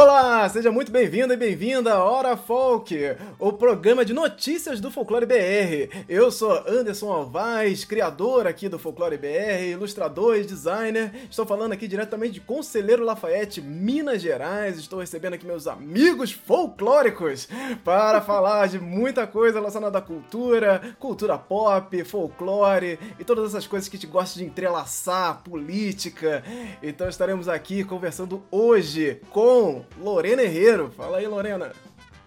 Olá, seja muito bem-vindo e bem-vinda à Hora Folk, o programa de notícias do Folclore BR. Eu sou Anderson Alvaz, criador aqui do Folclore BR, ilustrador e designer. Estou falando aqui diretamente de Conselheiro Lafayette, Minas Gerais. Estou recebendo aqui meus amigos folclóricos para falar de muita coisa relacionada à cultura, cultura pop, folclore e todas essas coisas que te gostam de entrelaçar, política. Então estaremos aqui conversando hoje com Lorena Herrero. Fala aí, Lorena.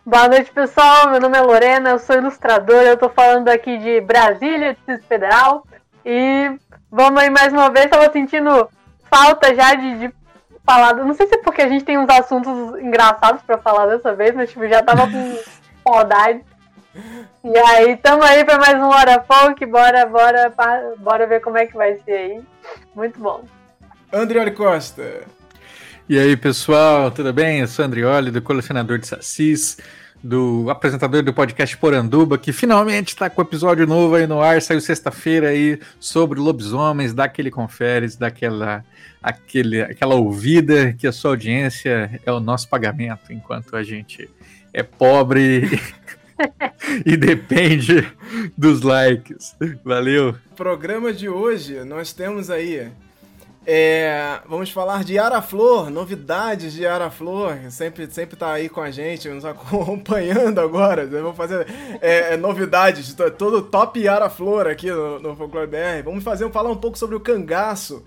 Boa noite, pessoal. Meu nome é Lorena, eu sou ilustradora. Eu tô falando aqui de Brasília, Distrito Federal. E vamos aí mais uma vez. Tava sentindo falta já de, de falar. Não sei se é porque a gente tem uns assuntos engraçados para falar dessa vez, mas tipo, já tava com saudade. E aí, tamo aí pra mais um Hora Folk. Bora, bora, bora ver como é que vai ser aí. Muito bom. Andrioli Costa. E aí, pessoal, tudo bem? Eu sou Andrioli, do Colecionador de Sassis, do apresentador do podcast Poranduba, que finalmente está com o episódio novo aí no ar, saiu sexta-feira aí sobre lobisomens, dá aquele conferes, dá aquela, aquele, aquela ouvida que a sua audiência é o nosso pagamento, enquanto a gente é pobre e depende dos likes. Valeu! Programa de hoje, nós temos aí é, vamos falar de Araflor, novidades de Araflor, sempre, sempre tá aí com a gente, nos acompanhando agora. Vamos fazer é, é novidades, todo top Araflor aqui no, no Folclore BR. Vamos fazer, falar um pouco sobre o cangaço,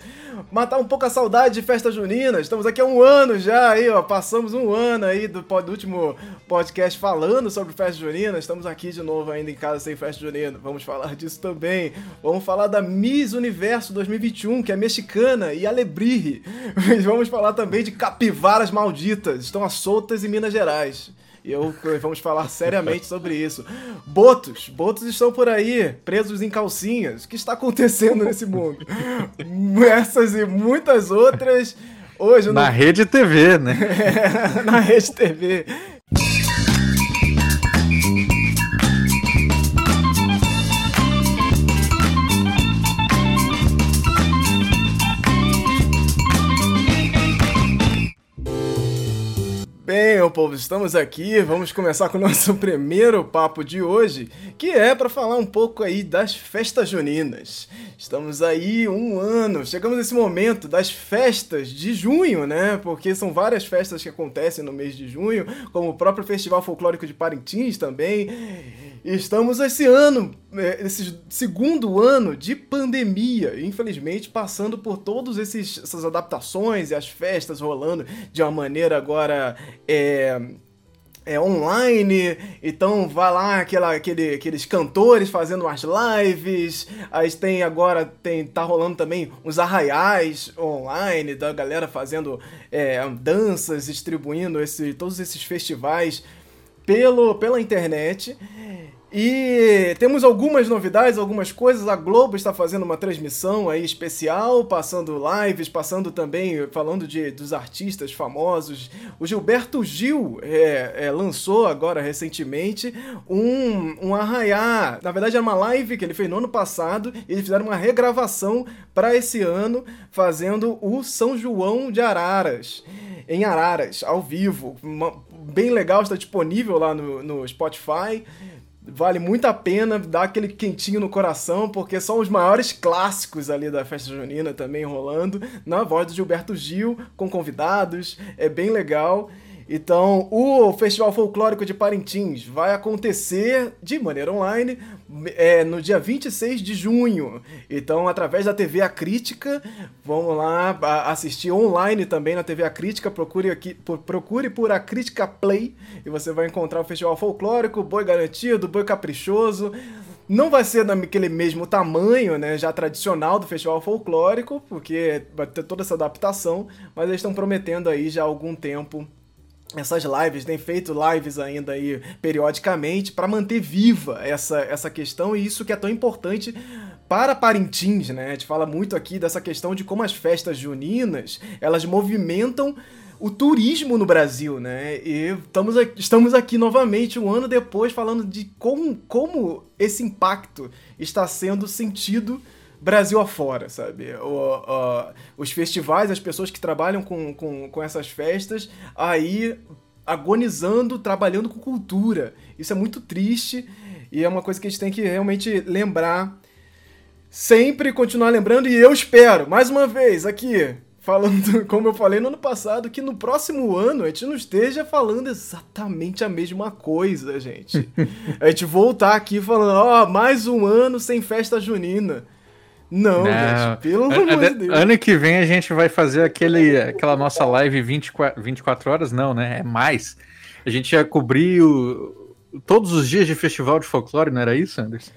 matar um pouco a saudade de festa junina. Estamos aqui há um ano já, aí, ó, passamos um ano aí do, do último podcast falando sobre festa junina. Estamos aqui de novo ainda em casa sem festa junina. Vamos falar disso também. Vamos falar da Miss Universo 2021, que é mexicana e Alebrije. Vamos falar também de capivaras malditas, estão soltas em Minas Gerais. E eu, vamos falar seriamente sobre isso. Botos, botos estão por aí, presos em calcinhas. O que está acontecendo nesse mundo? Essas e muitas outras. Hoje Na no... rede TV, né? na rede TV. Bem, meu povo, estamos aqui. Vamos começar com o nosso primeiro papo de hoje, que é para falar um pouco aí das festas juninas. Estamos aí um ano, chegamos nesse momento das festas de junho, né? Porque são várias festas que acontecem no mês de junho, como o próprio Festival Folclórico de Parintins também. Estamos esse ano, é, esse segundo ano de pandemia, infelizmente passando por todas essas adaptações e as festas rolando de uma maneira agora é, é online, então vai lá aquela, aquele, aqueles cantores fazendo umas lives, aí tem agora, tem, tá rolando também uns arraiais online, da galera fazendo é, danças, distribuindo esse, todos esses festivais pelo, pela internet. E temos algumas novidades, algumas coisas. A Globo está fazendo uma transmissão aí especial, passando lives, passando também, falando de, dos artistas famosos. O Gilberto Gil é, é, lançou agora recentemente um, um arraiá. Na verdade, é uma live que ele fez no ano passado e eles fizeram uma regravação para esse ano, fazendo o São João de Araras. Em Araras, ao vivo. Uma, bem legal, está disponível lá no, no Spotify. Vale muito a pena dar aquele quentinho no coração, porque são os maiores clássicos ali da festa junina também rolando, na voz do Gilberto Gil, com convidados, é bem legal. Então, o Festival Folclórico de Parintins vai acontecer de maneira online é, no dia 26 de junho. Então, através da TV A Crítica, vamos lá assistir online também na TV A Crítica. Procure, aqui, procure por A Crítica Play e você vai encontrar o Festival Folclórico, Boi Garantido, Boi Caprichoso. Não vai ser naquele mesmo tamanho, né, já tradicional do festival folclórico, porque vai ter toda essa adaptação, mas eles estão prometendo aí já há algum tempo essas lives, tem feito lives ainda aí periodicamente para manter viva essa, essa questão e isso que é tão importante para Parintins, né? A gente fala muito aqui dessa questão de como as festas juninas, elas movimentam o turismo no Brasil, né? E estamos aqui, estamos aqui novamente um ano depois falando de como, como esse impacto está sendo sentido Brasil afora, sabe? O, o, os festivais, as pessoas que trabalham com, com, com essas festas, aí agonizando, trabalhando com cultura. Isso é muito triste e é uma coisa que a gente tem que realmente lembrar. Sempre continuar lembrando, e eu espero, mais uma vez, aqui, falando, como eu falei no ano passado, que no próximo ano a gente não esteja falando exatamente a mesma coisa, gente. a gente voltar aqui falando, ó, oh, mais um ano sem festa junina. Não, não, gente, pelo amor de Deus. Ano que vem a gente vai fazer aquele, aquela nossa live 24, 24 horas, não, né? É mais. A gente ia cobrir o, todos os dias de festival de folclore, não era isso, Anderson?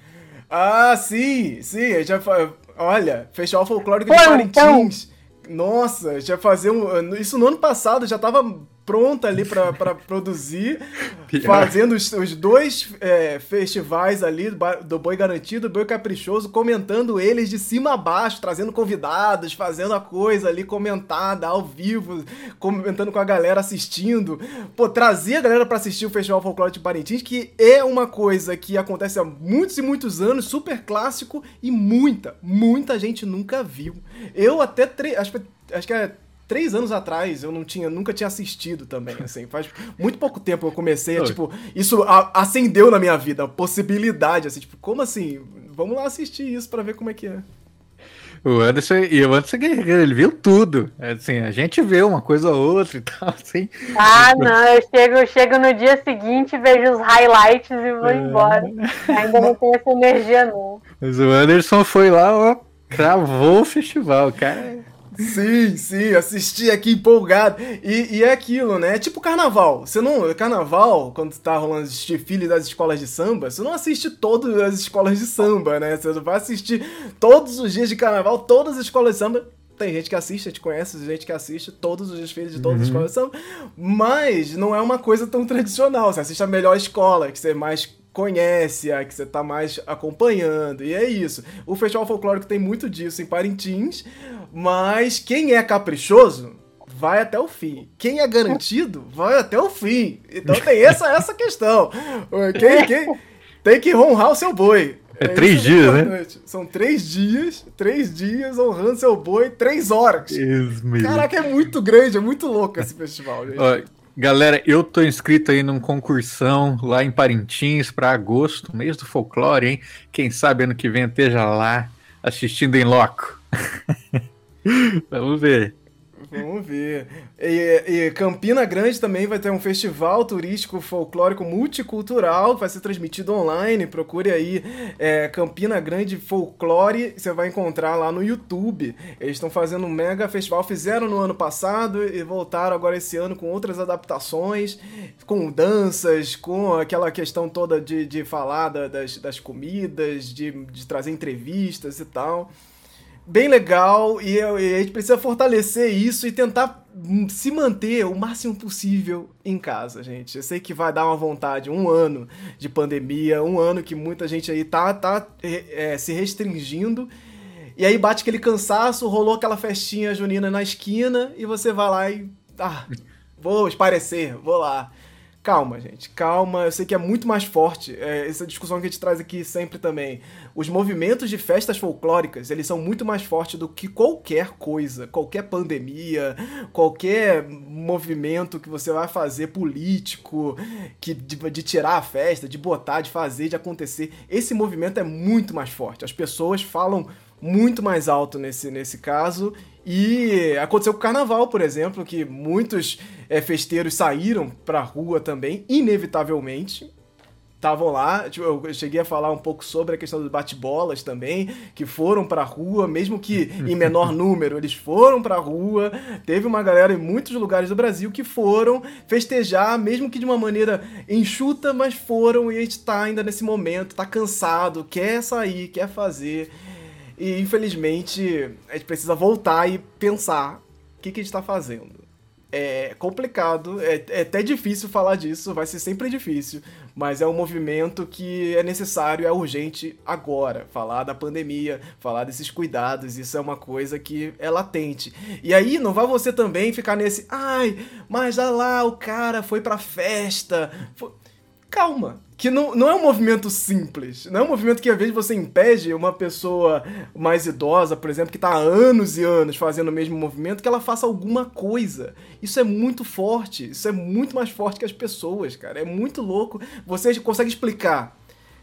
Ah, sim, sim. A gente vai, olha, Festival Folclórico de Parintins. Nossa, já fazer um. Isso no ano passado já tava pronta ali para produzir, fazendo os, os dois é, festivais ali do Boi Garantido, do Boi Caprichoso, comentando eles de cima a baixo, trazendo convidados, fazendo a coisa ali comentada ao vivo, comentando com a galera assistindo. Pô, trazer a galera para assistir o Festival Folclórico de Parintins, que é uma coisa que acontece há muitos e muitos anos, super clássico e muita, muita gente nunca viu. Eu até, acho, acho que é três anos atrás eu não tinha, nunca tinha assistido também, assim. Faz muito pouco tempo eu comecei a, tipo, isso a, acendeu na minha vida, a possibilidade, assim, tipo, como assim? Vamos lá assistir isso para ver como é que é. O Anderson e o Anderson Guerreiro, ele viu tudo. Assim, a gente vê uma coisa ou outra e tal, assim. Ah, não, eu chego, eu chego no dia seguinte, vejo os highlights e vou é... embora. Ainda não tenho essa energia, não. Mas o Anderson foi lá, ó, cravou o festival, cara. Sim, sim, assisti aqui empolgado. E, e é aquilo, né? É tipo carnaval. Você não. Carnaval, quando tá rolando desfile das escolas de samba, você não assiste todas as escolas de samba, né? Você vai assistir todos os dias de carnaval, todas as escolas de samba. Tem gente que assiste, a gente conhece gente que assiste todos os desfiles de todas uhum. as escolas de samba. Mas não é uma coisa tão tradicional. Você assiste a melhor escola, que você mais conhece, a que você tá mais acompanhando. E é isso. O Festival Folclórico tem muito disso em Parintins, mas quem é caprichoso vai até o fim. Quem é garantido vai até o fim. Então tem essa, essa questão. Quem, quem tem que honrar o seu boi. É, é três dias, né? São três dias, três dias honrando seu boi, três horas. Caraca, é muito grande, é muito louco esse festival, gente. Ó, galera, eu tô inscrito aí num concursão lá em Parintins para agosto, mês do folclore, hein? Quem sabe ano que vem esteja lá assistindo em loco. Vamos ver. Vamos ver. E, e, Campina Grande também vai ter um festival turístico folclórico multicultural vai ser transmitido online. Procure aí é, Campina Grande Folclore, você vai encontrar lá no YouTube. Eles estão fazendo um mega festival, fizeram no ano passado e voltaram agora esse ano com outras adaptações, com danças, com aquela questão toda de, de falar das, das comidas, de, de trazer entrevistas e tal bem legal e, e a gente precisa fortalecer isso e tentar se manter o máximo possível em casa, gente. Eu sei que vai dar uma vontade, um ano de pandemia, um ano que muita gente aí tá, tá é, se restringindo. E aí bate aquele cansaço, rolou aquela festinha junina na esquina e você vai lá e. Ah, vou esparecer, vou lá. Calma, gente, calma. Eu sei que é muito mais forte. É, essa discussão que a gente traz aqui sempre também. Os movimentos de festas folclóricas, eles são muito mais fortes do que qualquer coisa, qualquer pandemia, qualquer movimento que você vai fazer político, que de, de tirar a festa, de botar, de fazer, de acontecer. Esse movimento é muito mais forte. As pessoas falam muito mais alto nesse, nesse caso e aconteceu com o carnaval, por exemplo, que muitos é, festeiros saíram pra rua também, inevitavelmente. Estavam lá, tipo, eu cheguei a falar um pouco sobre a questão dos bate-bolas também, que foram pra rua, mesmo que em menor número, eles foram pra rua. Teve uma galera em muitos lugares do Brasil que foram festejar, mesmo que de uma maneira enxuta, mas foram e a gente tá ainda nesse momento, tá cansado, quer sair, quer fazer. E infelizmente a gente precisa voltar e pensar o que, que a gente está fazendo. É complicado, é, é, até difícil falar disso, vai ser sempre difícil, mas é um movimento que é necessário, é urgente agora. Falar da pandemia, falar desses cuidados, isso é uma coisa que é latente. E aí não vai você também ficar nesse, ai, mas olha lá, o cara foi pra festa. Foi... calma. Que não, não é um movimento simples. Não é um movimento que às vezes você impede uma pessoa mais idosa, por exemplo, que está há anos e anos fazendo o mesmo movimento, que ela faça alguma coisa. Isso é muito forte. Isso é muito mais forte que as pessoas, cara. É muito louco. Você consegue explicar.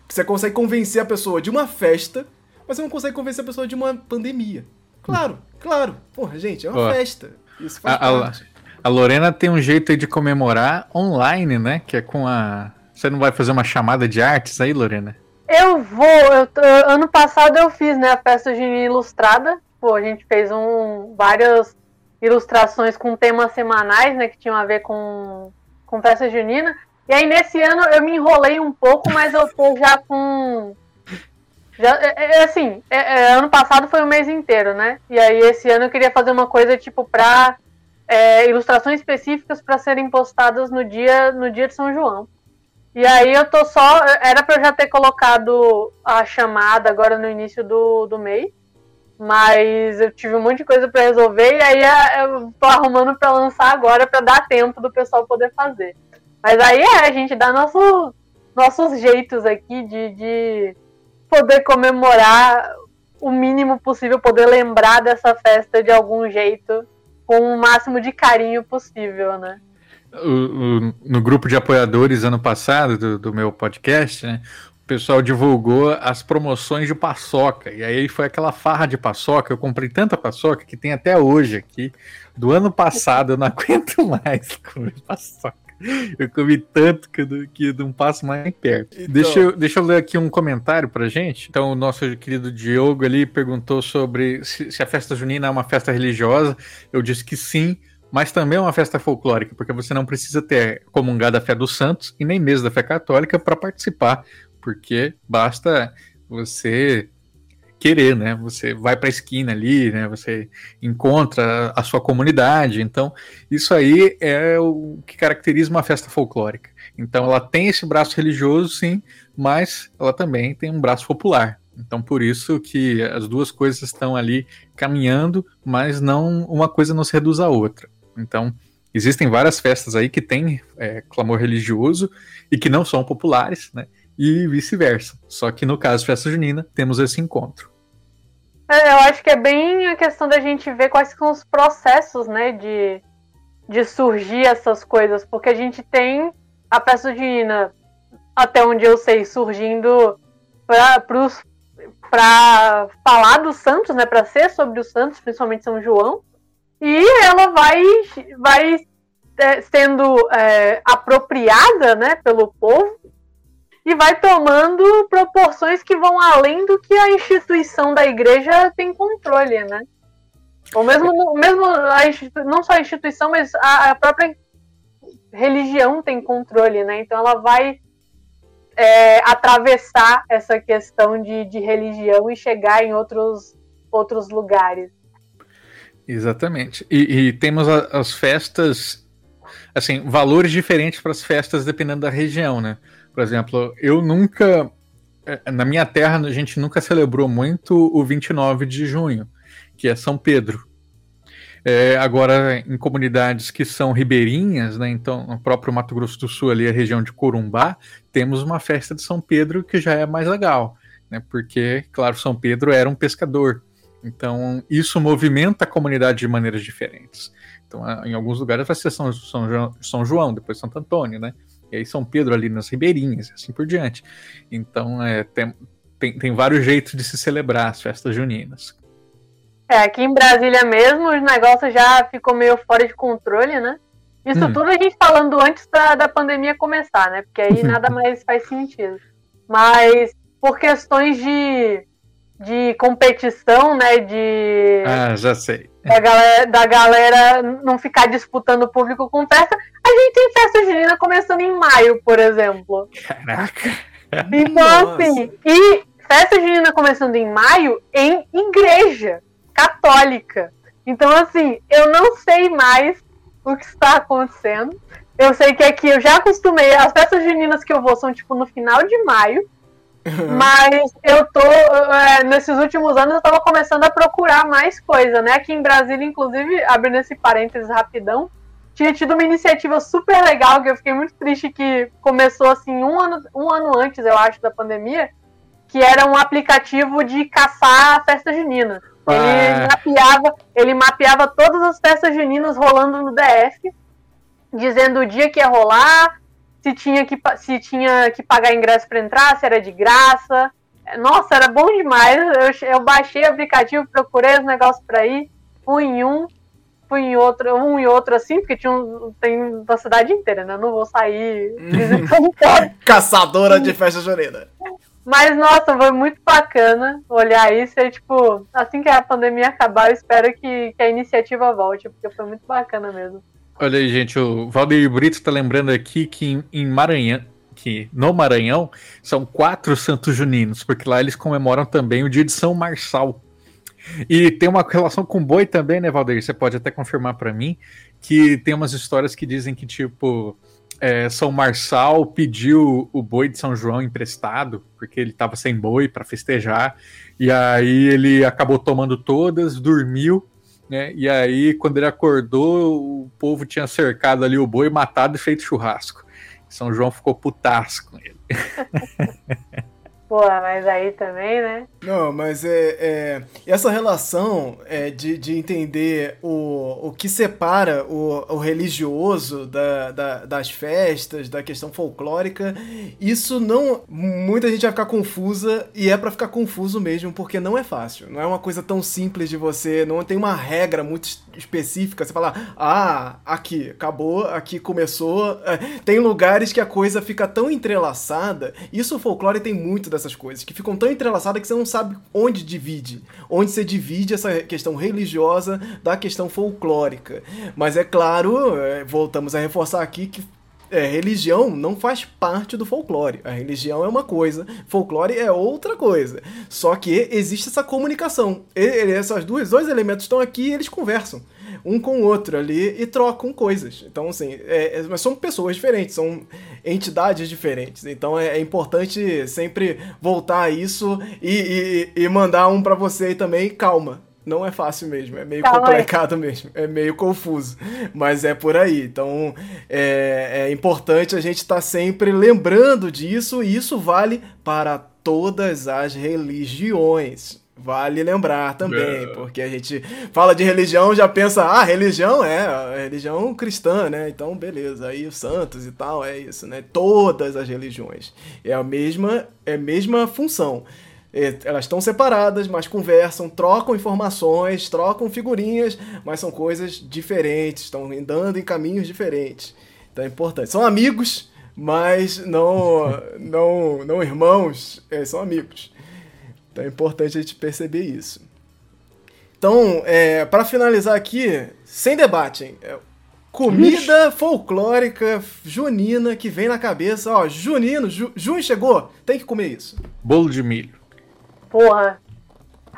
Você consegue convencer a pessoa de uma festa, mas você não consegue convencer a pessoa de uma pandemia. Claro, claro. Porra, gente, é uma festa. Isso faz a, parte. A, a Lorena tem um jeito aí de comemorar online, né? Que é com a você não vai fazer uma chamada de artes aí, Lorena? Eu vou. Eu ano passado eu fiz né, a festa de ilustrada. Pô, a gente fez um, várias ilustrações com temas semanais, né? Que tinham a ver com, com festa junina. E aí nesse ano eu me enrolei um pouco, mas eu tô já com. Já, é, é assim, é, é, ano passado foi o mês inteiro, né? E aí esse ano eu queria fazer uma coisa tipo pra é, ilustrações específicas para serem postadas no dia, no dia de São João. E aí eu tô só. Era pra eu já ter colocado a chamada agora no início do, do mês. Mas eu tive um monte de coisa para resolver e aí é, eu tô arrumando para lançar agora para dar tempo do pessoal poder fazer. Mas aí é, a gente dá nosso, nossos jeitos aqui de, de poder comemorar o mínimo possível, poder lembrar dessa festa de algum jeito, com o máximo de carinho possível, né? No grupo de apoiadores ano passado do, do, meu podcast, né? O pessoal divulgou as promoções de paçoca. E aí foi aquela farra de paçoca. Eu comprei tanta paçoca que tem até hoje aqui. Do ano passado eu não aguento mais comer paçoca. Eu comi tanto que, que não passo mais perto. Então... Deixa, eu, deixa eu ler aqui um comentário pra gente. Então, o nosso querido Diogo ali perguntou sobre se, se a festa junina é uma festa religiosa. Eu disse que sim mas também é uma festa folclórica, porque você não precisa ter comungado a fé dos santos e nem mesmo da fé católica para participar, porque basta você querer, né? Você vai para a esquina ali, né? Você encontra a sua comunidade. Então, isso aí é o que caracteriza uma festa folclórica. Então, ela tem esse braço religioso, sim, mas ela também tem um braço popular. Então, por isso que as duas coisas estão ali caminhando, mas não uma coisa não se reduz à outra. Então, existem várias festas aí que têm é, clamor religioso e que não são populares, né? E vice-versa. Só que no caso festa junina, temos esse encontro. É, eu acho que é bem a questão da gente ver quais são os processos, né, de, de surgir essas coisas, porque a gente tem a festa junina, até onde eu sei, surgindo para falar dos santos, né, para ser sobre os santos, principalmente São João, e ela vai, vai é, sendo é, apropriada né, pelo povo e vai tomando proporções que vão além do que a instituição da igreja tem controle, né? Ou mesmo, mesmo a, não só a instituição, mas a, a própria religião tem controle, né? Então ela vai é, atravessar essa questão de, de religião e chegar em outros, outros lugares. Exatamente. E, e temos a, as festas, assim, valores diferentes para as festas dependendo da região, né? Por exemplo, eu nunca. É, na minha terra, a gente nunca celebrou muito o 29 de junho, que é São Pedro. É, agora, em comunidades que são ribeirinhas, né, então, no próprio Mato Grosso do Sul, ali a região de Corumbá, temos uma festa de São Pedro que já é mais legal, né, porque, claro, São Pedro era um pescador. Então, isso movimenta a comunidade de maneiras diferentes. Então, em alguns lugares vai ser São, São, João, São João, depois Santo Antônio, né? E aí São Pedro ali nas Ribeirinhas, e assim por diante. Então, é, tem, tem, tem vários jeitos de se celebrar as festas juninas. É, aqui em Brasília mesmo, os negócios já ficou meio fora de controle, né? Isso hum. tudo a gente falando antes da, da pandemia começar, né? Porque aí nada mais faz sentido. Mas por questões de de competição, né? De. Ah, já sei. Da galera, da galera não ficar disputando público com festa. A gente tem festa junina começando em maio, por exemplo. Caraca! Então, assim, e festa junina começando em maio em igreja católica. Então, assim, eu não sei mais o que está acontecendo. Eu sei que aqui eu já acostumei, as festas juninas que eu vou são tipo no final de maio. Mas eu tô. É, nesses últimos anos eu tava começando a procurar mais coisa, né? Aqui em Brasília, inclusive, abrindo esse parênteses rapidão, tinha tido uma iniciativa super legal, que eu fiquei muito triste que começou assim um ano, um ano antes, eu acho, da pandemia, que era um aplicativo de caçar a festa junina. Ele Ah. mapeava, ele mapeava todas as festas juninas rolando no DF, dizendo o dia que ia rolar, se tinha que, se tinha que pagar ingresso para entrar, se era de graça. Nossa, era bom demais. Eu, eu baixei o aplicativo, procurei os negócios para ir, fui em um, fui em outro, um e outro assim, porque tinha um, tem da cidade inteira, né? Eu não vou sair visitando. Caçadora de festa junina. Mas, nossa, foi muito bacana olhar isso e, tipo, assim que a pandemia acabar, eu espero que, que a iniciativa volte, porque foi muito bacana mesmo. Olha aí, gente, o Valdeir Brito tá lembrando aqui que em, em Maranhão, que no Maranhão são quatro santos juninos, porque lá eles comemoram também o dia de São Marçal. E tem uma relação com boi também, né, Valdeir? Você pode até confirmar pra mim que tem umas histórias que dizem que, tipo, é, São Marçal pediu o boi de São João emprestado, porque ele tava sem boi pra festejar, e aí ele acabou tomando todas, dormiu, né? E aí, quando ele acordou, o povo tinha cercado ali o boi, matado e feito churrasco. São João ficou putasco com ele. Pô, mas aí também, né? Não, mas é, é essa relação é, de, de entender o, o que separa o, o religioso da, da- das festas, da questão folclórica, isso não. Muita gente vai ficar confusa e é pra ficar confuso mesmo, porque não é fácil. Não é uma coisa tão simples de você. Não tem uma regra muito es- específica. Você falar, ah, aqui acabou, aqui começou. É, Tem lugares que a coisa fica tão entrelaçada. Isso o folclore tem muito dessas coisas, que ficam tão entrelaçadas que você não sabe onde divide. Onde você divide essa questão religiosa da questão folclórica. Mas é claro, é, voltamos a reforçar aqui que é, religião não faz parte do folclore. A religião é uma coisa, folclore é outra coisa. Só que existe essa comunicação. E, essas duas, dois elementos estão aqui e eles conversam um com o outro ali e trocam coisas. Então, assim, é, é- mas são pessoas diferentes, são entidades diferentes. Então é, é importante sempre voltar a isso e, e- e mandar um pra você aí também, calma. Não é fácil mesmo, é meio Calma aí. complicado mesmo, é meio confuso, mas é por aí. Então é, é importante a gente estar sempre lembrando disso, e isso vale para todas as religiões. Vale lembrar também, É. porque a gente fala de religião já pensa, ah, religião é a religião cristã, né? Então, beleza, aí os santos e tal, é isso, né? Todas as religiões. É a mesma, é a mesma função. É, Elas estão separadas, mas conversam, trocam informações, trocam figurinhas, mas são coisas diferentes, estão andando em caminhos diferentes. Então é importante. São amigos, mas não, não, não irmãos, é, são amigos. Então é importante a gente perceber isso. Então, é, para finalizar aqui, sem debate, hein? É, comida folclórica junina que vem na cabeça. Ó, junino, ju, junho chegou, tem que comer isso. Bolo de milho. Porra.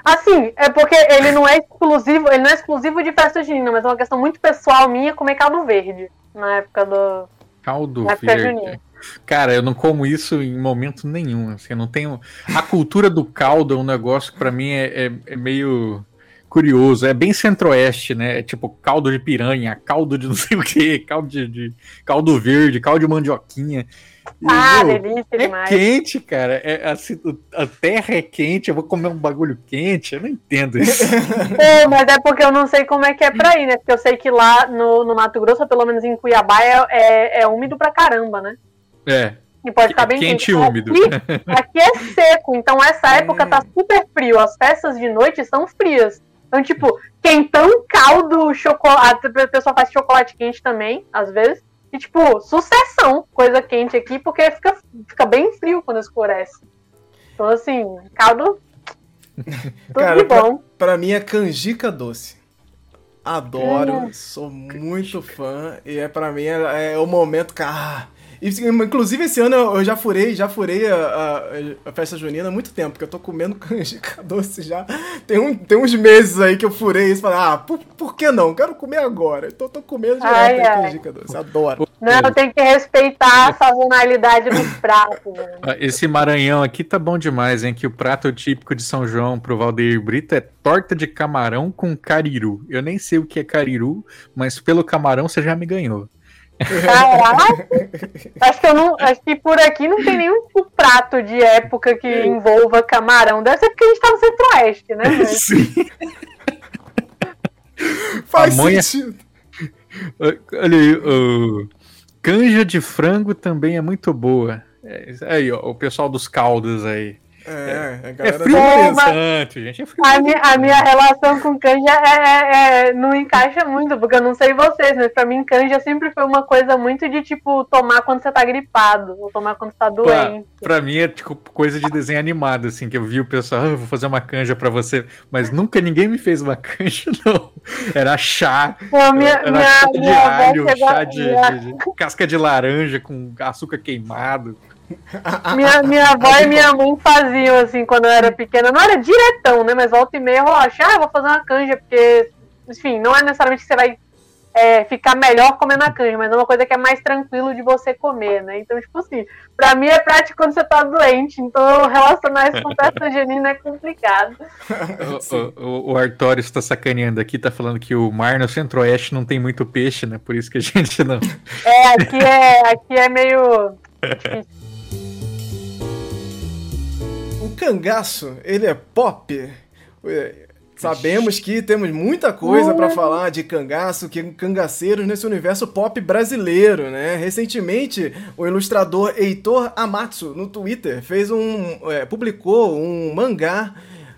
Assim, é porque ele não é exclusivo, ele não é exclusivo de festa junina, mas é uma questão muito pessoal minha comer caldo verde na época do. Caldo Na época verde. junina. Cara, eu não como isso em momento nenhum. Assim, eu não tenho. A cultura do caldo é um negócio que pra mim é, é- é meio curioso. É bem centro-oeste, né? É tipo caldo de piranha, caldo de não sei o que, caldo de, de- caldo verde, caldo de mandioquinha. E, Ah, meu, delícia é demais. quente, cara. É, assim, a terra é quente, eu vou comer um bagulho quente. Eu não entendo isso. Pô, mas é porque eu não sei como é que é pra ir, né? Porque eu sei que lá no, no Mato Grosso, pelo menos em Cuiabá, é, é, é úmido pra caramba, né? É, E pode ficar bem quente e Aqui- úmido. Aqui, é seco, então essa época tá super frio. As festas de noite são frias. Então, tipo, quentão, caldo, chocolate. A pessoa faz chocolate quente também, às vezes. E, tipo, sucessão, coisa quente aqui, porque fica, fica bem frio quando escurece. Então, assim, caldo. Tudo Cara, de bom. Pra mim é canjica doce. Adoro, Hum. sou muito fã. E é para mim é, é o momento que ah, Inclusive, esse ano eu já furei, já furei a, a, a festa junina há muito tempo, porque eu tô comendo canjica doce já. Tem, um, tem uns meses aí que eu furei isso e falei, ah, por, por que não? Quero comer agora. Então eu tô comendo direto ai, ai. canjica doce, adoro. Não, tem que respeitar a sazonalidade dos pratos. Né? Ah, esse Maranhão aqui tá bom demais, hein? Que o prato típico de São João pro Valdeir Brito é torta de camarão com cariru. Eu nem sei o que é cariru, mas pelo camarão você já me ganhou. Caraca! acho que eu não. Acho que por aqui não tem nenhum prato de época que envolva camarão. Deve ser porque a gente tá no centro-oeste, né? Sim. Faz sentido. Olha aí, o canja de frango também é muito boa. É, aí, ó, o pessoal dos caldos aí. É, é, a galera é frio interessante, gente. É frio a, minha, a minha relação com canja é, é, é, não encaixa muito, porque eu não sei vocês, mas pra mim canja sempre foi uma coisa muito de, tipo, tomar quando você tá gripado, ou tomar quando você tá doente. Pra, pra mim é, tipo, coisa de desenho animado, assim, que eu vi o pessoal, ah, vou fazer uma canja pra você, mas nunca ninguém me fez uma canja, não. Era chá, Pô, minha, era minha, chá de alho, chá de, de, de casca de laranja com açúcar queimado. Minha, minha avó e minha mãe faziam assim quando eu era pequena. Não era diretão, né? Mas volta e meia eu acho, ah, vou fazer uma canja, porque, enfim, não é necessariamente que você vai é, ficar melhor comendo a canja, mas é uma coisa que é mais tranquilo de você comer, né? Então, tipo assim, pra mim é prático quando você tá doente, então relacionar isso com festa junina é complicado. o, o, o Artório está sacaneando aqui, tá falando que o mar no centro-oeste não tem muito peixe, né? Por isso que a gente não. É, aqui é, aqui é meio difícil. Cangaço, ele é pop. É, sabemos que temos muita coisa para falar de cangaço, que cangaceiros nesse universo pop brasileiro, né? Recentemente, o ilustrador Heitor Amatsu no Twitter fez um, é, publicou um mangá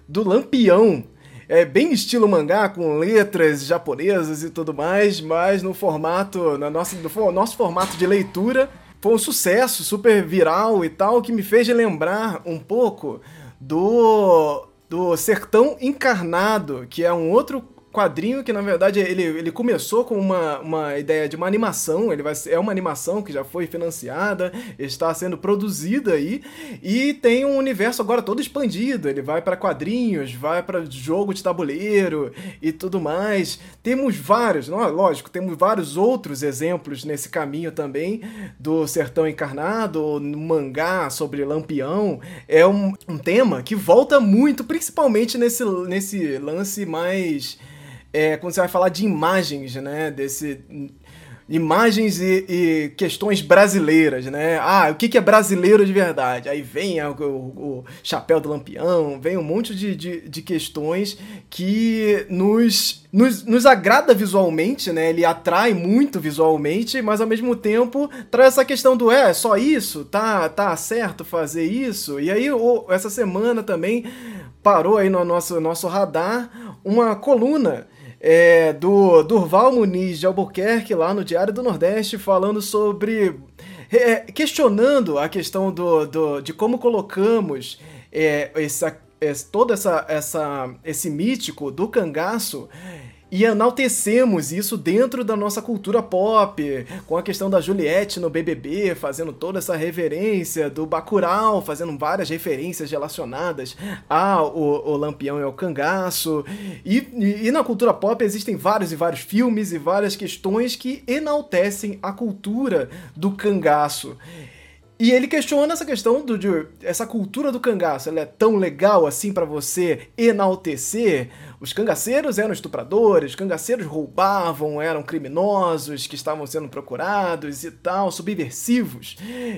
do Lampião. É bem estilo mangá, com letras japonesas e tudo mais, mas no formato, na nossa, no nosso formato de leitura, foi um sucesso, super viral e tal, que me fez lembrar um pouco do do Sertão Encarnado, que é um outro quadrinho que na verdade ele, ele começou com uma, uma ideia de uma animação, ele vai é uma animação que já foi financiada, está sendo produzida aí e tem um universo agora todo expandido, ele vai para quadrinhos, vai para jogo de tabuleiro e tudo mais. Temos vários, não, lógico, temos vários outros exemplos nesse caminho também do Sertão Encarnado, no mangá sobre Lampião, é um, um tema que volta muito, principalmente nesse, nesse lance mais é, quando você vai falar de imagens, né? Desse imagens e, e, questões brasileiras, né? Ah, o que, que é brasileiro de verdade? Aí vem o, o, o chapéu do lampião, vem um monte de, de, de questões que nos, nos, nos, agrada visualmente, né? Ele atrai muito visualmente, mas ao mesmo tempo traz essa questão do é, só isso? Tá, tá certo fazer isso? E aí, essa semana também parou aí no nosso, nosso radar uma coluna é, do Durval Muniz de Albuquerque, lá no Diário do Nordeste, falando sobre. É, questionando a questão do, do, de como colocamos é, essa, é, todo essa, essa, esse mítico do cangaço e enaltecemos isso dentro da nossa cultura pop, com a questão da Juliette no BBB, fazendo toda essa reverência, do Bacurau, fazendo várias referências relacionadas ao o Lampião e ao Cangaço. E, e, e, na cultura pop existem vários e vários filmes e várias questões que enaltecem a cultura do cangaço. E ele questiona essa questão do, de essa cultura do cangaço, ela é tão legal assim para você enaltecer? Os cangaceiros eram estupradores, os cangaceiros roubavam, eram criminosos que estavam sendo procurados e tal, subversivos.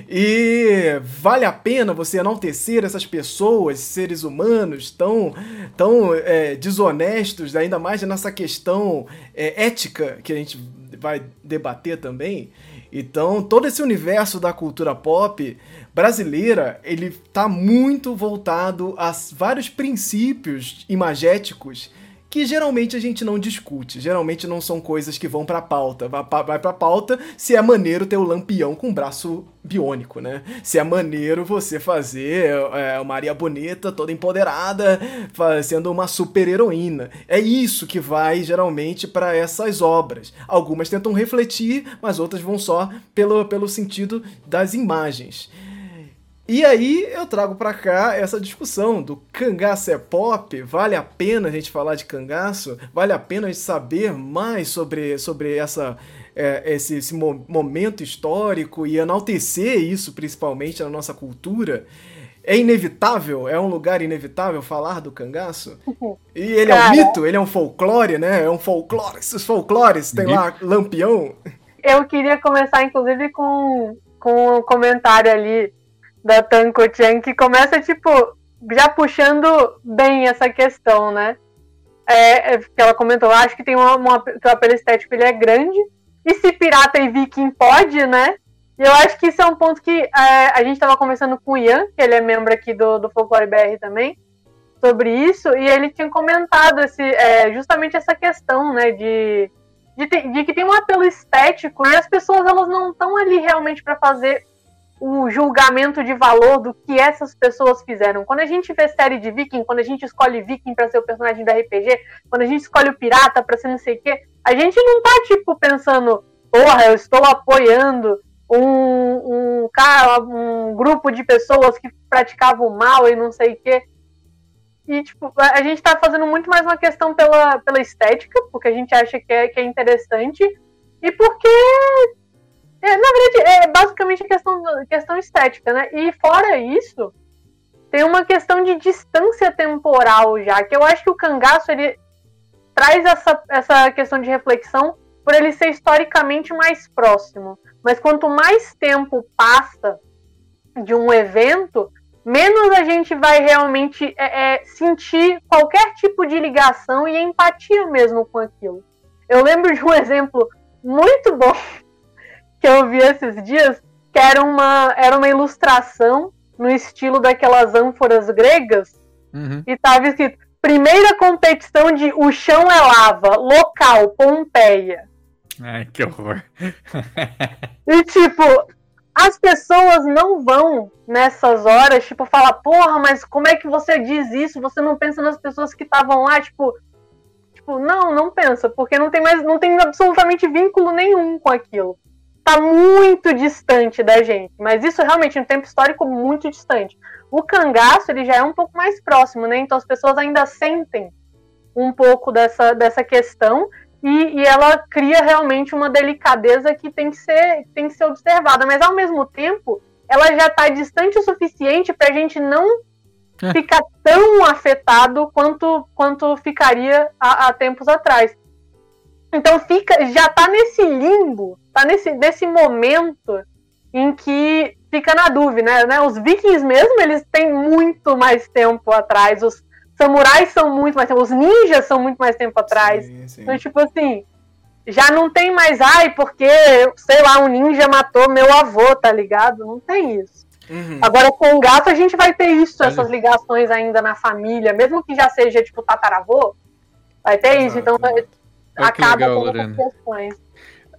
E vale a pena você enaltecer essas pessoas, seres humanos tão, tão é, desonestos, ainda mais nessa questão é, ética que a gente vai debater também? Então, todo esse universo da cultura pop brasileira, ele tá muito voltado a vários princípios imagéticos que geralmente a gente não discute. Geralmente não são coisas que vão pra pauta. Vai pra, pra pauta se é maneiro ter o lampião com braço biônico, né? Se é maneiro você fazer é, Maria Bonita toda empoderada, sendo uma super heroína. É isso que vai geralmente para essas obras. Algumas tentam refletir, mas outras vão só pelo, pelo sentido das imagens. E aí eu trago para cá essa discussão do cangaço é pop, vale a pena a gente falar de cangaço? Vale a pena a gente saber mais sobre, sobre essa, é, esse, esse momento histórico e enaltecer isso principalmente na nossa cultura? É inevitável, é um lugar inevitável falar do cangaço? E ele Cara, é um mito, ele é um folclore, né? É um folclore, esses folclores, tem lá Lampião. Eu queria começar, inclusive, com, com um comentário ali da Tanko Chan, que começa, tipo, já puxando bem essa questão, né? É, é, que ela comentou, acho que tem uma, uma, que o apelo estético ele é grande, e se pirata e viking pode, né? E eu acho que isso é um ponto que é, a gente estava conversando com o Ian, que ele é membro aqui do, do Folclore BR também, sobre isso, e ele tinha comentado esse, é, justamente essa questão, né, de, de, de, que tem um apelo estético e as pessoas elas não estão ali realmente para fazer o julgamento de valor do que essas pessoas fizeram. Quando a gente vê série de Viking, quando a gente escolhe Viking para ser o personagem do RPG, quando a gente escolhe o pirata para ser não sei o quê, a gente não tá tipo pensando, porra, eu estou apoiando um, um cara, um grupo de pessoas que praticavam mal e não sei o quê. E, tipo, a gente tá fazendo muito mais uma questão pela, pela estética, porque a gente acha que é, que é interessante, e porque é, na verdade, é basicamente questão, questão estética, né? E fora isso, tem uma questão de distância temporal já, que eu acho que o cangaço ele traz essa, essa questão de reflexão por ele ser historicamente mais próximo. Mas quanto mais tempo passa de um evento, menos a gente vai realmente é, é, sentir qualquer tipo de ligação e empatia mesmo com aquilo. Eu lembro de um exemplo muito bom que eu vi esses dias, que era uma, era uma ilustração no estilo daquelas ânforas gregas, uhum. e tava escrito: primeira competição de O Chão é Lava, local, Pompeia. Ai, que horror. e tipo, as pessoas não vão nessas horas, tipo, falar, porra, mas como é que você diz isso? Você não pensa nas pessoas que estavam lá, tipo. Tipo, não, não pensa, porque não tem mais, não tem absolutamente vínculo nenhum com aquilo tá muito distante da gente, mas isso realmente um tempo histórico muito distante. O cangaço ele já é um pouco mais próximo, né? Então as pessoas ainda sentem um pouco dessa, dessa questão e, e ela cria realmente uma delicadeza que tem que ser tem que ser observada, mas ao mesmo tempo ela já está distante o suficiente para a gente não é. ficar tão afetado quanto quanto ficaria há, há tempos atrás. Então fica, já tá nesse limbo, tá nesse, nesse momento em que fica na dúvida, né? Os vikings mesmo, eles têm muito mais tempo atrás, os samurais são muito mais tempo, os ninjas são muito mais tempo atrás. Sim, sim. Então, tipo assim, já não tem mais, ai, porque, sei lá, um ninja matou meu avô, tá ligado? Não tem isso. Uhum. Agora, com o gato, a gente vai ter isso, essas ligações ainda na família, mesmo que já seja, tipo, tataravô, vai ter Exato. isso. Então, Olha acaba legal, com Lorena. questões.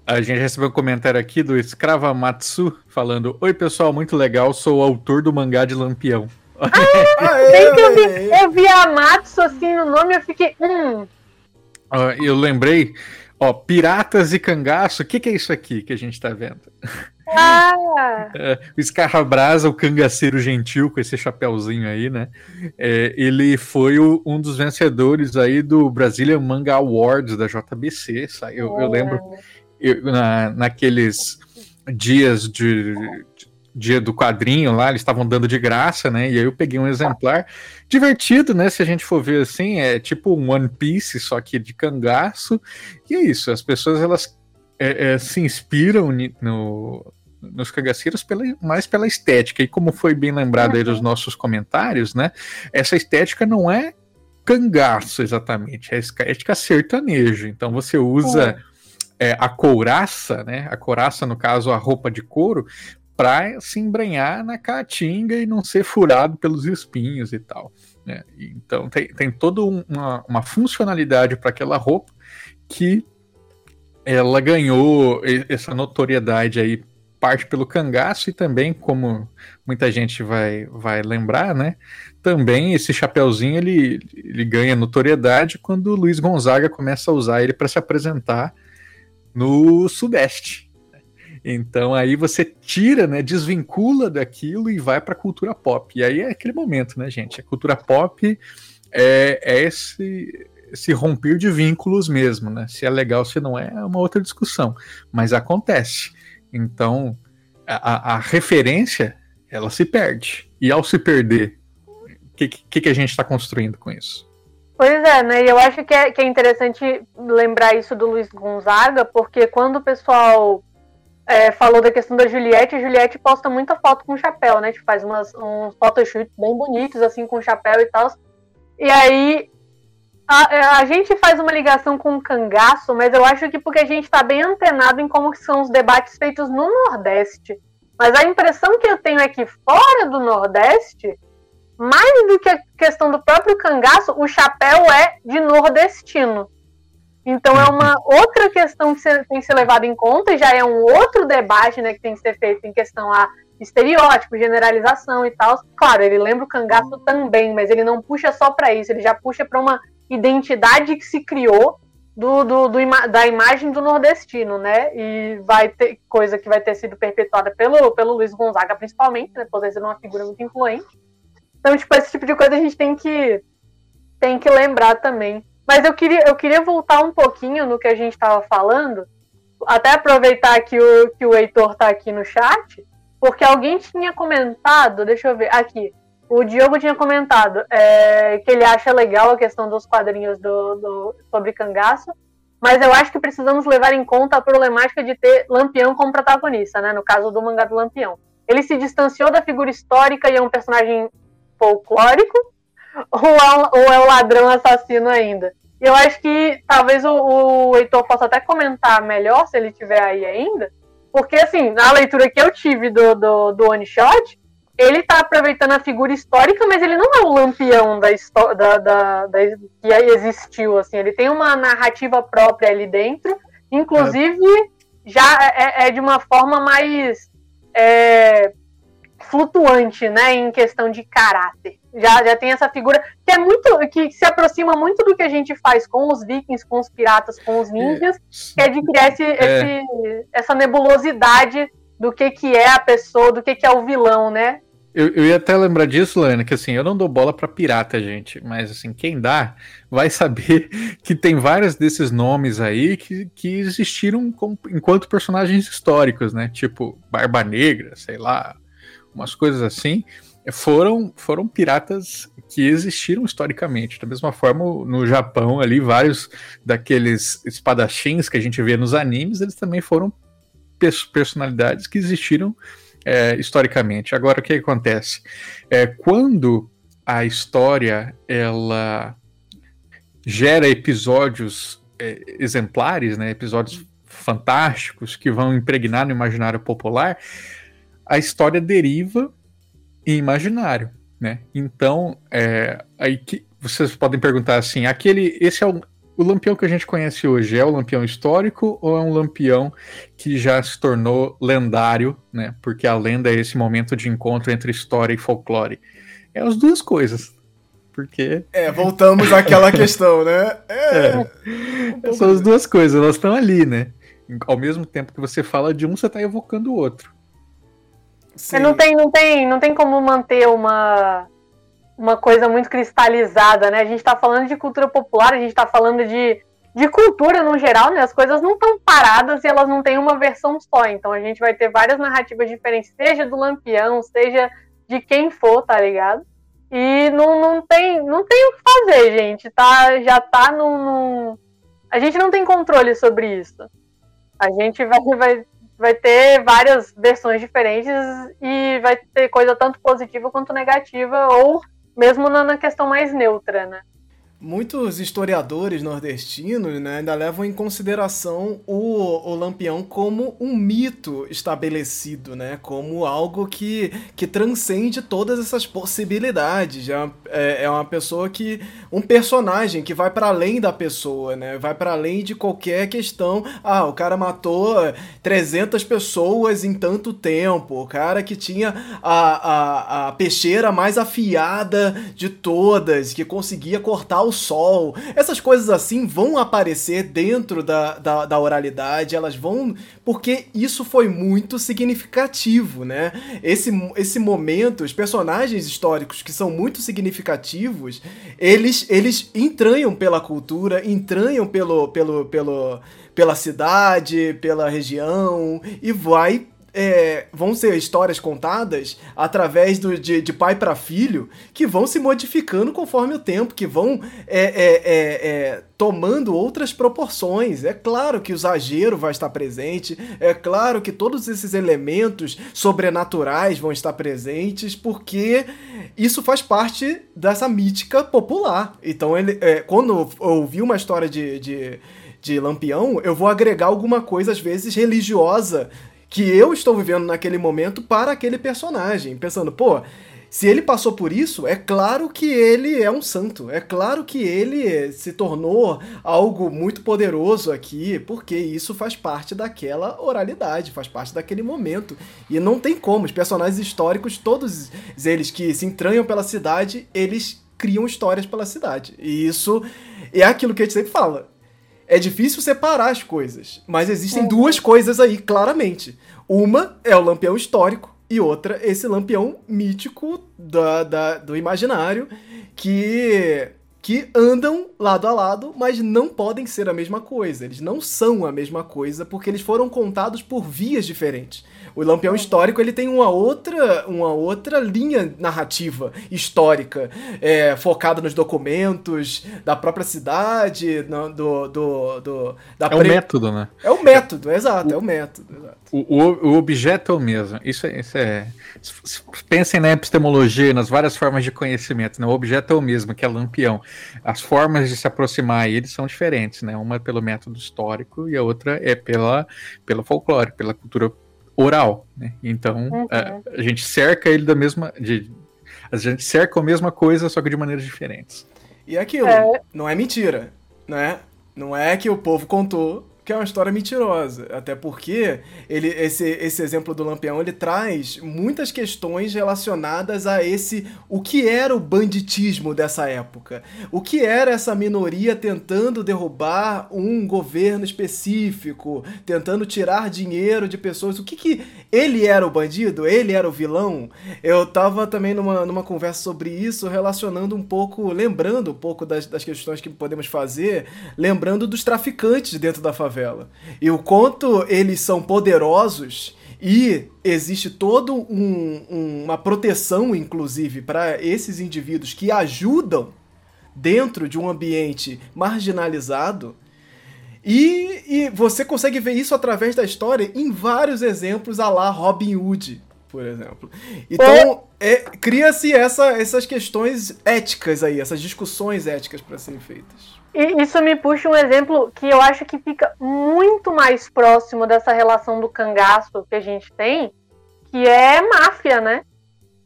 A gente recebeu um comentário aqui do Escrava Matsu falando: Oi, pessoal, muito legal, sou o autor do mangá de Lampião. Ah, que eu, vi, eu vi a Matsu assim no nome eu fiquei. Hum. Uh, eu lembrei, ó, Piratas e Cangaço, o que, que é isso aqui que a gente tá vendo? Ah. É, o Escarrabrasa, o cangaceiro gentil com esse chapéuzinho aí, né? É, ele foi o, um dos vencedores aí do Brazilian Manga Awards da JBC. Eu, eu lembro eu, na, naqueles dias de, de dia do quadrinho lá, eles estavam dando de graça, né? E aí eu peguei um exemplar divertido, né? Se a gente for ver assim, é tipo um One Piece, só que de cangaço. E é isso, as pessoas elas é, é, se inspiram no, nos cangaceiros pela, mais pela estética. E como foi bem lembrado aí dos nossos comentários, né? Essa estética não é cangaço exatamente, é estética sertanejo. Então você usa é, a couraça, né? A couraça, no caso, a roupa de couro, para se embrenhar na caatinga e não ser furado pelos espinhos e tal. Né? Então tem, tem toda uma, uma funcionalidade para aquela roupa que ela ganhou essa notoriedade aí parte pelo cangaço e também, como muita gente vai, vai lembrar, né? Também esse chapeuzinho ele, ele ganha notoriedade quando o Luiz Gonzaga começa a usar ele para se apresentar no Sudeste. Então aí você tira, né, desvincula daquilo e vai para a cultura pop. E aí é aquele momento, né, gente? A cultura pop é, é esse esse romper de vínculos mesmo, né? Se é legal, se não é, é uma outra discussão. Mas acontece. Então, a, a referência, ela se perde. E ao se perder, o que, que, que a gente está construindo com isso? Pois é, né? E eu acho que é, que é interessante lembrar isso do Luiz Gonzaga, porque quando o pessoal é, falou da questão da Juliette, a Juliette posta muita foto com chapéu, né? Tipo, faz umas, uns photoshoots bem bonitos, assim, com chapéu e tal. E aí a, a, gente faz uma ligação com o cangaço, mas eu acho que porque a gente está bem antenado em como são os debates feitos no Nordeste. Mas a impressão que eu tenho é que fora do Nordeste, mais do que a questão do próprio cangaço, o chapéu é de nordestino. Então é uma outra questão que tem que ser levada em conta, e já é um outro debate né, que tem que ser feito em questão a estereótipo, generalização e tal. Claro, ele lembra o cangaço também, mas ele não puxa só para isso, ele já puxa para uma identidade que se criou do, do, do, da imagem do nordestino, né? E vai ter coisa que vai ter sido perpetuada pelo, pelo Luiz Gonzaga, principalmente, né? Por ser uma figura muito influente. Então, tipo, esse tipo de coisa a gente tem que, tem que lembrar também. Mas eu queria, eu queria voltar um pouquinho no que a gente estava falando, até aproveitar que o, que o Heitor está aqui no chat, porque alguém tinha comentado, deixa eu ver, aqui, o Diogo tinha comentado é, que ele acha legal a questão dos quadrinhos do, do, sobre cangaço, mas eu acho que precisamos levar em conta a problemática de ter Lampião como protagonista, né? No caso do mangá do Lampião. Ele se distanciou da figura histórica e é um personagem folclórico, ou é, ou é o ladrão assassino ainda? Eu acho que talvez o, o Heitor possa até comentar melhor, se ele tiver aí ainda, porque assim, na leitura que eu tive do, do, do One Shot, ele tá aproveitando a figura histórica, mas ele não é o lampião da história da, da, da, que existiu, assim. Ele tem uma narrativa própria ali dentro, inclusive é. já é, é, de uma forma mais é, flutuante, né, em questão de caráter. Já, já tem essa figura que é muito que se aproxima muito do que a gente faz com os vikings, com os piratas, com os ninjas, que é de criar esse, é. esse, essa nebulosidade do que, que é a pessoa, do que, que é o vilão, né? Eu, eu ia até lembrar disso, Lana, que assim, eu não dou bola para pirata, gente, mas assim, quem dá vai saber que tem vários desses nomes aí que, que existiram com, enquanto personagens históricos, né? Tipo, Barba Negra, sei lá, umas coisas assim, foram, foram piratas que existiram historicamente. Da mesma forma, no Japão, ali, vários daqueles espadachins que a gente vê nos animes, eles também foram personalidades que existiram é, historicamente. Agora, o que acontece? É, quando a história ela gera episódios é, exemplares, né, episódios fantásticos que vão impregnar no imaginário popular, a história deriva em imaginário, né? Então, é, aí que vocês podem perguntar assim, aquele, esse é o, o lampião que a gente conhece hoje é o lampião histórico ou é um lampião que já se tornou lendário, né? Porque a lenda é esse momento de encontro entre história e folclore. É as duas coisas. Porque. É, voltamos àquela questão, né? É. é. São as duas coisas, elas estão ali, né? Ao mesmo tempo que você fala de um, você está evocando o outro. Sim. Não tem, não tem, não tem como manter uma uma coisa muito cristalizada, né? A gente está falando de cultura popular, a gente está falando de, de cultura no geral, né? As coisas não estão paradas e elas não têm uma versão só. Então a gente vai ter várias narrativas diferentes, seja do Lampião, seja de quem for, tá ligado? E não, não, tem, não tem o que fazer, gente. Tá, já tá num, num... A gente não tem controle sobre isso. A gente vai, vai, vai ter várias versões diferentes e vai ter coisa tanto positiva quanto negativa, ou mesmo na, questão mais neutra, né? Muitos historiadores nordestinos né, ainda levam em consideração o, o Lampião como um mito estabelecido, né, como algo que, que transcende todas essas possibilidades. É é, é uma pessoa que. um personagem que vai para além da pessoa, né, vai para além de qualquer questão. Ah, o cara matou 300 pessoas em tanto tempo, o cara que tinha a, a, a peixeira mais afiada de todas, que conseguia cortar o sol. Essas coisas assim vão aparecer dentro da, da, da, oralidade, elas vão. Porque isso foi muito significativo, né? Esse, esse momento, os personagens históricos que são muito significativos, eles, eles entranham pela cultura, entranham pelo, pelo, pelo, pela cidade, pela região e vai é, vão ser histórias contadas através do, de, de pai para filho que vão se modificando conforme o tempo, que vão é, é, é, é, tomando outras proporções. É claro que o exagero vai estar presente, é claro que todos esses elementos sobrenaturais vão estar presentes, porque isso faz parte dessa mítica popular. Então, ele, é, quando eu ouvi uma história de, de de Lampião, eu vou agregar alguma coisa, às vezes, religiosa que eu estou vivendo naquele momento para aquele personagem, pensando, pô, se ele passou por isso, é claro que ele é um santo. É claro que ele se tornou algo muito poderoso aqui, porque isso faz parte daquela oralidade, faz parte daquele momento. E não tem como. Os personagens históricos, todos eles que se entranham pela cidade, eles criam histórias pela cidade. E isso é aquilo que a gente sempre fala é difícil separar as coisas, mas existem duas coisas aí, claramente. Uma é o lampião histórico e outra esse lampião mítico da, da, do imaginário que que andam lado a lado, mas não podem ser a mesma coisa. Eles não são a mesma coisa porque eles foram contados por vias diferentes. O Lampião Histórico ele tem uma outra, uma outra linha narrativa histórica, é, focada nos documentos da própria cidade, no, do, do, do da É o método, né? É o método, exato, o, é o método. Exato. O, o, o, objeto é o mesmo. Isso é, isso é. Pensem na epistemologia, nas várias formas de conhecimento. Né? O objeto é o mesmo, que é lampião. As formas de se aproximar a ele são diferentes, né? Uma é pelo método histórico e a outra é pela, pelo folclore, pela cultura oral, né? Então uhum. a, a, gente cerca ele da mesma, de, a gente cerca a mesma coisa só que de maneiras diferentes. E aquilo é. não é mentira, né? Não é que o povo contou que é uma história mentirosa, até porque ele, esse, esse exemplo do Lampião ele traz muitas questões relacionadas a esse o que era o banditismo dessa época, o que era essa minoria tentando derrubar um governo específico, tentando tirar dinheiro de pessoas, o que que ele era o bandido, ele era o vilão. Eu tava também numa, numa conversa sobre isso, relacionando um pouco, lembrando um pouco das, das questões que podemos fazer, lembrando dos traficantes dentro da favela favela. E o quanto eles são poderosos e existe toda um, um, uma proteção, inclusive, para esses indivíduos que ajudam dentro de um ambiente marginalizado. E, e você consegue ver isso através da história em vários exemplos a lá Robin Hood, por exemplo. Então, é, cria-se essa, essas questões éticas aí, essas discussões éticas para serem feitas. E isso me puxa um exemplo que eu acho que fica muito mais próximo dessa relação do cangaço que a gente tem, que é máfia, né?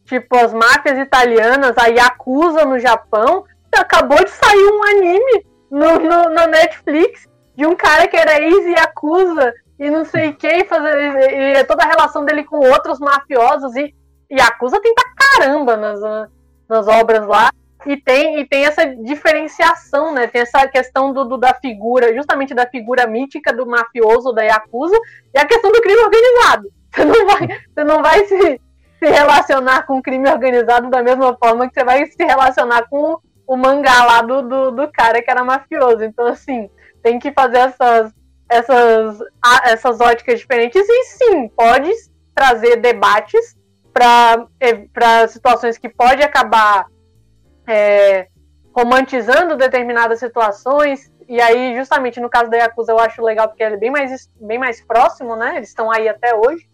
Tipo, as máfias italianas, a Yakuza no Japão, acabou de sair um anime no, no, na Netflix de um cara que era ex-Yakuza e não sei quem, fazer, e, toda a relação dele com outros mafiosos, e Yakuza tem pra caramba nas, nas obras lá. E tem, e tem essa diferenciação, né? Tem essa questão do, do, da figura, justamente da figura mítica do mafioso da Yakuza, e a questão do crime organizado. Você não vai, você não vai se, se relacionar com o crime organizado da mesma forma que você vai se relacionar com o mangá lá do, do, do cara que era mafioso. Então, assim, tem que fazer essas, essas, essas óticas diferentes e sim, pode trazer debates para situações que pode acabar é, romantizando determinadas situações. E aí, justamente no caso da Yakuza, eu acho legal porque ele é bem mais, bem mais próximo, né? Eles estão aí até hoje.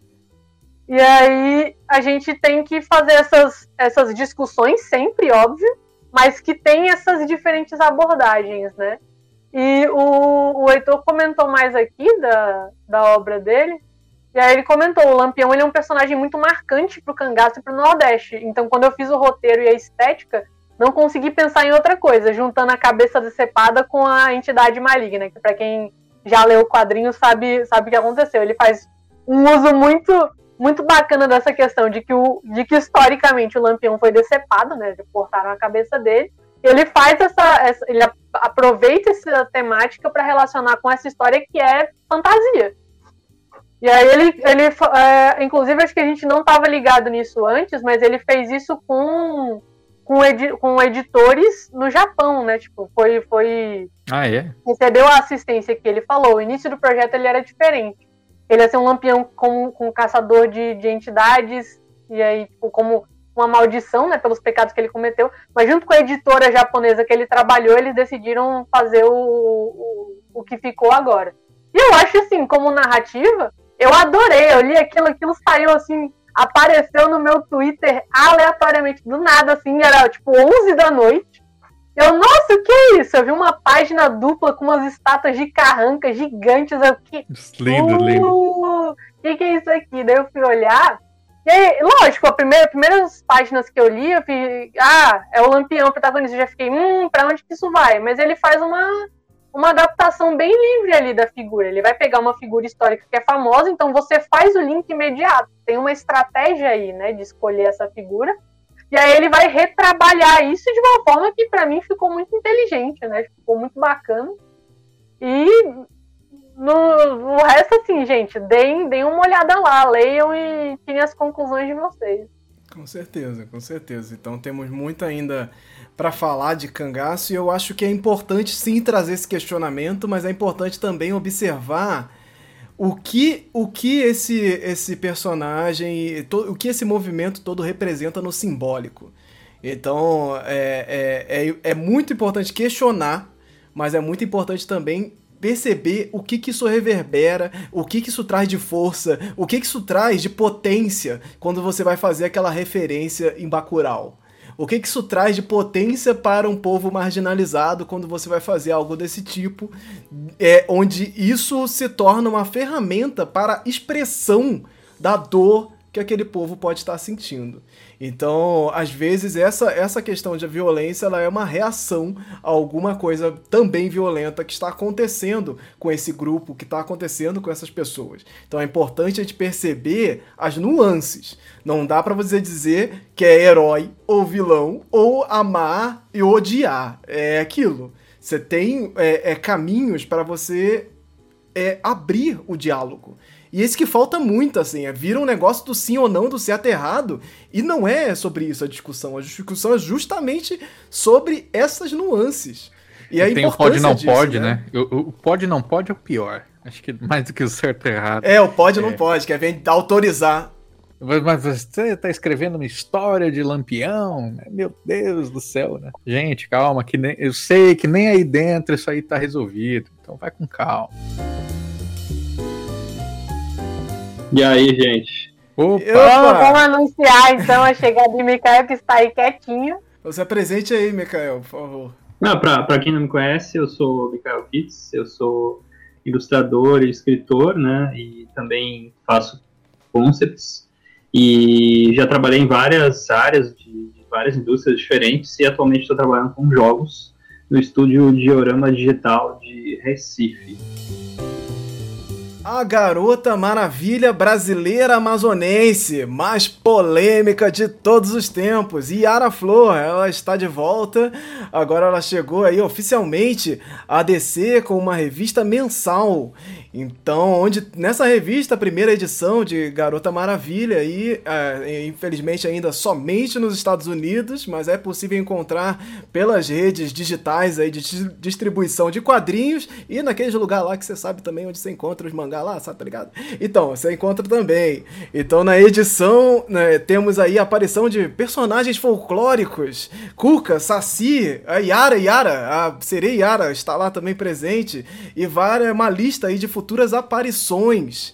E aí a gente tem que fazer essas, essas discussões sempre, óbvio, mas que tem essas diferentes abordagens, né? E o, o Heitor comentou mais aqui da, da obra dele, e aí ele comentou, o Lampião ele é um personagem muito marcante pro cangaço e pro Nordeste. Então, quando eu fiz o roteiro e a estética, não consegui pensar em outra coisa, juntando a cabeça decepada com a entidade maligna, que para quem já leu o quadrinho sabe, sabe o que aconteceu. Ele faz um uso muito muito bacana dessa questão de que, o, de que historicamente o Lampião foi decepado, né? Cortaram a cabeça dele. Ele faz essa, essa ele aproveita essa temática para relacionar com essa história que é fantasia. E aí ele, ele é, inclusive acho que a gente não estava ligado nisso antes, mas ele fez isso com com, edi com editores no Japão, né? Tipo, foi foi ah é recebeu a assistência que ele falou. O início do projeto ele era diferente. Ele ia ser um lampião com, com caçador de, de entidades e aí tipo, como uma maldição, né, pelos pecados que ele cometeu. Mas junto com a editora japonesa que ele trabalhou, eles decidiram fazer o, o, o que ficou agora. E eu acho assim, como narrativa, eu adorei, eu li aquilo, aquilo saiu assim, apareceu no meu Twitter aleatoriamente, do nada, assim, era tipo 11 da noite. Eu, nossa, o que é isso? Eu vi uma página dupla com umas estátuas de carranca gigantes. Eu, que, lindo, uh, lindo. O que, que é isso aqui? Daí eu fui olhar. E aí, lógico, a primeira, primeiras páginas que eu li, eu fiz, ah, é o Lampião, o protagonista. Eu já fiquei, hum, pra onde que isso vai? Mas ele faz uma, uma adaptação bem livre ali da figura. Ele vai pegar uma figura histórica que é famosa, então você faz o link imediato. Tem uma estratégia aí, né, de escolher essa figura. E aí ele vai retrabalhar isso de uma forma que para mim ficou muito inteligente, né? Ficou muito bacana. E no, no resto, assim, gente, deem, deem uma olhada lá, leiam e tirem as conclusões de vocês. Com certeza, com certeza. Então temos muito ainda para falar de cangaço e eu acho que é importante sim trazer esse questionamento, mas é importante também observar o que o que esse esse personagem, o que esse movimento todo representa no simbólico. Então é, é, é, é muito importante questionar, mas é muito importante também perceber o que, que isso reverbera, o que, que isso traz de força, o que, que isso traz de potência quando você vai fazer aquela referência em Bacurau. O que, que isso traz de potência para um povo marginalizado quando você vai fazer algo desse tipo, é, onde isso se torna uma ferramenta para expressão da dor que aquele povo pode estar sentindo. Então, às vezes, essa, essa questão de violência ela é uma reação a alguma coisa também violenta que está acontecendo com esse grupo, que está acontecendo com essas pessoas. Então, é importante a gente perceber as nuances. Não dá para você dizer que é herói ou vilão, ou amar e odiar. É aquilo. Você tem é, é caminhos para você é, abrir o diálogo. E esse que falta muito, assim, é vira um negócio do sim ou não, do certo e errado, e não é sobre isso a discussão. A discussão é justamente sobre essas nuances. E a Tem o pode não disso, pode, né? né? O, o pode não pode é o pior. Acho que mais do que o certo e errado. É, o pode é. não pode, que é vem autorizar. Mas você está escrevendo uma história de Lampião? Meu Deus do céu, né? Gente, calma, que nem, eu sei que nem aí dentro isso aí tá resolvido. Então vai com calma. E aí, gente? Opa! Opa! Vamos anunciar então a chegada de Mikael, que está aí quietinho. Você apresente aí, Mikael, por favor. Não, para quem não me conhece, eu sou Mikael Kitts, eu sou ilustrador e escritor, né? E também faço concepts. E já trabalhei em várias áreas de, de várias indústrias diferentes e atualmente estou trabalhando com jogos no estúdio Diorama Digital de Recife. A garota maravilha brasileira amazonense, mais polêmica de todos os tempos. Yara Flor, ela está de volta. Agora ela chegou aí oficialmente a DC com uma revista mensal. Então, onde nessa revista, a primeira edição de Garota Maravilha, e é, infelizmente ainda somente nos Estados Unidos, mas é possível encontrar pelas redes digitais aí de distribuição de quadrinhos e naquele lugar lá que você sabe também onde você encontra os mangá lá, sabe, tá ligado? Então, você encontra também. Então, na edição, né, temos aí a aparição de personagens folclóricos. Kuka, Saci, a Yara, Yara, a sereia Yara está lá também presente, e várias, uma lista aí de futuras aparições.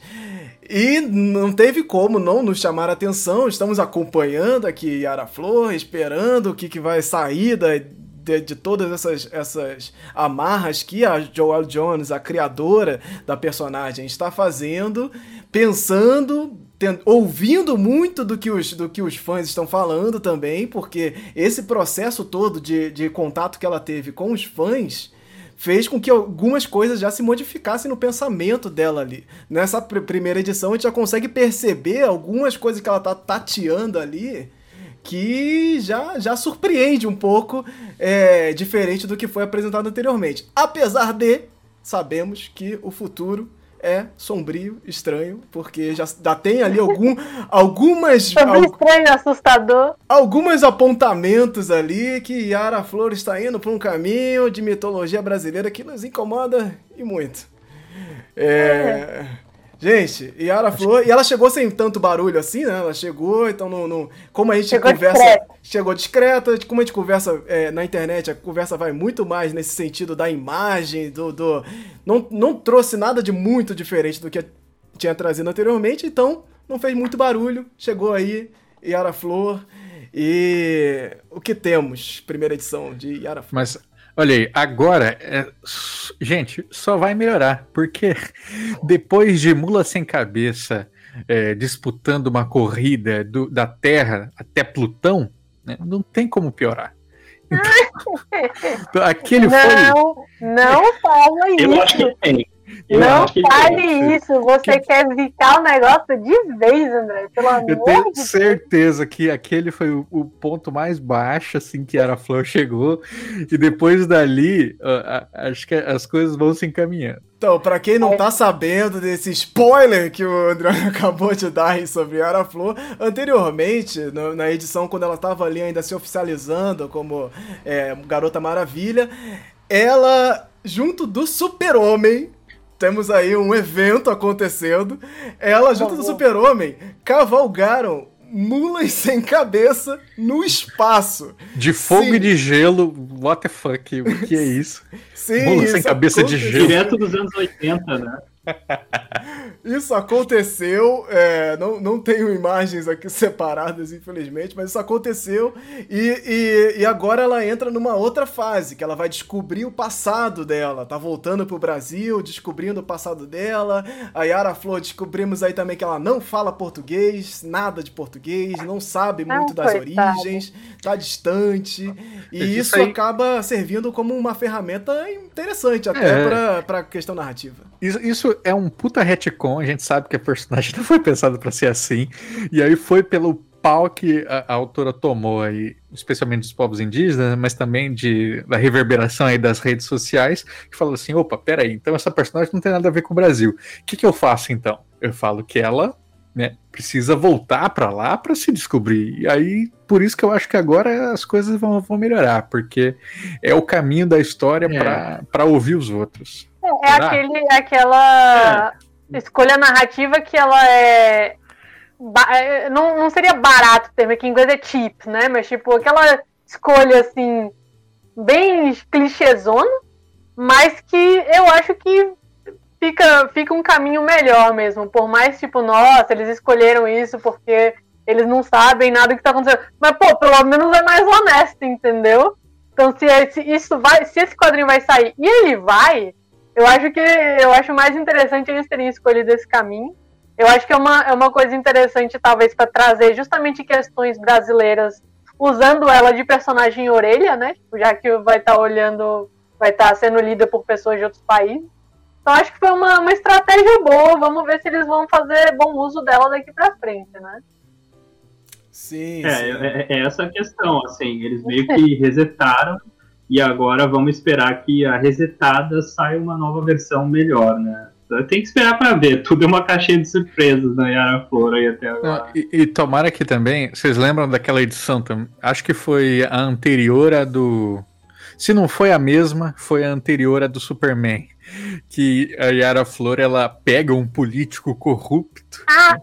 E não teve como não nos chamar a atenção. Estamos acompanhando aqui Yara Flor, esperando o que, que vai sair da, de, de, todas essas, essas amarras que a Joelle Jones, a criadora da personagem, está fazendo, pensando, ouvindo muito do que, os, do que os fãs estão falando também, porque esse processo todo de, de contato que ela teve com os fãs fez com que algumas coisas já se modificassem no pensamento dela ali. Nessa pr primeira edição a gente já consegue perceber algumas coisas que ela tá tateando ali que já, já surpreende um pouco, é, diferente do que foi apresentado anteriormente. Apesar de sabemos que o futuro é sombrio, estranho, porque já, já tem ali algum, algumas. Sombrio, estranho, assustador. Alguns apontamentos ali que Yara Flor está indo por um caminho de mitologia brasileira que nos incomoda e muito. É. é. Gente, Yara Flor. E ela chegou sem tanto barulho assim, né? Ela chegou, então não. não como a gente chegou conversa. Discreta. Chegou discreta, como a gente conversa é, na internet, a conversa vai muito mais nesse sentido da imagem, do. do não, não trouxe nada de muito diferente do que tinha trazido anteriormente, então não fez muito barulho. Chegou aí, Yara Flor. E o que temos? Primeira edição de Yara Flor. Mas Olha aí, agora, é, gente, só vai melhorar, porque depois de Mula Sem Cabeça é, disputando uma corrida do, da Terra até Plutão, né, não tem como piorar. Então, aquele não, foi. Não fala isso. Eu acho que tem. Eu não fale isso, você que... quer zicar o negócio de vez, André, pelo amor Eu tenho de certeza Deus. que aquele foi o, o, ponto mais baixo, assim, que a Flor chegou, e depois dali, uh, acho que as coisas vão se encaminhando. Então, para quem não é. tá sabendo desse spoiler que o André acabou de dar sobre Ara Flor, anteriormente, no, na edição quando ela tava ali ainda se oficializando como é, Garota Maravilha, ela, junto do Super-Homem, temos aí um evento acontecendo. Ela, junto do Super-Homem, cavalgaram mulas sem cabeça no espaço. De fogo Sim. e de gelo, what the fuck? O que é isso? Sim, Mula sem cabeça de gelo. Direto dos anos 80, né? Isso aconteceu, é, não, não tenho imagens aqui separadas, infelizmente, mas isso aconteceu e, e, e, agora ela entra numa outra fase, que ela vai descobrir o passado dela, tá voltando pro Brasil, descobrindo o passado dela, a Yara Flor descobrimos aí também que ela não fala português, nada de português, não sabe muito das origens, tá distante, e isso, aí... acaba servindo como uma ferramenta interessante até é. pra, pra questão narrativa. Isso, isso é um puta retcon, a gente sabe que a personagem não foi pensada para ser assim. E aí foi pelo pau que a, a, autora tomou aí, especialmente dos povos indígenas, mas também de, da reverberação aí das redes sociais, que falou assim, opa, peraí, então essa personagem não tem nada a ver com o Brasil. O que, que eu faço então? Eu falo que ela né, precisa voltar para lá para se descobrir. E aí, por isso que eu acho que agora as coisas vão, vão melhorar, porque é o caminho da história é. para ouvir os outros. É, é aquele, aquela é. Escolha narrativa que ela é, é. Não, não seria barato o termo, que em inglês é cheap, né? Mas tipo, aquela escolha assim, bem clichêzona, mas que eu acho que fica, fica um caminho melhor mesmo. Por mais, tipo, nossa, eles escolheram isso porque eles não sabem nada que tá acontecendo. Mas, pô, pelo menos é mais honesto, entendeu? Então, se, esse, isso vai, se esse quadrinho vai sair e ele vai, eu acho que eu acho mais interessante eles terem escolhido esse caminho. Eu acho que é uma, é uma coisa interessante, talvez, para trazer justamente questões brasileiras, usando ela de personagem orelha, né? Tipo, já que vai estar tá olhando, vai estar tá sendo lida por pessoas de outros países. Então acho que foi uma, uma estratégia boa. Vamos ver se eles vão fazer bom uso dela daqui para frente, né? Sim, é, sim. É, é, essa a questão, assim, eles meio que resetaram e agora vamos esperar que a resetada saia uma nova versão melhor, né? Tem que esperar para ver, tudo é uma caixinha de surpresas na Yara Flor aí até agora. E, e, tomara que também, vocês lembram daquela edição, acho que foi a anterior a do... Se não foi a mesma, foi a anterior a do Superman. Que a Yara Flor, ela pega um político corrupto, ah.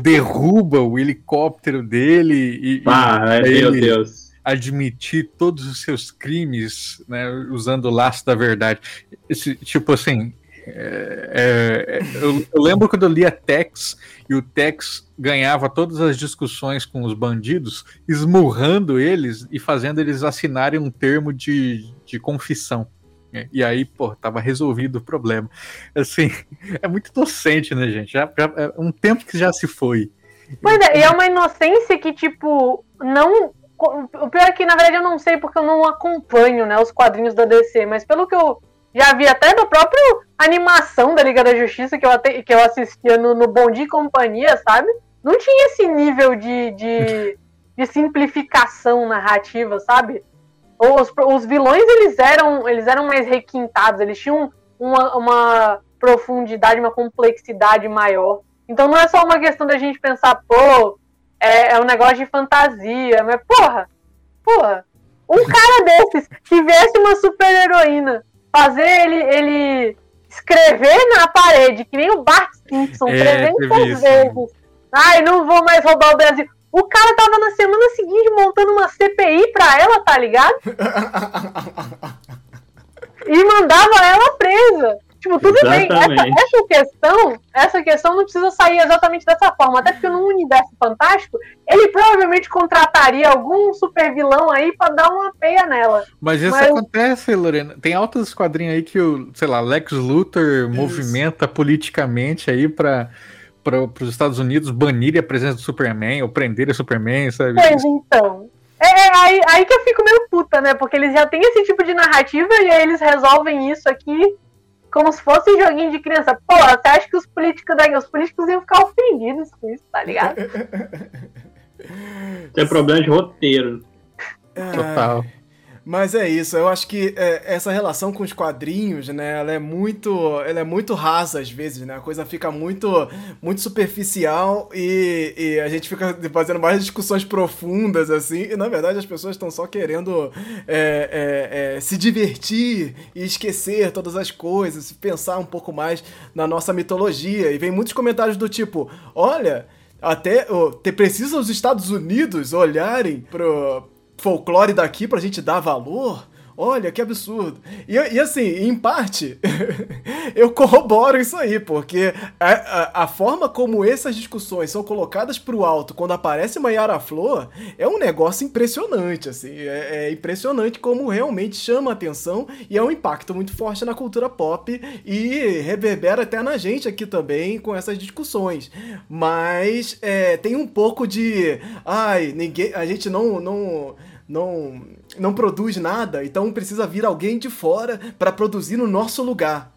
derruba o helicóptero dele e... Ah, e, meu Deus admitir todos os seus crimes, né, usando o laço da verdade. Esse, tipo assim, É, é, eu, eu, lembro quando eu lia Tex e o Tex ganhava todas as discussões com os bandidos, esmurrando eles e fazendo eles assinarem um termo de, de confissão. E aí, pô, tava resolvido o problema. Assim, é muito inocente, né, gente? Já, já, é um tempo que já se foi. Pois é, e é uma inocência que, tipo, não. O pior é que, na verdade, eu não sei porque eu não acompanho, né, os quadrinhos da DC, mas pelo que eu já vi até da própria animação da Liga da Justiça que eu, até, que eu assistia no, no Bom Dia e Companhia, sabe? Não tinha esse nível de, de, de simplificação narrativa, sabe? Os, os vilões, eles eram, eles eram mais requintados, eles tinham uma, uma profundidade, uma complexidade maior. Então não é só uma questão da gente pensar, pô, é, é um negócio de fantasia, mas porra, porra, um cara desses que viesse uma super-heroína, fazer ele, ele escrever na parede, que nem o Bart Simpson, é, 300 vezes. Ai, não vou mais roubar o Brasil. O cara tava na semana seguinte montando uma CPI pra ela, tá ligado? e mandava ela presa. Tipo, tudo Exatamente. bem, essa, essa, questão, essa questão não precisa sair exatamente dessa forma, até porque no universo fantástico, ele provavelmente contrataria algum super vilão aí para dar uma peia nela. Mas isso Mas... acontece, Lorena. Tem altos quadrinhos aí que o, sei lá, Lex Luthor isso. movimenta politicamente aí para para os Estados Unidos banirem a presença do Superman ou prenderem o Superman, sabe? Pois então. É, é aí, aí que eu fico meio puta, né? Porque eles já têm esse tipo de narrativa e aí eles resolvem isso aqui como se fosse joguinho de criança. Pô, você acha que os políticos daqui, os políticos iam ficar ofendidos com isso, tá ligado? Tem problema de roteiro. Total. Mas é isso, eu acho que é, essa relação com os quadrinhos, né, ela é muito, ela é muito rasa às vezes, né, a coisa fica muito, muito superficial e, e a gente fica fazendo mais discussões profundas, assim, e na verdade as pessoas estão só querendo é, é, é, se divertir e esquecer todas as coisas, pensar um pouco mais na nossa mitologia, e vem muitos comentários do tipo, olha, até oh, precisa os Estados Unidos olharem pro, folclore daqui pra gente dar valor? Olha, que absurdo. E, e assim, em parte, eu corroboro isso aí, porque a, a, a, forma como essas discussões são colocadas pro alto quando aparece Mayara Flor é um negócio impressionante, assim. É, é impressionante como realmente chama atenção e é um impacto muito forte na cultura pop e reverbera até na gente aqui também com essas discussões. Mas é, tem um pouco de. Ai, ninguém. A gente não. não não, não produz nada, então precisa vir alguém de fora para produzir no nosso lugar.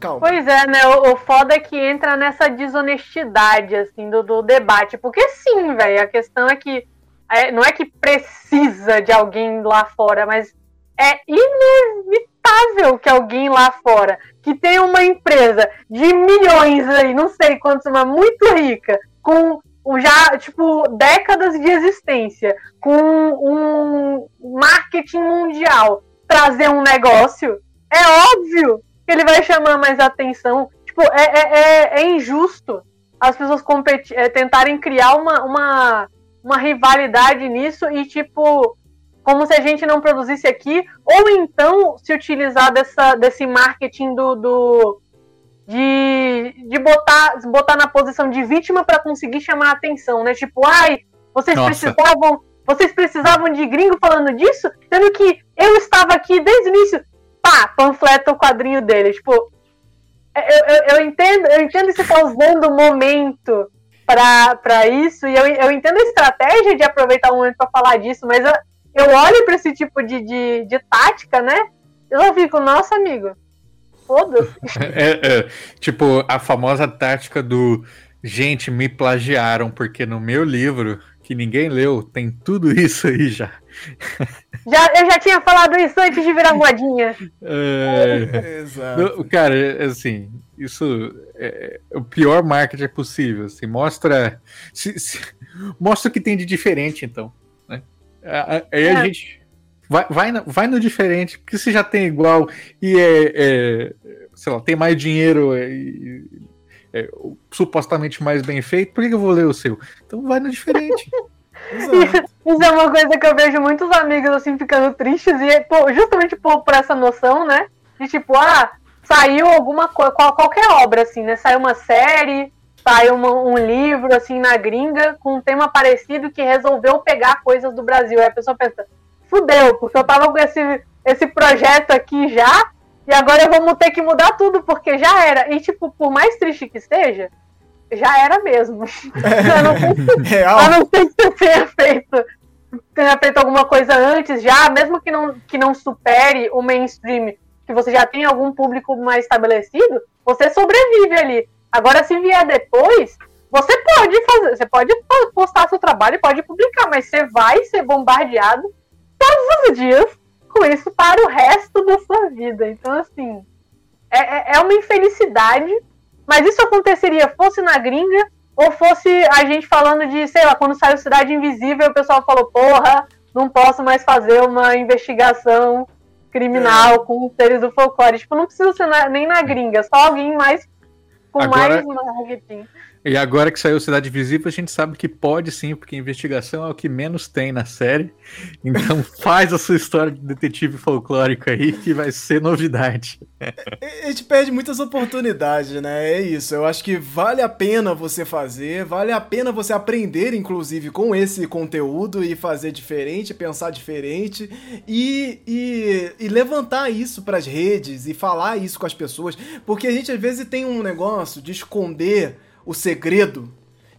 Calma. Pois é, né? O, o foda é que entra nessa desonestidade, assim, do, do debate. Porque sim, velho, a questão é que é, não é que precisa de alguém lá fora, mas é inevitável que alguém lá fora, que tem uma empresa de milhões aí, não sei quantos, mas muito rica, com já, tipo, décadas de existência, com um marketing mundial, trazer um negócio, é óbvio que ele vai chamar mais atenção. Tipo, é, é, é, é injusto as pessoas competir, é, tentarem criar uma, uma, uma rivalidade nisso e, tipo, como se a gente não produzisse aqui, ou então se utilizar dessa, desse marketing do, do de, de botar, botar na posição de vítima para conseguir chamar a atenção, né? Tipo, ai, vocês Nossa. precisavam, vocês precisavam de gringo falando disso, sendo que eu estava aqui desde o início. Pá, panfleta o quadrinho dele. Tipo, eu, eu, eu entendo, eu entendo que você está usando o momento para isso, e eu, eu entendo a estratégia de aproveitar o momento para falar disso, mas eu, eu olho para esse tipo de, de, de tática, né? Eu fico, nossa, amigo, foda-se. É, é, tipo, a famosa tática do gente, me plagiaram, porque no meu livro, que ninguém leu, tem tudo isso aí já. já eu já tinha falado isso antes de virar modinha. É, Exato. Cara, assim, isso é, é o pior marketing possível. Assim, mostra, se, se, mostra o que tem de diferente, então. Né? Aí a, a, a é. gente Vai, vai, vai no diferente, porque se já tem igual e é, é sei lá, tem mais dinheiro e é, supostamente mais bem feito, por que eu vou ler o seu? Então vai no diferente. Isso é uma coisa que eu vejo muitos amigos assim ficando tristes e pô, justamente por, por essa noção, né? De tipo, ah, saiu alguma coisa, qualquer obra, assim, né? Saiu uma série, saiu uma, um livro, assim, na gringa, com um tema parecido que resolveu pegar coisas do Brasil. Aí a pessoa pensa, fudeu, porque eu tava com esse, esse projeto aqui já, e agora vamos ter que mudar tudo, porque já era. E, tipo, por mais triste que seja, já era mesmo. É, eu não sei se, eu não sei se você tenha feito, tenha feito alguma coisa antes já, mesmo que não, que não supere o mainstream, que você já tem algum público mais estabelecido, você sobrevive ali. Agora, se vier depois, você pode fazer, você pode postar seu trabalho, pode publicar, mas você vai ser bombardeado todos os dias com isso para o resto da sua vida. Então, assim, é, é, é uma infelicidade, mas isso aconteceria fosse na gringa ou fosse a gente falando de, sei lá, quando saiu Cidade Invisível, o pessoal falou, porra, não posso mais fazer uma investigação criminal é. com os seres do folclore. Tipo, não precisa ser na, nem na gringa, só alguém mais com Agora... mais marketing. E agora que saiu Cidade Visível, a gente sabe que pode sim, porque investigação é o que menos tem na série. Então faz a sua história de detetive folclórico aí, que vai ser novidade. A gente perde muitas oportunidades, né? É isso. Eu acho que vale a pena você fazer, vale a pena você aprender, inclusive, com esse conteúdo e fazer diferente, pensar diferente e, e, e levantar isso para as redes e falar isso com as pessoas, porque a gente às vezes tem um negócio de esconder o segredo,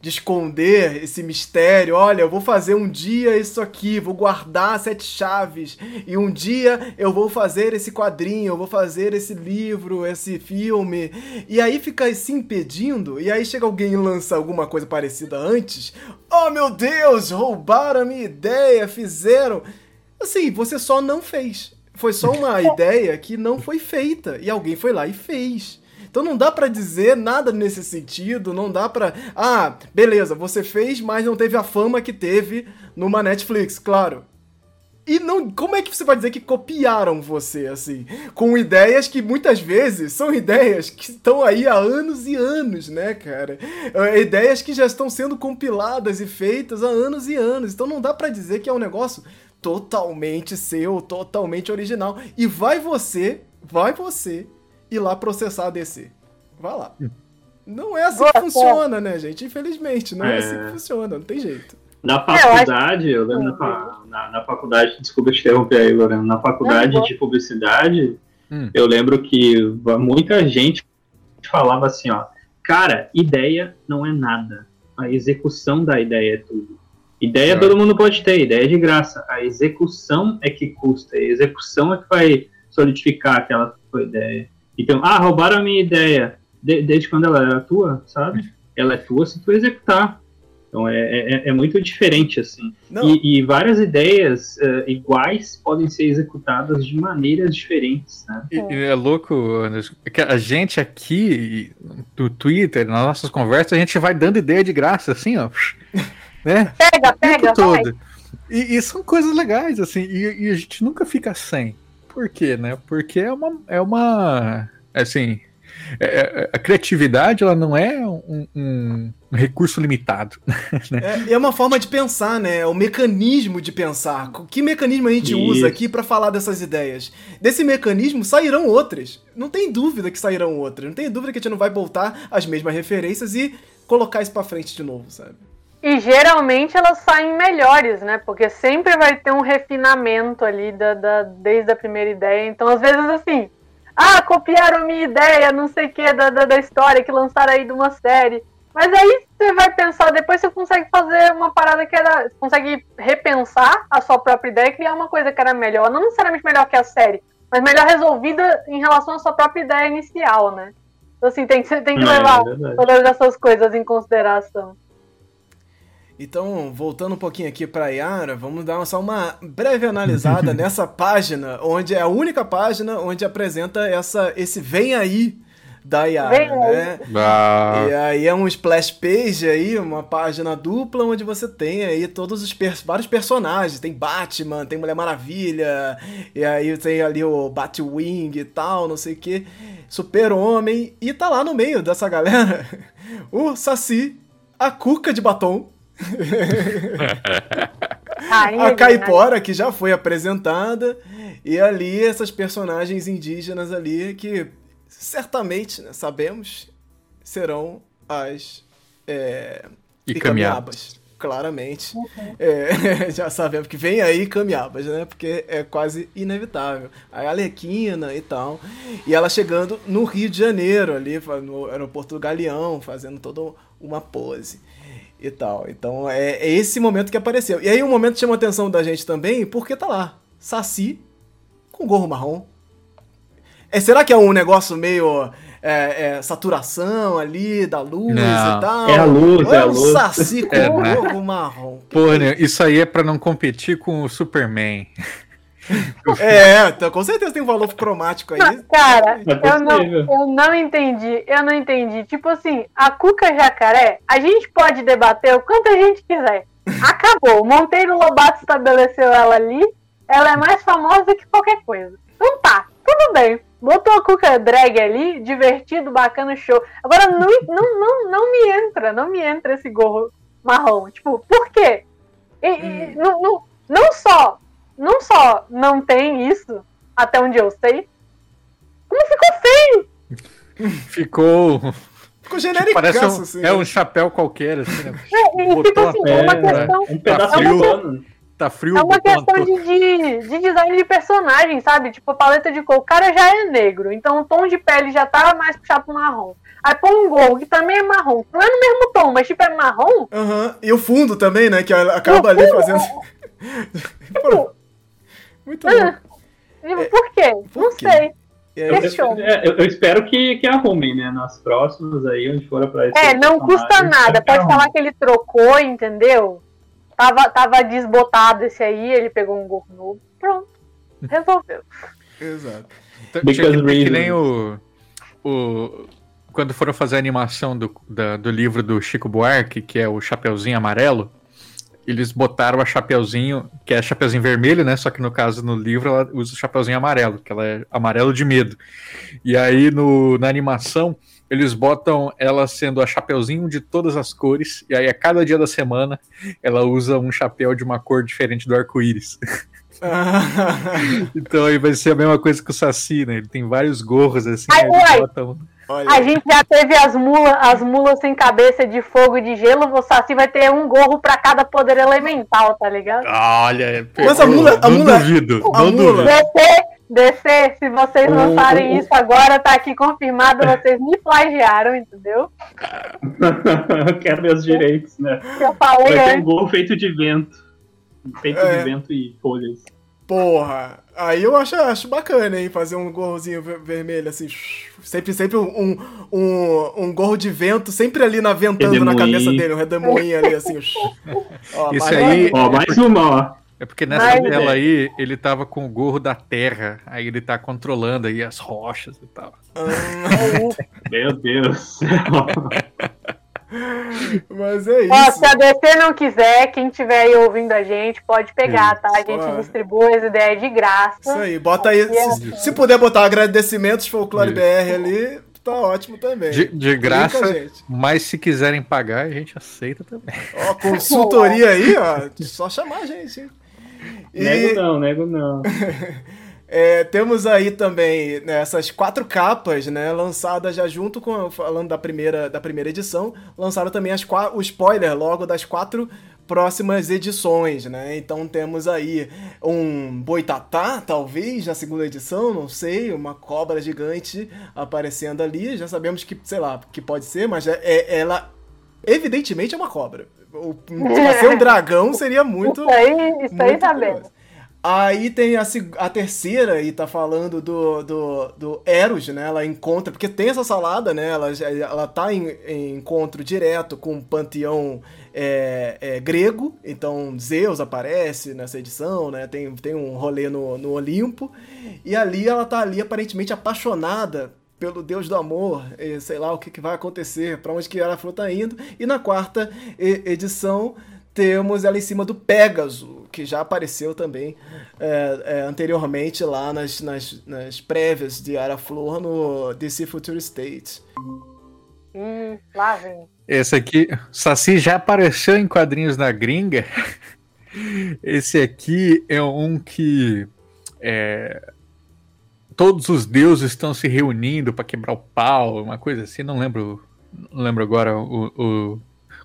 de esconder esse mistério. Olha, eu vou fazer um dia isso aqui, vou guardar sete chaves, e um dia eu vou fazer esse quadrinho, eu vou fazer esse livro, esse filme. E aí fica se impedindo, e aí chega alguém e lança alguma coisa parecida antes. Oh meu Deus, roubaram a minha ideia, fizeram. Assim, você só não fez. Foi só uma ideia que não foi feita, e alguém foi lá e fez. Então não dá para dizer nada nesse sentido, não dá para, ah, beleza, você fez, mas não teve a fama que teve numa Netflix, claro. E não, como é que você vai dizer que copiaram você assim, com ideias que muitas vezes são ideias que estão aí há anos e anos, né, cara? Uh, ideias que já estão sendo compiladas e feitas há anos e anos. Então não dá para dizer que é um negócio totalmente seu, totalmente original. E vai você, vai você ir lá processar a DC. Vai lá. Hum. Não é assim que funciona, né, gente? Infelizmente, não é, é assim que funciona, não tem jeito. Na faculdade, eu lembro na, na, na, faculdade, desculpa te interromper aí, Lorena, na faculdade de publicidade, hum. eu lembro que muita gente falava assim, ó, cara, ideia não é nada, a execução da ideia é tudo. Ideia é. todo mundo pode ter, ideia é de graça, a execução é que custa, a execução é que vai solidificar aquela sua ideia. Então, ah, roubaram a minha ideia. De, desde quando ela era tua, sabe? Ela é tua se tu executar. Então é, é, é muito diferente, assim. E, e, várias ideias uh, iguais podem ser executadas de maneiras diferentes, né? E, e é louco, que a gente aqui, do Twitter, nas nossas conversas, a gente vai dando ideia de graça, assim, ó. Né? Pega, pega, todo. E, e, são coisas legais, assim, e, e a gente nunca fica sem. Por quê, né? Porque é uma. É uma assim. É, é, a criatividade ela não é um, um recurso limitado. Né? É, é, uma forma de pensar, né? É o mecanismo de pensar. Que mecanismo a gente Isso. usa aqui para falar dessas ideias? Desse mecanismo sairão outras. Não tem dúvida que sairão outras. Não tem dúvida que a gente não vai voltar às mesmas referências e colocar isso para frente de novo, sabe? E geralmente elas saem melhores, né? Porque sempre vai ter um refinamento ali da, da, desde a primeira ideia. Então, às vezes, assim, ah, copiaram minha ideia, não sei o que, da, da, da, história que lançaram aí de uma série. Mas aí você vai pensar, depois você consegue fazer uma parada que era. Você consegue repensar a sua própria ideia e criar uma coisa que era melhor. Não necessariamente melhor que a série, mas melhor resolvida em relação à sua própria ideia inicial, né? Então, assim, tem, tem que é, levar é todas essas coisas em consideração. Então, voltando um pouquinho aqui para Yara, vamos dar só uma breve analisada nessa página, onde é a única página onde apresenta essa, esse vem aí da Yara, né? Ah. E aí é um splash page aí, uma página dupla onde você tem aí todos os per vários personagens, tem Batman, tem Mulher Maravilha, e aí tem ali o Batwing e tal, não sei o que, Super-Homem, e tá lá no meio dessa galera o Saci, a Cuca de batom, a Caipora, que já foi apresentada, e ali essas personagens indígenas ali que certamente, né, sabemos, serão as é, e Icamiabas. Claramente. Uhum. É, já sabemos que vem aí Camiabas, né? Porque é quase inevitável. A Alequina e tal. E ela chegando no Rio de Janeiro, ali no aeroporto do Galeão, fazendo toda uma pose e tal. Então é, é, esse momento que apareceu. E aí o um momento chama a atenção da gente também, porque tá lá, Saci com gorro marrom. É, será que é um negócio meio é, é, saturação ali da luz não. e tal? É a luz, Ou é, é a luz. Saci com é, né? gorro marrom. Pô, né, isso aí é para não competir com o Superman. É, então, com certeza tem um valor cromático aí. cara, eu não, eu não entendi. Eu não entendi. Tipo assim, a Cuca Jacaré, a gente pode debater o quanto a gente quiser. Acabou. Monteiro Lobato estabeleceu ela ali. Ela é mais famosa que qualquer coisa. Então tá, tudo bem. Botou a Cuca drag ali, divertido, bacana, show. Agora não, não, não, não me entra, não me entra esse gorro marrom. Tipo, por quê? E, hum. e, não, não, não só não só não tem isso, até onde eu sei, como ficou feio. ficou. Ficou genérico. Parece um, assim, é um chapéu qualquer, assim, né? É, e tipo assim, é uma questão. Um tá frio, tá frio. É uma questão de, de, de, design de personagem, sabe? Tipo, a paleta de cor. O cara já é negro, então o tom de pele já tá mais puxado pro marrom. Aí põe um gol que também é marrom. Não é no mesmo tom, mas tipo é marrom. Aham. Uhum. E o fundo também, né? Que acaba ali fazendo. Tipo, muito bom. Por quê? Por não quê? sei. Eu, eu, eu, espero que, que arrumem, né? Nas próximas aí, onde for pra É, não custa nada. Pode falar que ele trocou, entendeu? Tava, tava desbotado esse aí, ele pegou um gol novo. Pronto. Resolveu. Exato. Então, que, que nem o, o. Quando foram fazer a animação do, da, do livro do Chico Buarque, que é o Chapeuzinho Amarelo eles botaram a Chapeuzinho, que é Chapeuzinho vermelho, né? Só que no caso, no livro, ela usa o Chapeuzinho amarelo, que ela é amarelo de medo. E aí, no, na animação, eles botam ela sendo a Chapeuzinho de todas as cores, e aí a cada dia da semana ela usa um chapéu de uma cor diferente do arco-íris. então aí vai ser a mesma coisa que o Saci, né? Ele tem vários gorros assim. Ai, ai. Botam... Olha. A gente já teve as mulas, as mulas sem cabeça de fogo e de gelo, o Saci vai ter um gorro para cada poder elemental, tá ligado? Olha, Mas a mula, a não mula, duvido, a não mula. duvido. DC, DC, se vocês lançarem isso agora, tá aqui confirmado, vocês me plagiaram, entendeu? Quero meus direitos, né? Eu falei vai ter um gorro feito de vento. Feito é. de vento e folhas. Porra, aí eu acho, acho bacana, hein? Fazer um gorrozinho vermelho, assim. Sempre, sempre um, um, um gorro de vento, sempre ali na ventando na cabeça dele, um redemoinho ali, assim. ó, Isso aí. Ó, mais uma, ó. É porque nessa tela aí, ele tava com o gorro da terra, aí ele tá controlando aí as rochas e tal. Ah. Meu Deus. Mas é isso. Ó, se a DC não quiser, quem estiver aí ouvindo a gente, pode pegar, tá? A gente distribui as ideias de graça. Isso aí, bota aí. Se, se, puder botar agradecimentos Folclore isso. BR ali, tá ótimo também. De, de graça, mas se quiserem pagar, a gente aceita também. Ó, consultoria aí, ó, só chamar a gente. E... Nego não, nego não. É, temos aí também né, essas quatro capas, né, lançadas já junto com, falando da primeira, da primeira edição, lançaram também as, o spoiler logo das quatro próximas edições, né? Então temos aí um boitatá, talvez, na segunda edição, não sei, uma cobra gigante aparecendo ali. Já sabemos que, sei lá, que pode ser, mas é, é ela evidentemente é uma cobra. Se ser um dragão seria muito. Isso aí, isso aí sabemos. Aí tem a, a terceira e tá falando do, do, do Eros, né? Ela encontra, porque tem essa salada, né? Ela, ela tá em, em encontro direto com o panteão é, é, grego, então Zeus aparece nessa edição, né? Tem, tem um rolê no, no Olimpo, e ali ela tá ali aparentemente apaixonada pelo Deus do amor, sei lá o que, que vai acontecer, para onde que ela tá indo. E na quarta edição temos ela em cima do Pégaso, que já apareceu também é, é, anteriormente lá nas, nas, nas prévias de Ara Flor no DC Future State. Hum, lá vem. Esse aqui, Saci já apareceu em quadrinhos na gringa. Esse aqui é um que é, todos os deuses estão se reunindo para quebrar o pau, uma coisa assim, não lembro, não lembro agora o, o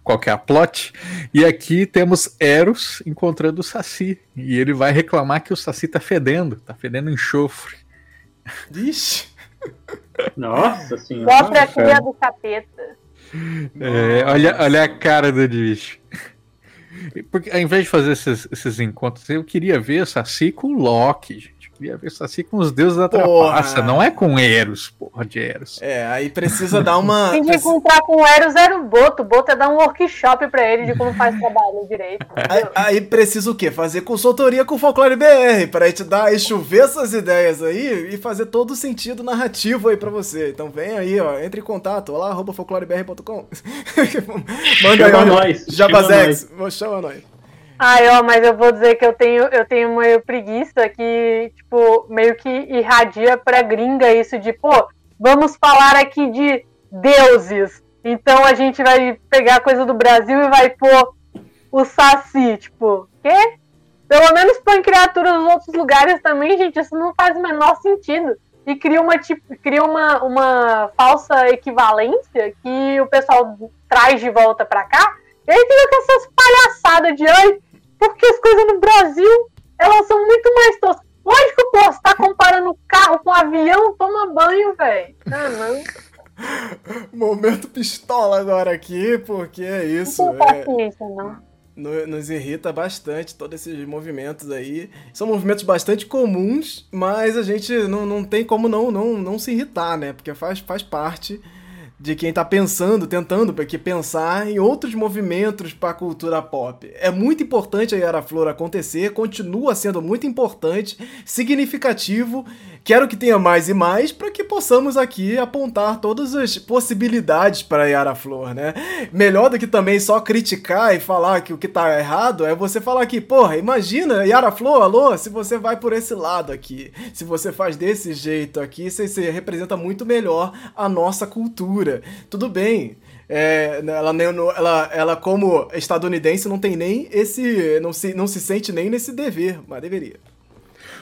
qual que é a plot. E aqui temos Eros encontrando o Saci. E ele vai reclamar que o Saci tá fedendo, tá fedendo enxofre. Vixe! Nossa senhora. Mostra a cria do capeta. É, olha, olha a cara do bicho. Porque ao invés de fazer esses, esses encontros, eu queria ver o Saci com o Loki, queria ver Saci com os deuses da trapaça, não é com Eros, porra de Eros. É, aí precisa dar uma. Tem que encontrar com o Eros era o Boto. O Boto é dar um workshop pra ele de como faz trabalho direito. Aí, aí, precisa o quê? Fazer consultoria com o Folclore BR, pra gente dar e chover essas ideias aí e fazer todo o sentido narrativo aí pra você. Então vem aí, ó, entre em contato, olá, arroba folclorebr.com. Manda aí, ó, nós. Jabazex, chama nós. Ai, ó, mas eu vou dizer que eu tenho, eu tenho uma preguiça que, tipo, meio que irradia pra gringa isso de, pô, vamos falar aqui de deuses. Então a gente vai pegar a coisa do Brasil e vai pôr o Saci, tipo, quê? Pelo menos põe criaturas dos outros lugares também, gente, isso não faz o menor sentido. E cria uma, tipo, cria uma, uma falsa equivalência que o pessoal traz de volta pra cá. E aí fica com essas palhaçadas de ai, porque as coisas no Brasil, elas são muito mais toscas. Lógico, pô, você tá comparando carro com avião, toma banho, velho. Ah, não. Momento pistola agora aqui, porque é isso. Não tem paciência, é... não nos irrita bastante todos esses movimentos aí. São movimentos bastante comuns, mas a gente não, não tem como não, não, não se irritar, né? Porque faz, faz parte de quem está pensando, tentando porque pensar em outros movimentos para a cultura pop. É muito importante a Yara Flor acontecer, continua sendo muito importante, significativo. Quero que tenha mais e mais para que possamos aqui apontar todas as possibilidades para Yara Flor, né? Melhor do que também só criticar e falar que o que está errado é você falar que, porra, imagina, Yara Flor, alô, se você vai por esse lado aqui, se você faz desse jeito aqui, você, você representa muito melhor a nossa cultura. Tudo bem. É, ela, ela, ela, como estadunidense, não tem nem esse. Não se, não se sente nem nesse dever, mas deveria.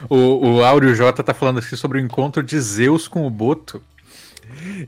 O, o Áureo J tá falando aqui sobre o encontro de Zeus com o Boto.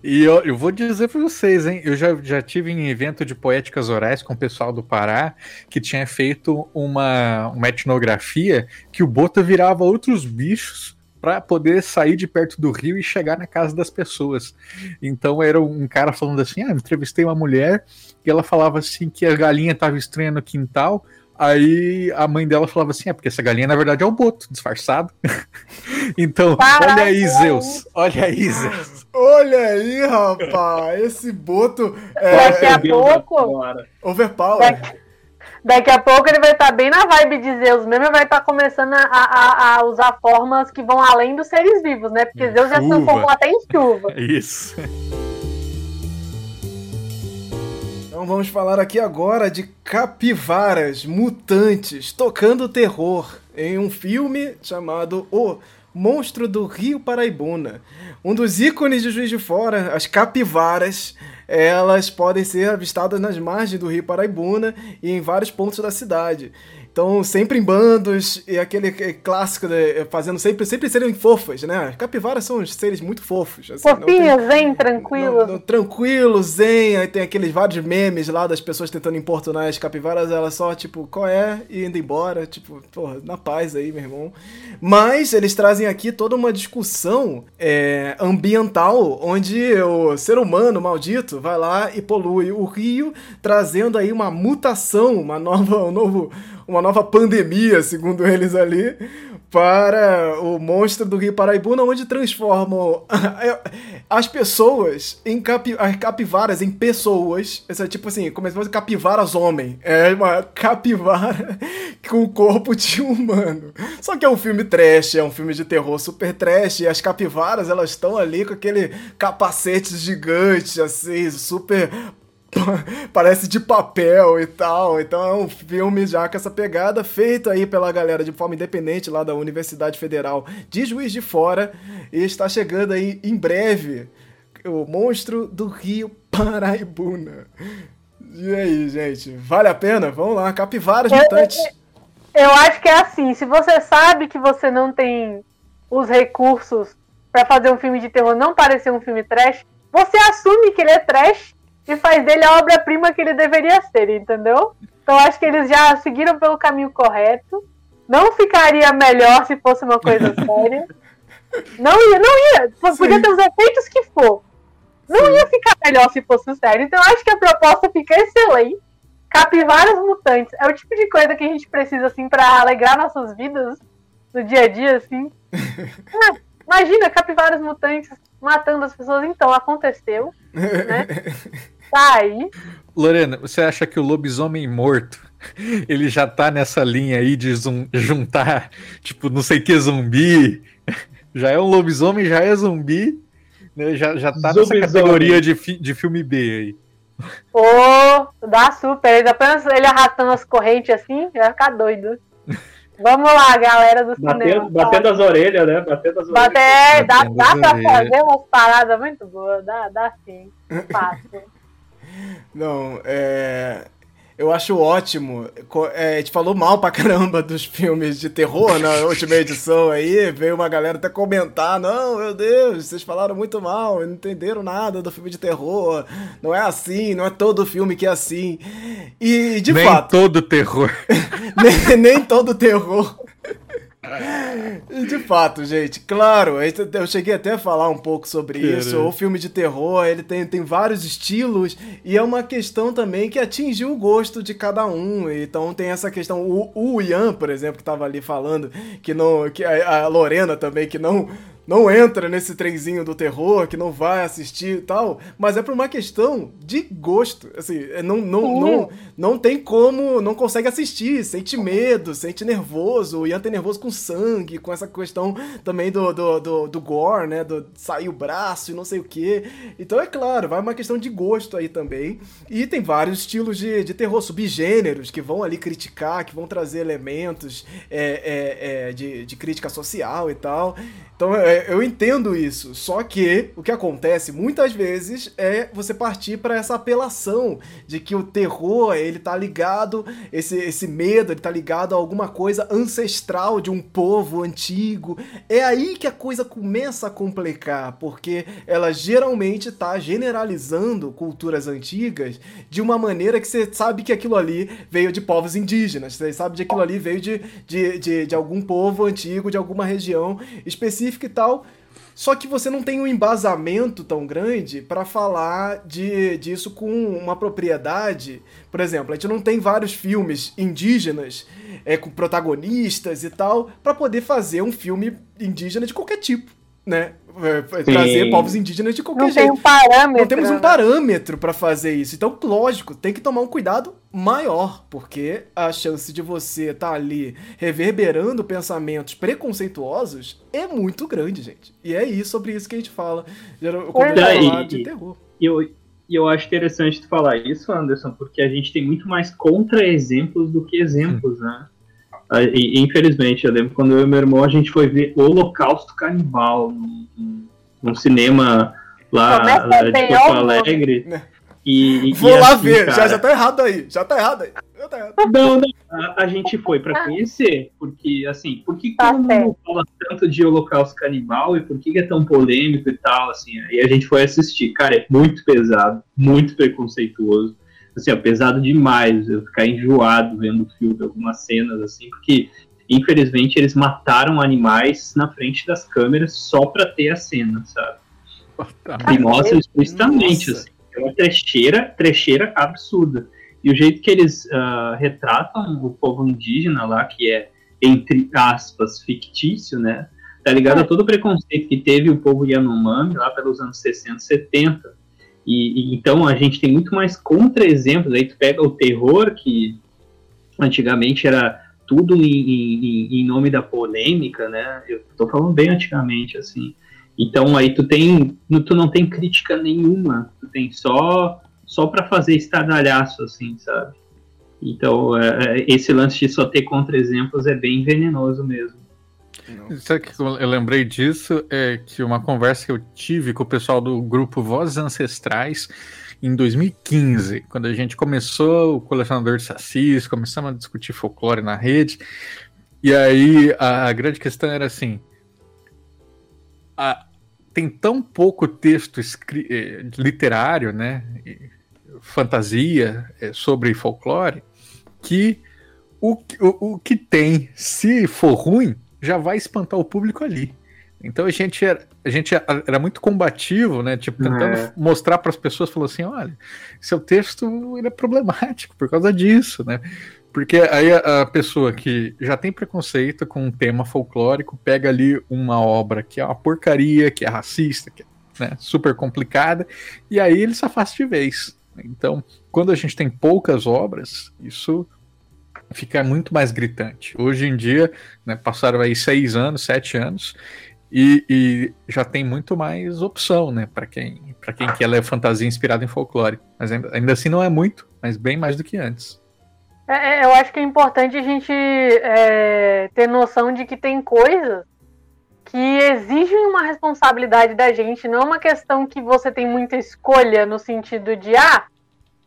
E eu, eu vou dizer para vocês, hein? Eu já, já tive em evento de poéticas orais com o pessoal do Pará que tinha feito uma, uma etnografia que o Boto virava outros bichos para poder sair de perto do rio e chegar na casa das pessoas. Então era um cara falando assim: ah, entrevistei uma mulher e ela falava assim que a galinha estava estranha no quintal. Aí a mãe dela falava assim: é porque essa galinha na verdade é o boto, disfarçado. então, olha aí, Zeus. Olha aí, Zeus. Olha aí, rapaz. Esse boto. É, Daqui a pouco. Overpower. Daqui a pouco ele vai estar tá bem na vibe de Zeus mesmo e vai estar tá começando a, a, a, usar formas que vão além dos seres vivos, né? Porque Zeus já se transformou até em chuva. Isso. Então vamos falar aqui agora de capivaras mutantes tocando terror em um filme chamado O Monstro do Rio Paraibuna. Um dos ícones de Juiz de Fora, as capivaras, elas podem ser avistadas nas margens do Rio Paraibuna e em vários pontos da cidade. Então, sempre em bandos, e aquele clássico de, fazendo sempre, sempre serem fofas, né? Capivaras são seres muito fofos. Assim, Fofinhos, zen, tranquilos. Tranquilo, zen, aí tem aqueles vários memes lá das pessoas tentando importunar as capivaras, elas só, tipo, qual é? E indo embora, tipo, porra, na paz aí, meu irmão. Mas eles trazem aqui toda uma discussão é, ambiental, onde o ser humano maldito vai lá e polui o rio, trazendo aí uma mutação, uma nova, um novo uma nova pandemia, segundo eles ali, para o monstro do Rio Paraibuna, onde transformam as pessoas em capi as capivaras em pessoas. Isso é tipo assim, como se fosse capivaras homem. É uma capivara com o corpo de um humano. Só que é um filme trash, é um filme de terror super trash, e as capivaras elas estão ali com aquele capacete gigante, assim, super parece de papel e tal. Então é um filme já com essa pegada, feito aí pela galera de forma independente lá da Universidade Federal de Juiz de Fora. E está chegando aí em breve o Monstro do Rio Paraibuna. E aí, gente? Vale a pena? Vamos lá, capivaras mutantes. Eu, eu acho que é assim, se você sabe que você não tem os recursos para fazer um filme de terror não parecer um filme trash, você assume que ele é trash e faz dele a obra-prima que ele deveria ser, entendeu? Então acho que eles já seguiram pelo caminho correto. Não ficaria melhor se fosse uma coisa séria. Não ia, não ia. Podia Sim. ter os efeitos que for. Não Sim. ia ficar melhor se fosse sério. Então acho que a proposta fica excelente. Capivaras mutantes é o tipo de coisa que a gente precisa assim para alegrar nossas vidas no dia a dia assim. Imagina capivaras mutantes matando as pessoas. Então aconteceu, né? Tá aí. Lorena, você acha que o lobisomem morto ele já tá nessa linha aí de juntar, tipo, não sei que zumbi? Já é um lobisomem, já é zumbi, né? já, já tá nessa categoria de, fi, de filme B aí. Pô, dá super. Ele apenas ele arrastando as correntes assim, vai ficar doido. Vamos lá, galera do batendo, cinema. Batendo as orelhas, né? Batendo as Bater, orelhas. Dá, dá pra orelhas. fazer umas paradas muito boas. Dá, dá sim. Fácil. Não, é. Eu acho ótimo. É, a gente falou mal pra caramba dos filmes de terror na última edição aí. Veio uma galera até comentar: não, meu Deus, vocês falaram muito mal, não entenderam nada do filme de terror. Não é assim, não é todo filme que é assim. E de nem fato. Nem todo terror. nem, nem todo terror. E de fato, gente, claro, eu cheguei até a falar um pouco sobre isso. O filme de terror, ele tem, tem vários estilos e é uma questão também que atingiu o gosto de cada um. Então tem essa questão, o, o Ian, por exemplo, que estava ali falando, que não, que a, a Lorena também, que não não entra nesse trenzinho do terror, que não vai assistir e tal, mas é por uma questão de gosto. Assim, é, não, não, não, não tem como, não consegue assistir, sente medo, sente nervoso, o Ian tem nervoso com sangue, com essa questão também do, do, do, do gore, né, do sair o braço e não sei o que. Então é claro, vai uma questão de gosto aí também. E tem vários estilos de, de terror, subgêneros, que vão ali criticar, que vão trazer elementos é, é, é, de, de crítica social e tal. Então é, eu entendo isso. Só que o que acontece muitas vezes é você partir para essa apelação de que o terror ele tá ligado, esse, esse medo ele tá ligado a alguma coisa ancestral de um povo antigo. É aí que a coisa começa a complicar, porque ela geralmente tá generalizando culturas antigas de uma maneira que você sabe que aquilo ali veio de povos indígenas, você sabe que aquilo ali veio de, de, de, de algum povo antigo, de alguma região específica específica e tal. Só que você não tem um embasamento tão grande para falar de, disso com uma propriedade. Por exemplo, a gente não tem vários filmes indígenas é, com protagonistas e tal para poder fazer um filme indígena de qualquer tipo né? É, trazer povos indígenas de qualquer não jeito. Tem um parâmetro, não temos um né? parâmetro para fazer isso. Então, lógico, tem que tomar um cuidado maior, porque a chance de você estar tá ali reverberando pensamentos preconceituosos é muito grande, gente. E é isso sobre isso que a gente fala quando a gente fala de terror. E eu, eu acho interessante tu falar isso, Anderson, porque a gente tem muito mais contra-exemplos do que exemplos, né? E, infelizmente, eu lembro quando eu e meu irmão a gente foi ver Holocausto Canibal num, num cinema lá de Porto Alegre. Né? E, Vou e lá assim, ver, cara, já, já tá errado aí, já tá errado aí. Tá errado. Não, não, a, a, gente foi para conhecer, porque assim, por que tá todo mundo fala tanto de Holocausto Canibal e por que é tão polêmico e tal, assim, e a gente foi assistir, cara, é muito pesado, muito preconceituoso, assim, ó, pesado demais eu ficar enjoado vendo o filme, algumas cenas, assim, porque infelizmente eles mataram animais na frente das câmeras só pra ter a cena, sabe? E mostra explicitamente, assim, é uma trecheira, trecheira absurda. E o jeito que eles uh, retratam o povo indígena lá, que é, entre aspas, fictício, né? Tá ligado é. a todo o preconceito que teve o povo Yanomami lá pelos anos 60, 70, e, e, então a gente tem muito mais contra-exemplos. Aí tu pega o terror, que antigamente era tudo em, em, em, nome da polêmica, né? Eu tô falando bem antigamente, assim. Então aí tu tem, tu não tem crítica nenhuma, tu tem só só para fazer estardalhaço, assim, sabe? Então é, é, esse lance de só ter contra-exemplos é bem venenoso mesmo. Sabe que eu lembrei disso? É que uma conversa que eu tive com o pessoal do grupo Vozes Ancestrais em 2015, quando a gente começou o colecionador de sacis, começamos a discutir folclore na rede. E aí a, a grande questão era assim: a, tem tão pouco texto eh, literário, né, fantasia eh, sobre folclore, que o, o, o que tem, se for ruim, já vai espantar o público ali. Então a gente era, a gente era muito combativo, né? Tipo, tentando é. mostrar para as pessoas, falou assim, olha, seu texto ele é problemático por causa disso, né? Porque aí a, a, pessoa que já tem preconceito com um tema folclórico pega ali uma obra que é uma porcaria, que é racista, que é né, super complicada, e aí ele se afasta de vez. Então, quando a gente tem poucas obras, isso fica muito mais gritante. Hoje em dia, né, passaram aí seis anos, sete anos, e, e, já tem muito mais opção, né, para quem, para quem quer ler fantasia inspirada em folclore. Mas ainda, ainda assim não é muito, mas bem mais do que antes. É, é, eu acho que é importante a gente é, ter noção de que tem coisas que exigem uma responsabilidade da gente, não é uma questão que você tem muita escolha no sentido de ah,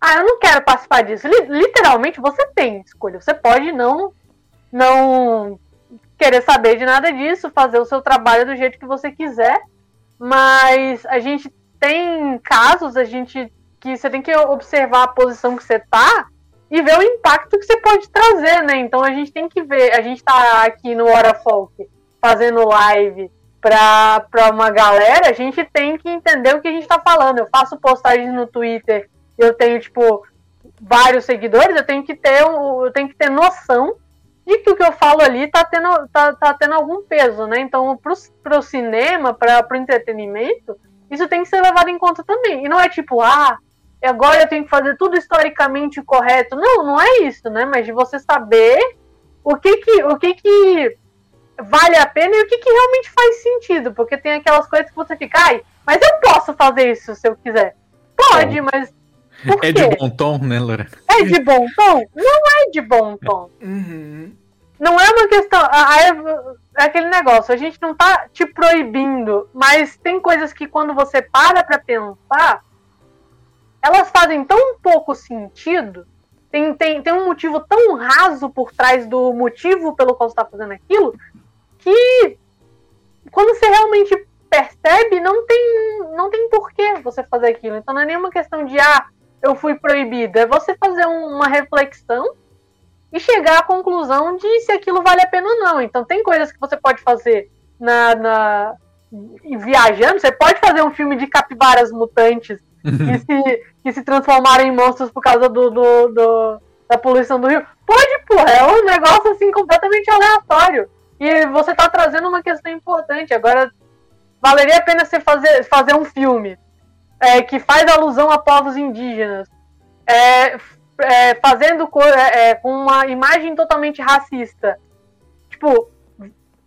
ah, eu não quero participar disso. Literalmente você tem escolha. Você pode não não querer saber de nada disso, fazer o seu trabalho do jeito que você quiser, mas a gente tem casos, a gente que você tem que observar a posição que você tá e ver o impacto que você pode trazer, né? Então a gente tem que ver, a gente tá aqui no Hora Folk fazendo live para uma galera, a gente tem que entender o que a gente tá falando. Eu faço postagens no Twitter, eu tenho, tipo, vários seguidores, eu tenho que ter, eu tenho que ter noção de que o que eu falo ali tá tendo, tá, tá tendo algum peso, né? Então, pro, pro cinema, para pro entretenimento, isso tem que ser levado em conta também. E não é tipo, ah, agora eu tenho que fazer tudo historicamente correto. Não, não é isso, né? Mas de você saber o que que, o que, que vale a pena e o que, que realmente faz sentido. Porque tem aquelas coisas que você fica, ai, mas eu posso fazer isso se eu quiser. Pode, Bom, mas. É de bom tom, né, Lorena? É de bom tom? Não é de bom tom. Uhum. Não é uma questão. É aquele negócio, a gente não tá te proibindo, mas tem coisas que quando você para pra pensar elas fazem tão pouco sentido, tem, tem, tem um motivo tão raso por trás do motivo pelo qual você está fazendo aquilo, que quando você realmente percebe, não tem, não tem porquê você fazer aquilo. Então não é nenhuma questão de, ah, eu fui proibido. É você fazer um, uma reflexão e chegar à conclusão de se aquilo vale a pena ou não. Então tem coisas que você pode fazer na, na viajando. Você pode fazer um filme de capivaras mutantes que, se, que se transformaram em monstros por causa do, do, do, da poluição do rio. Pode, porra, é um negócio assim completamente aleatório. E você tá trazendo uma questão importante. Agora, valeria a pena você fazer, fazer um filme é, que faz alusão a povos indígenas, é, é, fazendo é, é, com uma imagem totalmente racista. Tipo,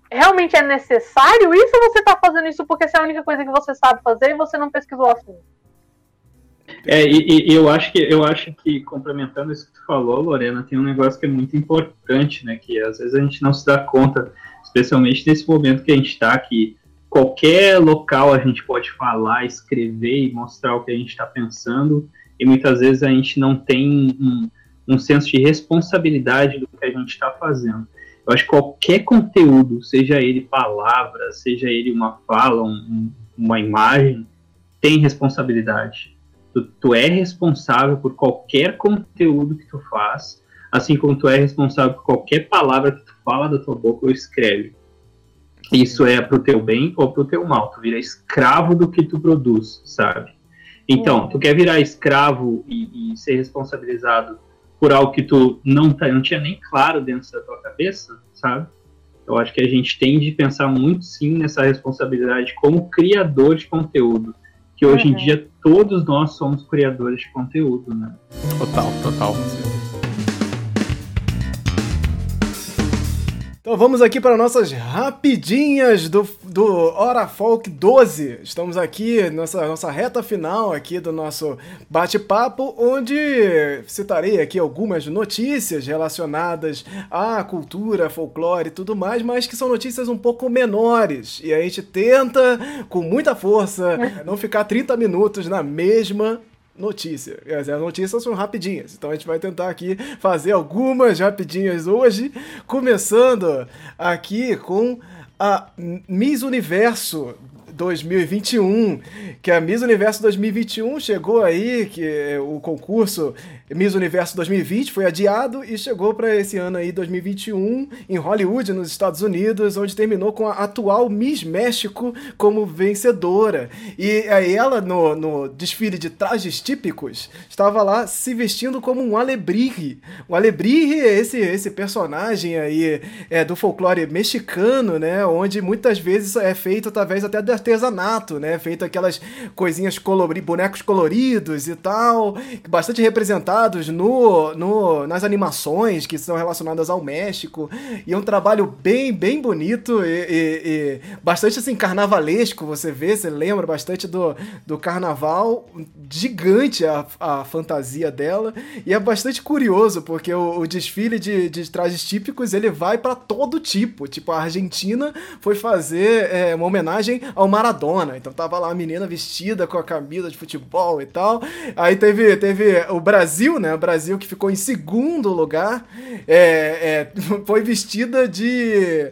realmente é necessário isso ou você tá fazendo isso porque essa é a única coisa que você sabe fazer e você não pesquisou a fundo? É, e, e, eu acho que eu acho que complementando isso que tu falou, Lorena, tem um negócio que é muito importante, né? Que às vezes a gente não se dá conta, especialmente nesse momento que a gente está, que qualquer local a gente pode falar, escrever e mostrar o que a gente está pensando, e muitas vezes a gente não tem um, um senso de responsabilidade do que a gente está fazendo. Eu acho que qualquer conteúdo, seja ele palavras, seja ele uma fala, um, uma imagem, tem responsabilidade Tu, tu é responsável por qualquer conteúdo que tu faz, assim como tu é responsável por qualquer palavra que tu fala da tua boca ou escreve. Isso é pro teu bem ou pro teu mal. Tu vira escravo do que tu produz, sabe? Então, tu quer virar escravo e, e ser responsabilizado por algo que tu não, tá, não tinha nem claro dentro da tua cabeça, sabe? Eu acho que a gente tem de pensar muito sim nessa responsabilidade como criador de conteúdo que hoje uhum. em dia todos nós somos criadores de conteúdo, né? Total, total. Então vamos aqui para nossas rapidinhas do, do Hora Folk 12. Estamos aqui nessa nossa reta final aqui do nosso bate-papo, onde citarei aqui algumas notícias relacionadas à cultura, folclore e tudo mais, mas que são notícias um pouco menores. E a gente tenta, com muita força, não ficar 30 minutos na mesma notícia. As notícias são rapidinhas, então a gente vai tentar aqui fazer algumas rapidinhas hoje, começando aqui com a Miss Universo 2021, que a Miss Universo 2021 chegou aí, que o concurso Miss Universo 2020 foi adiado e chegou para esse ano aí 2021 em Hollywood, nos Estados Unidos, onde terminou com a atual Miss México como vencedora. E aí ela no, no desfile de trajes típicos estava lá se vestindo como um alebrije. O alebrije é esse esse personagem aí é do folclore mexicano, né, onde muitas vezes é feito através até do artesanato, né, feito aquelas coisinhas colori bonecos coloridos e tal, bastante no, no nas animações que são relacionadas ao México. E é um trabalho bem bem bonito e, e, e bastante assim carnavalesco, você vê, você lembra bastante do, do carnaval, gigante a, a fantasia dela e é bastante curioso porque o, o desfile de, de trajes típicos ele vai para todo tipo, tipo a Argentina foi fazer é, uma homenagem ao Maradona. Então tava lá a menina vestida com a camisa de futebol e tal. Aí teve, teve o Brasil, né? O Brasil que ficou em segundo lugar, é, é, foi vestida de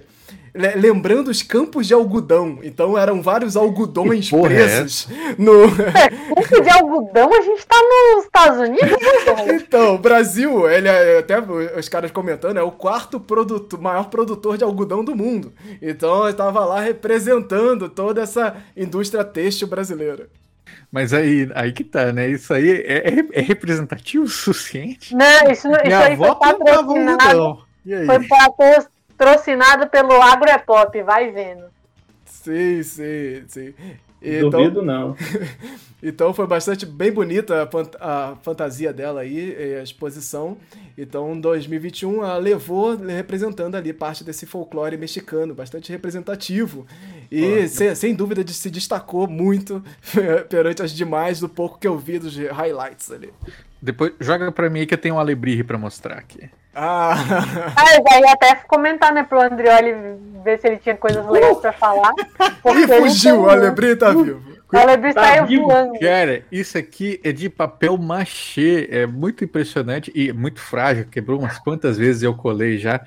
lembrando os campos de algodão. Então eram vários algodões é presos no. Campo de algodão, a gente tá nos Estados Unidos, né? Então, o Brasil, ele é, até os caras comentando, é o quarto produto, maior produtor de algodão do mundo. Então, eu tava lá representando toda essa indústria têxtil brasileira. Mas aí, aí que tá, né? Isso aí é, é- é representativo o suficiente? Não, isso, isso Minha aí foi patrocinado. aí? Foi patrocinado pelo Agropop, vai vendo. Sim, sim, sim. Então, Duvido não. então foi bastante bem bonita a, fant- a fantasia dela aí, e a exposição. Então, em 2021, ela levou representando ali parte desse folclore mexicano, bastante representativo. E se- sem dúvida de- se destacou muito perante as demais do pouco que eu vi dos highlights ali. Depois, joga pra mim aí que eu tenho um alebrije pra mostrar aqui. Ah, Ah, eu já ia até comentar, né, pro Andrioli ver se ele tinha coisas legais pra falar. porque e ele fugiu, o Alebri tá vivo. O Alebri Tá saiu vivo. voando. Cara, isso aqui é de papel machê, é muito impressionante e muito frágil, quebrou umas quantas vezes eu colei já.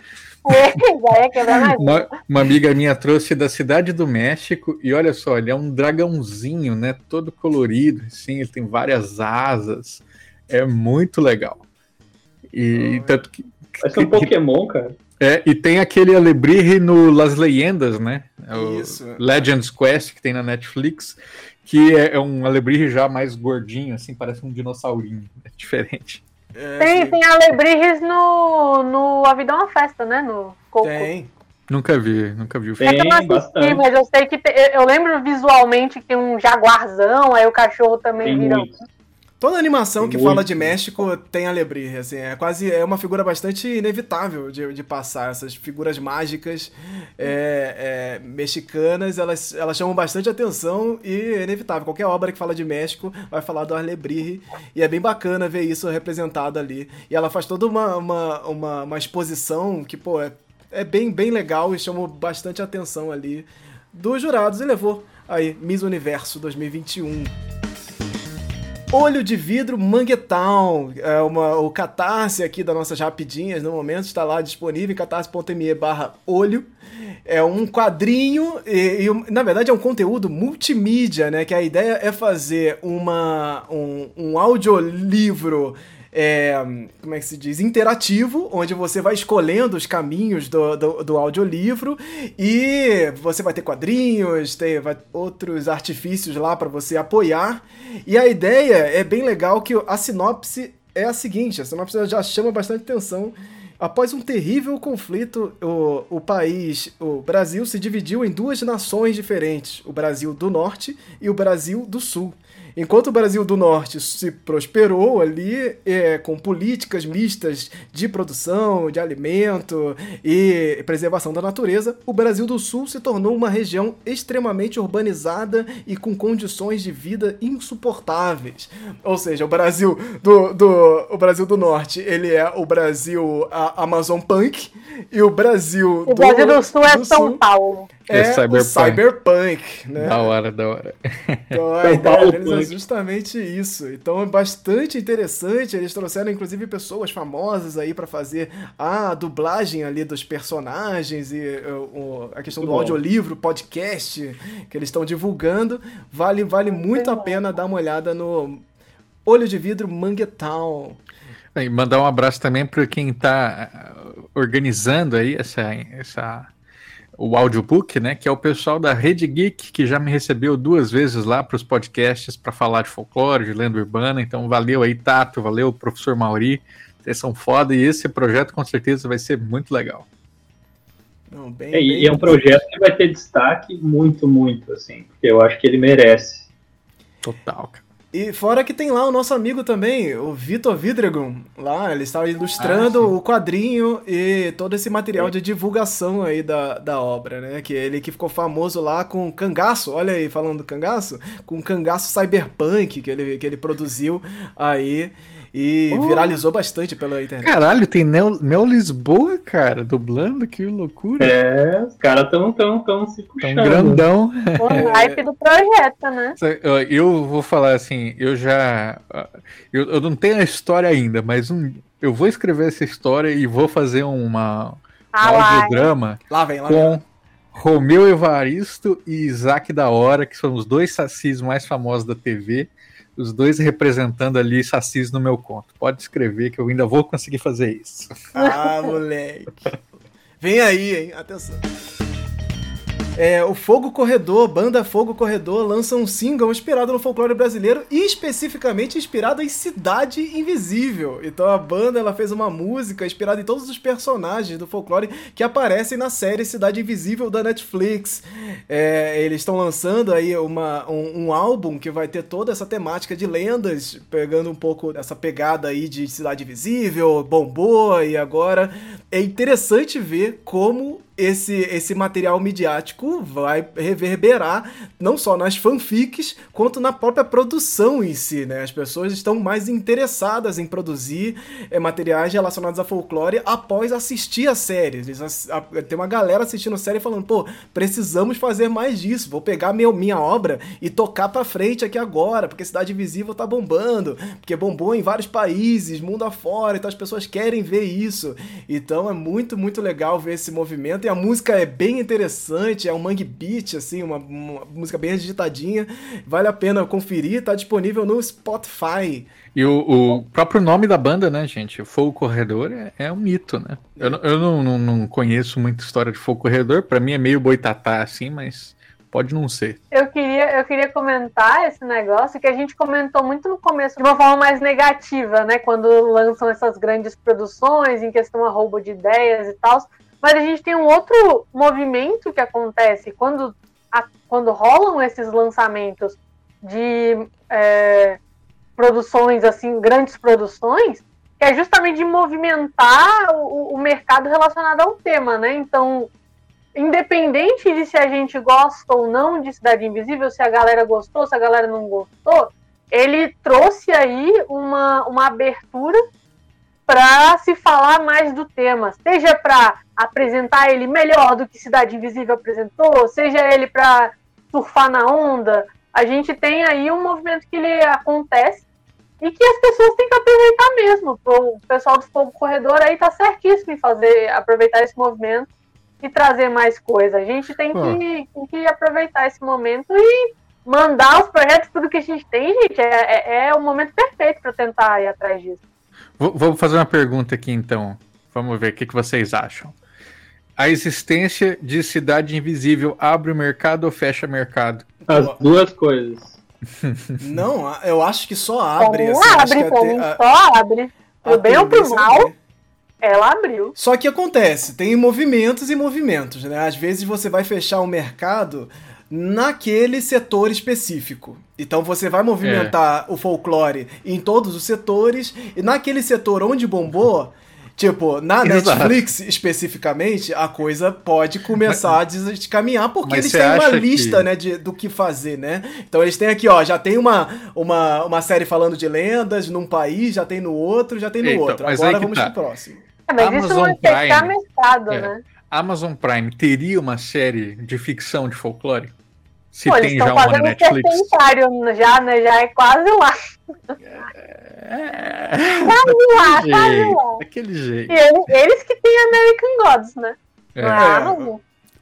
já ia quebrar mais. Uma, uma amiga minha trouxe da cidade do México e olha só, ele é um dragãozinho, né? Todo colorido, assim, ele tem várias asas, é muito legal. E tanto que, Parece um que- Pokémon, cara. é, e tem aquele alebrije no Las Leyendas, né? É o Isso. Legends Quest que tem na Netflix, que é, é um alebrije já mais gordinho, assim, parece um dinossaurinho, é diferente. É, Tem, sim, tem alebrijes no, no A Vida é uma Festa, né? No Coco. tem. Nunca vi, nunca vi o Tem. filme. É que eu não assisti, bastante. mas eu sei que. te- eu- eu lembro visualmente que tem um jaguarzão, aí o cachorro também Tem vira. muito. Toda animação Tem que muito. fala de México tem alebrije, assim, é quase é uma figura bastante inevitável de, de passar. Essas figuras mágicas é, é, mexicanas, elas, elas chamam bastante atenção e é inevitável. Qualquer obra que fala de México vai falar do alebrije e é bem bacana ver isso representado ali. E ela faz toda uma, uma, uma, uma exposição que, pô, é, é bem, bem legal e chamou bastante atenção ali dos jurados e levou aí Miss Universo 2021. Olho de Vidro Manguetown, é uma, o catarse aqui das nossas rapidinhas no momento está lá disponível em catarse.me barra olho. É um quadrinho e, e, na verdade é um conteúdo multimídia, né? Que a ideia é fazer uma, um, um audiolivro é, como é que se diz? Interativo, onde você vai escolhendo os caminhos do, do, do audiolivro e você vai ter quadrinhos, tem vai, outros artifícios lá para você apoiar. E a ideia é bem legal que a sinopse é a seguinte: a sinopse já chama bastante atenção. Após um terrível conflito, o, o país, o Brasil, se dividiu em duas nações diferentes: o Brasil do Norte e o Brasil do Sul. Enquanto o Brasil do Norte se prosperou ali é, com políticas mistas de produção, de alimento e preservação da natureza, o Brasil do Sul se tornou uma região extremamente urbanizada e com condições de vida insuportáveis. Ou seja, o Brasil do, do, o Brasil do Norte ele é o Brasil a, Amazon Punk e o Brasil O Brasil do Sul é São Paulo. É, é cyberpunk. cyberpunk né? Da hora, da hora. Então a ideia deles é justamente isso. Então é bastante interessante. Eles trouxeram, inclusive, pessoas famosas aí para fazer a dublagem ali dos personagens e uh, a questão muito do audiolivro, podcast que eles estão divulgando. Vale, vale muito a pena dar uma olhada no Olho de Vidro Manguetown. E mandar um abraço também para quem está organizando aí essa, essa o audiobook, né? Que é o pessoal da Rede Geek, que já me recebeu duas vezes lá para os podcasts para falar de folclore, de lenda urbana. Então, valeu aí, Tato, valeu, professor Mauri. Vocês são foda e esse projeto com certeza vai ser muito legal. Não, bem, é, bem... E é um projeto que vai ter destaque muito, muito, assim, porque eu acho que ele merece. Total, cara. E fora que tem lá o nosso amigo também, o Vitor Vidregon. Lá, ele está ilustrando ah, o quadrinho e todo esse material de divulgação aí da, da obra, né? Que ele que ficou famoso lá com Cangaço, olha aí, falando do Cangaço, com Cangaço Cyberpunk que ele, que ele produziu aí. E oh. viralizou bastante pela internet. Caralho, tem Neo, Neo Lisboa, cara, dublando, que loucura. É, os caras tão, tão, tão se puxando. Tão grandão. O hype do projeto, né? Eu vou falar assim, eu já. Eu, eu não tenho a história ainda, mas um, eu vou escrever essa história e vou fazer uma, ah, um audiodrama lá vem, lá com. Vem. Romeu Evaristo e Isaac da Hora, que são os dois sacis mais famosos da TV os dois representando ali sacis no meu conto. Pode escrever que eu ainda vou conseguir fazer isso. Ah, moleque. Vem aí, hein? Atenção. É, o Fogo Corredor, banda Fogo Corredor, lança um single inspirado no folclore brasileiro e especificamente inspirado em Cidade Invisível. Então a banda ela fez uma música inspirada em todos os personagens do folclore que aparecem na série Cidade Invisível da Netflix. É, eles estão lançando aí uma, um, um, álbum que vai ter toda essa temática de lendas, pegando um pouco essa pegada aí de Cidade Invisível, bombou e agora é interessante ver como esse, esse material midiático vai reverberar não só nas fanfics, quanto na própria produção em si, né? As pessoas estão mais interessadas em produzir é, materiais relacionados a folclore após assistir a série. Eles, a, tem uma galera assistindo a série falando, pô, precisamos fazer mais disso, vou pegar meu, minha obra e tocar pra frente aqui agora, porque Cidade Invisível tá bombando, porque bombou em vários países, mundo afora, então as pessoas querem ver isso. Então é muito, muito legal ver esse movimento e a música é bem interessante, é um mangue beat, assim, uma, uma música bem agitadinha. Vale a pena conferir, tá disponível no Spotify. E o, o próprio nome da banda, né, gente? Fogo Corredor é, é um mito, né? Eu, eu não, não, não conheço muita história de Fogo Corredor, para mim é meio boitatá, assim, mas pode não ser. Eu queria, eu queria comentar esse negócio que a gente comentou muito no começo, de uma forma mais negativa, né? Quando lançam essas grandes produções em questão a roubo de ideias e tal. Mas a gente tem um outro movimento que acontece quando, a, quando rolam esses lançamentos de é, produções, assim, grandes produções, que é justamente de movimentar o, o mercado relacionado ao tema, né? Então, independente de se a gente gosta ou não de Cidade Invisível, se a galera gostou, se a galera não gostou, ele trouxe aí uma, uma abertura para se falar mais do tema, seja para apresentar ele melhor do que Cidade Invisível apresentou, seja ele para surfar na onda. A gente tem aí um movimento que ele acontece e que as pessoas têm que aproveitar mesmo. O pessoal do Fogo Corredor aí tá certíssimo em fazer aproveitar esse movimento e trazer mais coisa. A gente tem que, tem que aproveitar esse momento e mandar os projetos, tudo que a gente tem, gente, é, é, é o momento perfeito para tentar ir atrás disso. Vou fazer uma pergunta aqui então. Vamos ver o que, que vocês acham. A existência de cidade invisível abre o mercado ou fecha o mercado? As duas coisas. Não, eu acho que só abre. Como assim, abre, como a, só abre. Pro bem ou pro mal, ela abriu. Só que acontece, tem movimentos e movimentos, né? Às vezes você vai fechar o mercado naquele setor específico. Então você vai movimentar é. o folclore em todos os setores, e naquele setor onde bombou, tipo, na Exato. Netflix especificamente, a coisa pode começar mas, a descaminhar, porque eles têm uma lista, que... né, de, do que fazer, né? Então eles têm aqui, ó, já tem uma, uma, uma série falando de lendas num país, já tem no outro, já tem no então, outro. Agora vamos tá. pro próximo. É, mas Amazon isso não é Prime, mercado, é. né? Amazon Prime teria uma série de ficção de folclore? Se Pô, tem já uma na Netflix. Um já, né? Já é quase lá. É... Quase lá, quase lá. Daquele jeito. E eles, eles que têm American Gods, né? É. É a Amazon.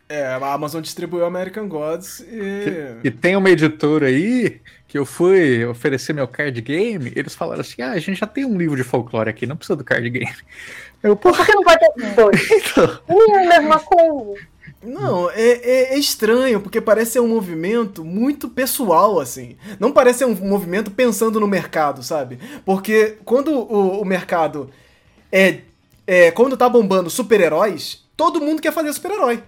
É, a Amazon distribuiu American Gods e... e. tem uma editora aí que eu fui oferecer meu card game, eles falaram assim: ah, a gente já tem um livro de folclore aqui, não precisa do card game. Eu, Por que não pode ter dois? então... Não é a mesma coisa. Não, é, é, é, estranho, porque parece ser um movimento muito pessoal, assim. Não parece ser um movimento pensando no mercado, sabe? Porque quando o, o mercado é, é. Quando tá bombando super-heróis, todo mundo quer fazer super-herói.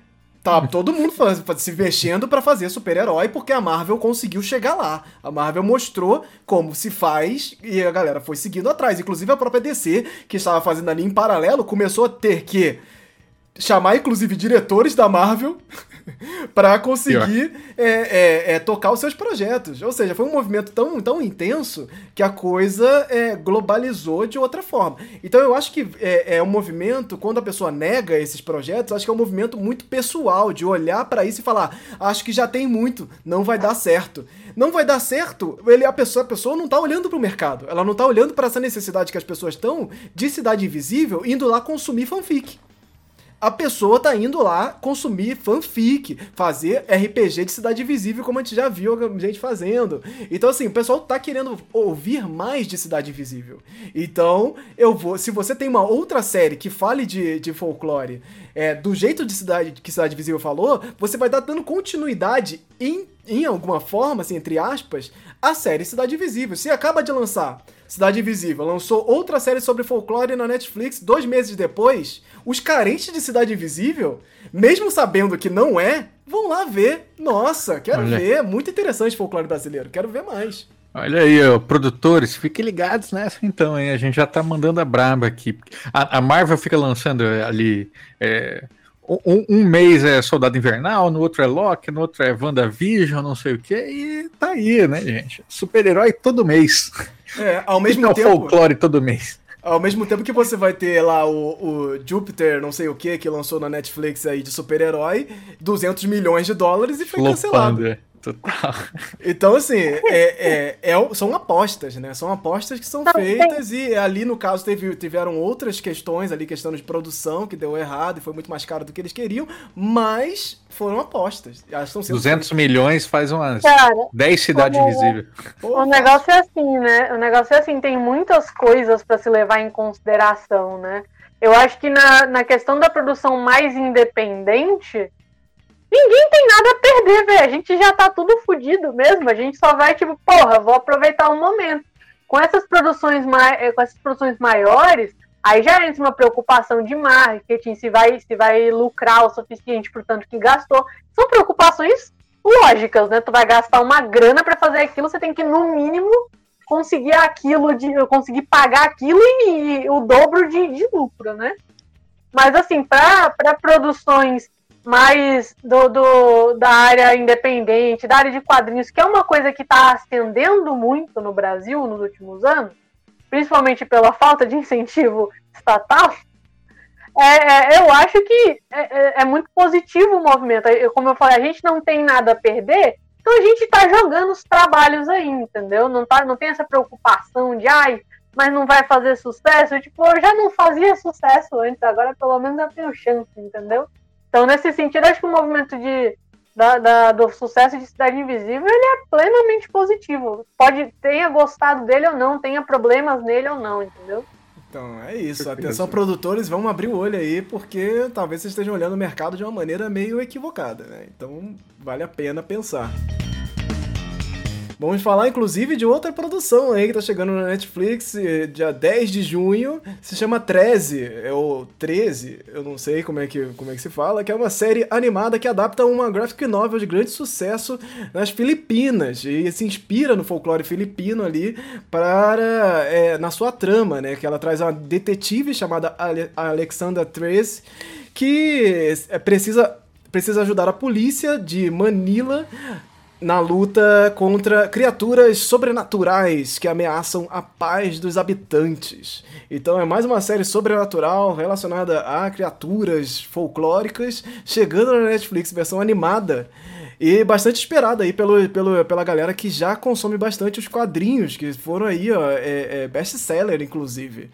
Tá todo mundo faz, se mexendo para fazer super-herói porque a Marvel conseguiu chegar lá. A Marvel mostrou como se faz e a galera foi seguindo atrás. Inclusive a própria DC, que estava fazendo ali em paralelo, começou a ter que chamar inclusive diretores da Marvel para conseguir é, é, é, tocar os seus projetos. Ou seja, foi um movimento tão, tão intenso que a coisa é, globalizou de outra forma. Então eu acho que é, é um movimento, quando a pessoa nega esses projetos, acho que é um movimento muito pessoal, de olhar para isso e falar: acho que já tem muito, não vai dar certo. Não vai dar certo, ele, a, pessoa, a pessoa não tá olhando para o mercado, ela não tá olhando para essa necessidade que as pessoas estão de cidade invisível indo lá consumir fanfic a pessoa tá indo lá consumir fanfic, fazer RPG de Cidade Invisível, como a gente já viu gente fazendo. Então, assim, o pessoal tá querendo ouvir mais de Cidade Invisível. Então, eu vou. Se você tem uma outra série que fale de, de folclore é, do jeito de cidade que Cidade Invisível falou, você vai estar dando continuidade em, em alguma forma, assim, entre aspas, a série Cidade Invisível. Se acaba de lançar Cidade Invisível lançou outra série sobre folclore na Netflix dois meses depois. Os carentes de Cidade Invisível, mesmo sabendo que não é, vão lá ver. Nossa, quero Olha. ver. Muito interessante folclore brasileiro. Quero ver mais. Olha aí, ó, produtores, fiquem ligados nessa então, hein? A gente já tá mandando a braba aqui. A, a Marvel fica lançando ali. É, um, um, mês é Soldado Invernal, no outro é Loki, no outro é WandaVision, não sei o que, e tá aí, né, gente? Super-herói todo mês. É, ao mesmo tempo. folclore todo mês. Ao mesmo tempo que você vai ter lá o, o Júpiter, não sei o que, que lançou na Netflix aí de super-herói, 200 milhões de dólares e foi Flopando. cancelado. Total. Então, assim, é, é, é, são apostas, né? São apostas que são feitas e ali, no caso, teve, tiveram outras questões ali, questão de produção, que deu errado e foi muito mais caro do que eles queriam, mas foram apostas. Elas estão 200 milhões faz umas Cara, 10 cidades invisíveis. O negócio é assim, né? O negócio é assim, tem muitas coisas para se levar em consideração, né? Eu acho que na, na questão da produção mais independente, ninguém tem nada a perder, velho. A gente já tá tudo fodido mesmo. A gente só vai, tipo, porra, vou aproveitar o momento. Com essas produções, mai com essas produções maiores, aí já entra uma preocupação de marketing, se vai, se vai lucrar o suficiente por tanto que gastou. São preocupações lógicas, né? Tu vai gastar uma grana para fazer aquilo, você tem que, no mínimo, conseguir aquilo, de, conseguir pagar aquilo e, e o dobro de, de lucro, né? Mas assim, para produções mais do, do, da área independente, da área de quadrinhos, que é uma coisa que está ascendendo muito no Brasil nos últimos anos, principalmente pela falta de incentivo estatal, é, é, eu acho que é, é, é muito positivo o movimento. Como eu falei, a gente não tem nada a perder, então a gente está jogando os trabalhos aí, entendeu? Não, tá, não tem essa preocupação de, ai, mas não vai fazer sucesso. Tipo, eu já não fazia sucesso antes, agora pelo menos eu tenho chance, entendeu? Então, nesse sentido, acho que o movimento de, da, da, do sucesso de Cidade Invisível ele é plenamente positivo. Pode tenha gostado dele ou não, tenha problemas nele ou não, entendeu? Então, é isso. Atenção, produtores, vamos abrir o olho aí, porque talvez vocês estejam olhando o mercado de uma maneira meio equivocada, né? Então, vale a pena pensar. Vamos falar, inclusive, de outra produção aí que tá chegando na Netflix, eh, dia 10 de junho, se chama 13, é ou 13, eu não sei como é, que, como é que se fala, que é uma série animada que adapta uma graphic novel de grande sucesso nas Filipinas. E se inspira no folclore filipino ali para, é, na sua trama, né, que ela traz uma detetive chamada Ale Alexandra Trace, que eh, precisa, precisa ajudar a polícia de Manila na luta contra criaturas sobrenaturais que ameaçam a paz dos habitantes. Então é mais uma série sobrenatural relacionada a criaturas folclóricas chegando na Netflix, versão animada. E bastante esperada aí pelo, pelo, pela galera que já consome bastante os quadrinhos, que foram aí, ó, é, é best-seller, inclusive.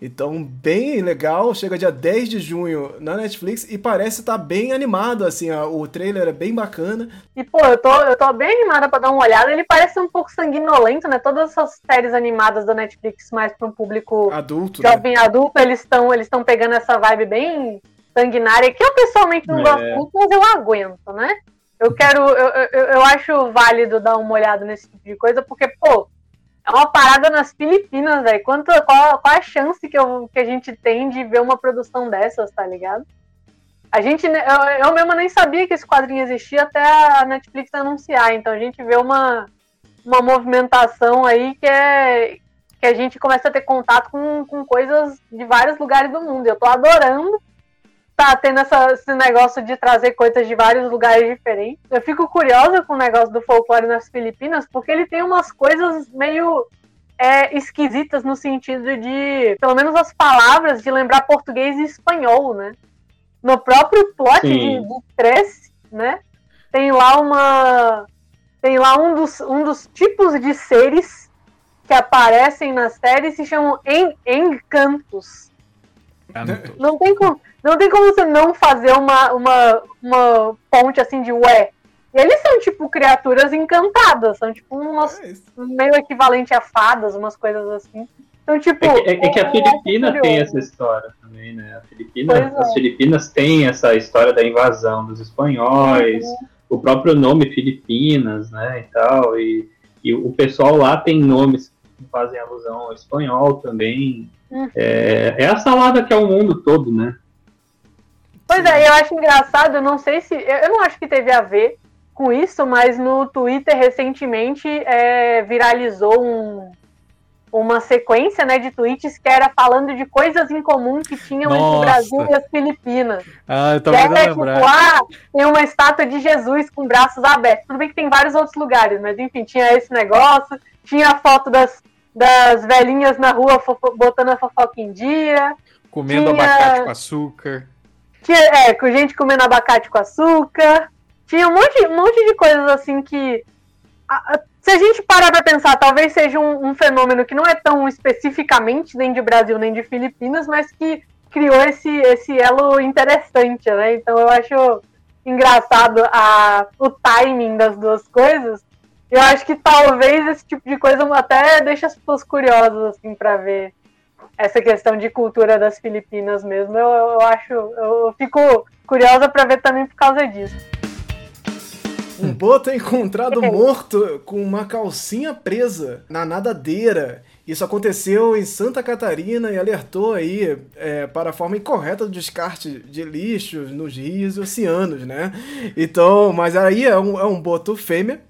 Então, bem legal. Chega dia 10 de junho na Netflix e parece estar tá bem animado, assim. Ó, o trailer é bem bacana. E, pô, eu tô, eu tô bem animada para dar uma olhada. Ele parece um pouco sanguinolento, né? Todas essas séries animadas da Netflix, mais para um público adulto, jovem né? adulto, eles estão eles pegando essa vibe bem sanguinária, que eu pessoalmente não é. gosto muito, mas eu aguento, né? Eu quero, eu, eu, eu acho válido dar uma olhada nesse tipo de coisa, porque, pô, é uma parada nas Filipinas, velho. Qual, qual a chance que, eu, que a gente tem de ver uma produção dessas, tá ligado? A gente, eu, eu mesma nem sabia que esse quadrinho existia até a Netflix anunciar. Então a gente vê uma, uma movimentação aí que é que a gente começa a ter contato com, com coisas de vários lugares do mundo. Eu tô adorando tá tendo essa, esse negócio de trazer coisas de vários lugares diferentes. Eu fico curiosa com o negócio do folclore nas Filipinas, porque ele tem umas coisas meio é, esquisitas no sentido de, pelo menos as palavras, de lembrar português e espanhol, né? No próprio plot de, de Trece, né? Tem lá uma. Tem lá um dos, um dos tipos de seres que aparecem na série se chamam en, encantos. Não tem como. Não tem como você não fazer uma, uma, uma ponte assim de ué. Eles são, tipo, criaturas encantadas. São, tipo, umas, é meio equivalente a fadas, umas coisas assim. Então, tipo. É que, é, é que a é Filipina tem essa história também, né? A Filipina, as Filipinas têm essa história da invasão dos espanhóis, uhum. o próprio nome Filipinas, né? E tal. E, e o pessoal lá tem nomes que fazem alusão ao espanhol também. Uhum. É, é a salada que é o mundo todo, né? Pois é, eu acho engraçado, eu não sei se. Eu não acho que teve a ver com isso, mas no Twitter recentemente é, viralizou um, uma sequência né, de tweets que era falando de coisas em comum que tinham Nossa. entre o Brasil e as Filipinas. Ah, eu tô era, tipo, ah, tem uma estátua de Jesus com braços abertos. Tudo bem que tem vários outros lugares, mas enfim, tinha esse negócio, tinha a foto das, das velhinhas na rua botando a fofoca em dia. Comendo tinha... abacate com açúcar. Tinha, é, com gente comendo abacate com açúcar. Tinha um monte, um monte de coisas assim que. A, a, se a gente parar pra pensar, talvez seja um, um, fenômeno que não é tão especificamente nem de Brasil nem de Filipinas, mas que criou esse, esse elo interessante, né? Então eu acho engraçado a, o timing das duas coisas. Eu acho que talvez esse tipo de coisa até deixa as pessoas curiosas, assim, pra ver essa questão de cultura das Filipinas mesmo. Eu, eu acho, eu fico curiosa para ver também por causa disso. Um boto é encontrado morto com uma calcinha presa na nadadeira. Isso aconteceu em Santa Catarina e alertou aí é, para a forma incorreta do descarte de lixos nos rios e oceanos, né? Então, mas aí é um, é um boto fêmea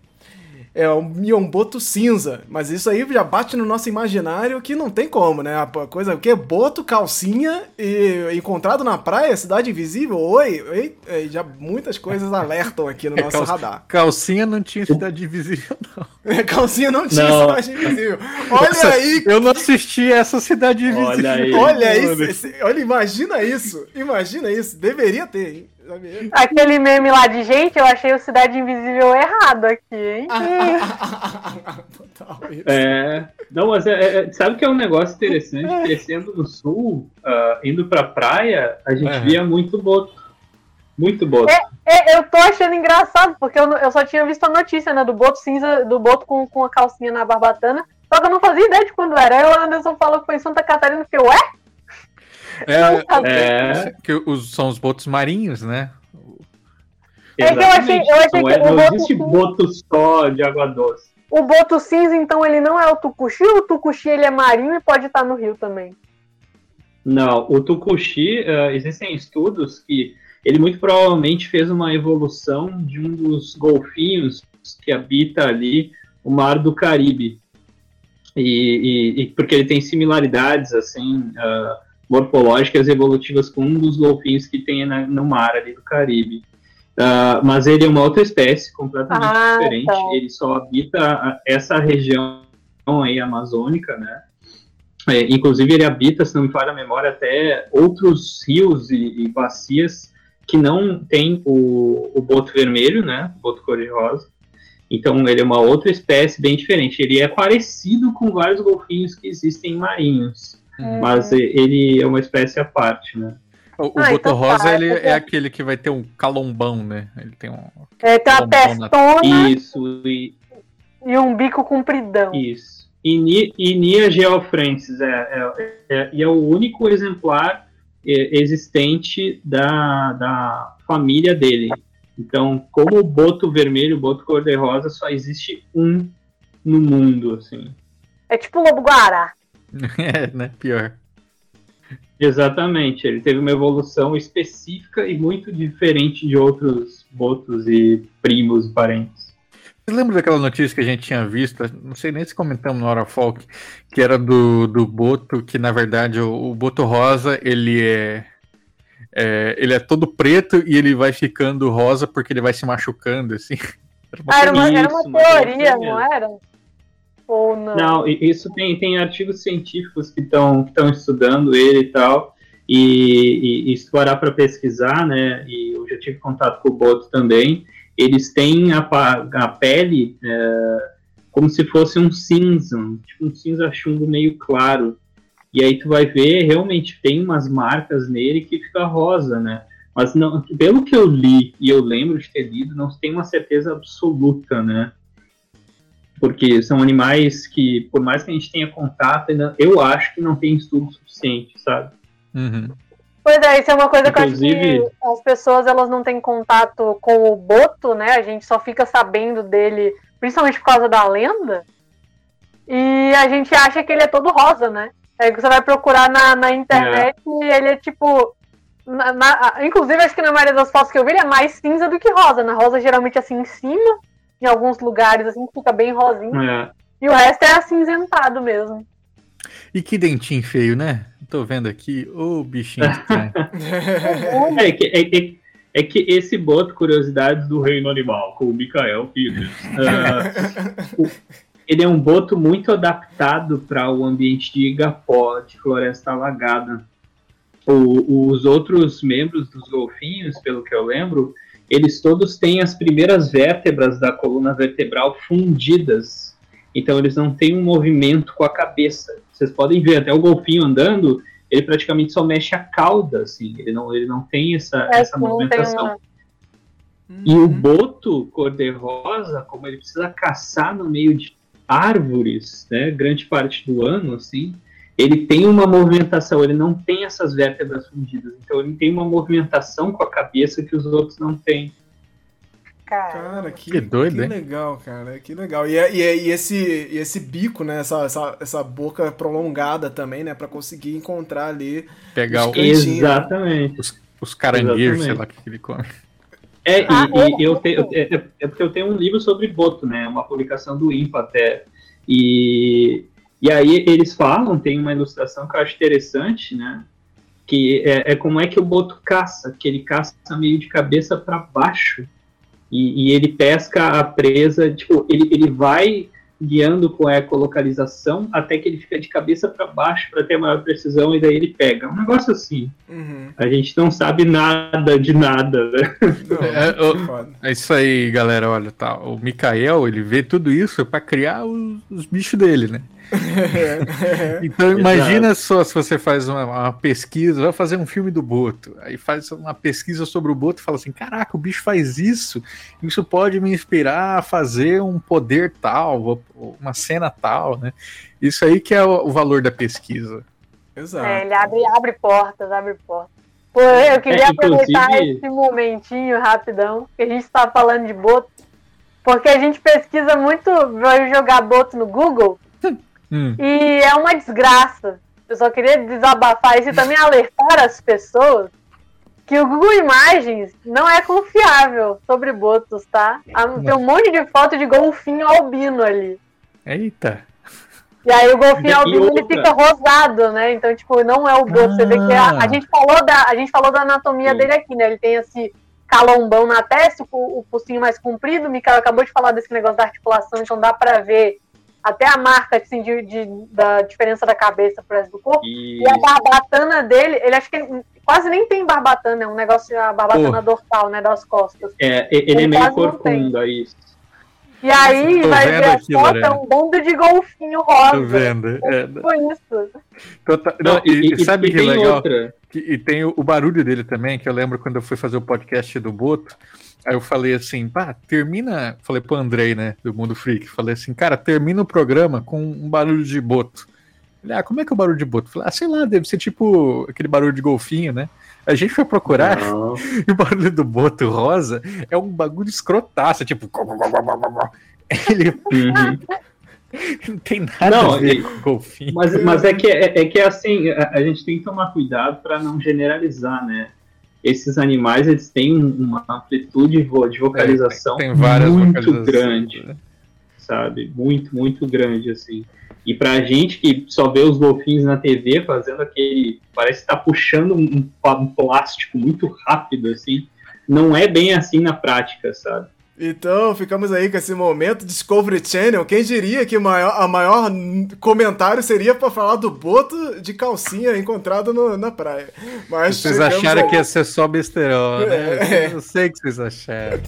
é um boto cinza. Mas isso aí já bate no nosso imaginário que não tem como, né? A coisa que é boto, calcinha e encontrado na praia, cidade invisível. Oi, oi é, já muitas coisas alertam aqui no é, nosso cal radar. Calcinha não tinha cidade invisível, não. É, calcinha não tinha não. cidade invisível. Olha Nossa, aí. Eu não assisti essa cidade invisível. Olha aí. Olha isso. Olha, imagina isso. Imagina isso. Deveria ter, hein? Aquele meme lá de gente, eu achei o Cidade Invisível errado aqui, hein? é, não, mas é, é, sabe que é um negócio interessante? Crescendo no sul, uh, indo pra praia, a gente é. via muito boto. Muito boto. É, é, eu tô achando engraçado, porque eu, eu só tinha visto a notícia, né? Do boto cinza, do boto com, com a calcinha na barbatana. Só que eu não fazia ideia de quando era. Aí o Anderson falou que foi em Santa Catarina, que ué? É, é, que os, são os botos marinhos, né? É que eu achei, eu achei não que é, não boto existe boto só de água doce. O boto cinza, então, ele não é o tucuxi, ou o tucuxi ele é marinho e pode estar no rio também? Não, o tucuxi, uh, existem estudos que ele muito provavelmente fez uma evolução de um dos golfinhos que habita ali o mar do Caribe. E, e, e porque ele tem similaridades, assim, uh, morfológicas evolutivas com um dos golfinhos que tem na, no mar ali do Caribe. Uh, mas ele é uma outra espécie, completamente Ah, diferente. tá. Ele só habita essa região aí amazônica, né? É, inclusive ele habita, se não me falha a memória, até outros rios e, e bacias que não tem o, o boto vermelho, né? O boto cor-de-rosa. Então ele é uma outra espécie bem diferente. Ele é parecido com vários golfinhos que existem marinhos, Uhum. mas ele é uma espécie à parte, né? O, o Ah, boto então rosa, tá, ele porque- é aquele que vai ter um calombão, né? Ele tem um. É, tem uma testona Isso, e, e um bico compridão. Isso. E, Ni- e Nia geofrancis é, é, é, e é o único exemplar é, existente da, da família dele. Então, como o boto vermelho, o boto cor-de-rosa, só existe um no mundo, assim. É tipo o lobo guará. é, né? Pior. Exatamente, ele teve uma evolução específica e muito diferente de outros botos e primos parentes. Você lembra daquela notícia que a gente tinha visto? Não sei nem se comentamos na hora folk, que era do, do Boto, que na verdade o, o Boto Rosa ele é, é- Ele é todo preto e ele vai ficando rosa porque ele vai se machucando, assim. Era uma Ah, era uma, era uma teoria, teoria não era? Ou não? Não, isso tem, tem artigos científicos que estão que estudando ele e tal, e, e, e se tu parar para pesquisar, né, e eu já tive contato com o Boto também, eles têm a, a pele é, como se fosse um cinza, um- tipo um cinza chumbo meio claro, e aí tu vai ver, realmente tem umas marcas nele que fica rosa, né, mas não, pelo que eu li, e eu lembro de ter lido, não tem uma certeza absoluta, né, porque são animais que, por mais que a gente tenha contato, ainda, eu acho que não tem estudo suficiente, sabe? Uhum. Pois é, isso é uma coisa que eu acho Inclusive- que as pessoas elas não têm contato com o Boto, né? A gente só fica sabendo dele, principalmente por causa da lenda. E a gente acha que ele é todo rosa, né? Aí você vai procurar na, na internet e ele é tipo. na- na- inclusive, acho que na maioria das fotos que eu vi, ele é mais cinza do que rosa. Na rosa, geralmente assim em cima, em alguns lugares, assim, fica bem rosinho. É, E o resto é acinzentado mesmo. E que dentinho feio, né? Tô vendo aqui. Ô, bichinho estranho. É que, é, é- é que esse boto Curiosidades do Reino Animal, com o Mikael Peters, ah, o- ele é um boto muito adaptado para o ambiente de igapó, de floresta alagada. O- os outros membros dos golfinhos, pelo que eu lembro, eles todos têm as primeiras vértebras da coluna vertebral fundidas. Então eles não têm um movimento com a cabeça. Vocês podem ver até o golfinho andando, ele praticamente só mexe a cauda, assim. Ele não, ele não tem essa, É, essa movimentação. uma. E o boto cor-de-rosa, como ele precisa caçar no meio de árvores, né, grande parte do ano, assim, ele tem uma movimentação, ele não tem essas vértebras fundidas, então ele tem uma movimentação com a cabeça que os outros não têm. Cara. Que, Que doido, que hein? legal, cara. Que legal. E, é- e, é- e esse, e esse bico, né? Essa, essa, essa boca prolongada também, né? Pra conseguir encontrar ali. Pegar o- Cantinho. Exatamente. os caranguejos, Exatamente. sei lá o que ele come. É, e, Ah, e eu te- eu- é, é porque eu tenho um livro sobre boto, né? Uma publicação do INPA até. E, e aí eles falam, tem uma ilustração que eu acho interessante, né? Que é, é como é que o boto caça, que ele caça meio de cabeça para baixo. E, e ele pesca a presa, tipo, ele, ele vai guiando com a ecolocalização até que ele fica de cabeça para baixo para ter maior precisão e daí ele pega. Um negócio assim. Uhum. A gente não sabe nada de nada, né? Não, É, eu- foda. É isso aí, galera. Olha, tá. O Mikael, ele vê tudo isso pra criar os, os bichos dele, né? Então imagina só se você faz uma, uma pesquisa, vai fazer um filme do Boto, aí faz uma pesquisa sobre o Boto e fala assim, caraca, o bicho faz isso, isso pode me inspirar a fazer um poder tal, uma cena tal, né? Isso aí que é o, o valor da pesquisa. Exato. É, ele abre, abre portas, abre portas. Pô, eu queria É, aproveitar inclusive- esse momentinho rapidão, que a gente tá falando de boto, porque a gente pesquisa muito, vai jogar boto no Google, Hum, e é uma desgraça. Eu só queria desabafar isso e também alertar as pessoas que o Google Imagens não é confiável sobre botos, tá? Ah, Tem um monte de foto de golfinho albino ali. eita. E aí o golfinho albino ele fica rosado, né? Então, tipo, não é o boto. Você vê que a, a gente falou da, a gente falou da anatomia Sim. dele aqui, né? Ele tem esse calombão na testa, o, o focinho mais comprido. O Mikael acabou de falar desse negócio da articulação, então dá pra ver até a marca assim, de, de da diferença da cabeça resto do corpo. E... e a barbatana dele, ele acho que ele quase nem tem barbatana, é um negócio, a barbatana dorsal, né, das costas. É, ele, ele é meio corcunda, isso. E aí, vai ver a aqui, foto, é um bando de golfinho rosa. Tô vendo. É, Foi isso. Tota, não, e, e, sabe e, que é legal? Outra. E, tem o, o, barulho dele também, que eu lembro quando eu fui fazer o podcast do Boto. Aí eu falei assim, pá, termina. Falei pro Andrei, né, do Mundo Freak. Falei assim, cara, termina o programa com um barulho de boto. Ele, ah, como é que é o barulho de boto? Falei, ah, sei lá, deve ser tipo aquele barulho de golfinho, né? A gente foi procurar Não. e o barulho do boto rosa é um bagulho escrotaço, tipo. Ele. Uhum. Não tem nada não, a ver com golfinho. Mas, mas é, que, é, é que assim, a, a, gente tem que tomar cuidado para não generalizar, né? Esses animais eles têm uma amplitude de vocalização é, tem, tem muito grande, né? sabe? Muito, muito grande, assim. E pra gente que só vê os golfinhos na TV fazendo aquele. Parece estar tá puxando um, um, plástico muito rápido, assim. Não é bem assim na prática, sabe? Então, ficamos aí com esse momento Discovery Channel. Quem diria que o maior, a maior comentário seria para falar do boto de calcinha encontrado no, na praia. Mas vocês acharam aí. que ia ser só besterol, né? É. Eu sei que vocês acharam.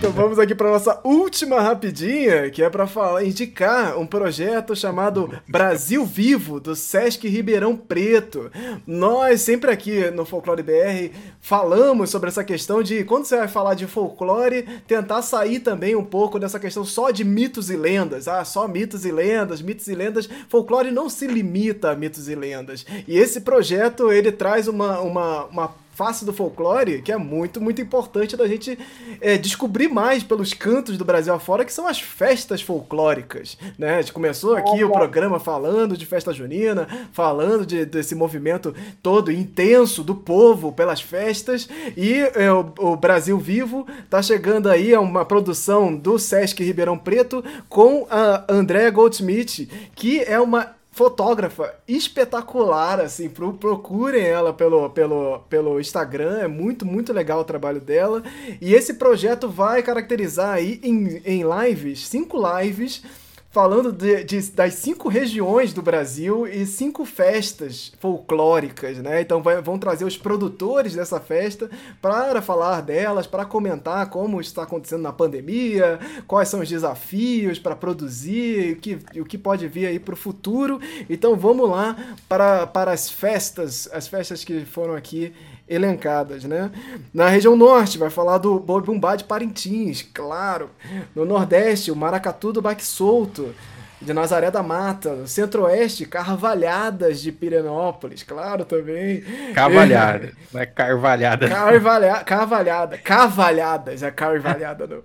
Então vamos aqui para nossa última rapidinha, que é para falar, indicar um projeto chamado Brasil Vivo do Sesc Ribeirão Preto. Nós sempre aqui no Folclore BR falamos sobre essa questão de quando você vai falar de folclore, tentar sair também um pouco dessa questão só de mitos e lendas. Ah, só mitos e lendas, mitos e lendas. Folclore não se limita a mitos e lendas. E esse projeto ele traz uma, uma, uma face do folclore que é muito, muito importante da gente é, descobrir mais pelos cantos do Brasil afora, que são as festas folclóricas, né? A gente começou aqui o programa falando de festa junina, falando de, desse movimento todo intenso do povo pelas festas, e é, o, o, Brasil Vivo tá chegando aí a uma produção do Sesc Ribeirão Preto com a Andrea Goldsmith, que é uma fotógrafa espetacular, assim, pro, procurem ela pelo, pelo, pelo Instagram, é muito, muito legal o trabalho dela. E esse projeto vai caracterizar aí em, em lives, cinco lives, falando de, de, das cinco regiões do Brasil e cinco festas folclóricas, né? Então vai, vão trazer os produtores dessa festa para falar delas, para comentar como está acontecendo na pandemia, quais são os desafios para produzir, o que, o que pode vir aí para o futuro. Então vamos lá para, para as festas, as festas que foram aqui elencadas, né? Na região norte, vai falar do Boi Bumbá de Parintins, claro. No nordeste, o Maracatu do Baque Solto, de Nazaré da Mata. No centro-oeste, Carvalhadas de Pirenópolis, claro também. Carvalhada, não é Carvalhada. Carvalha, Carvalhada, Carvalhadas, é Carvalhada não.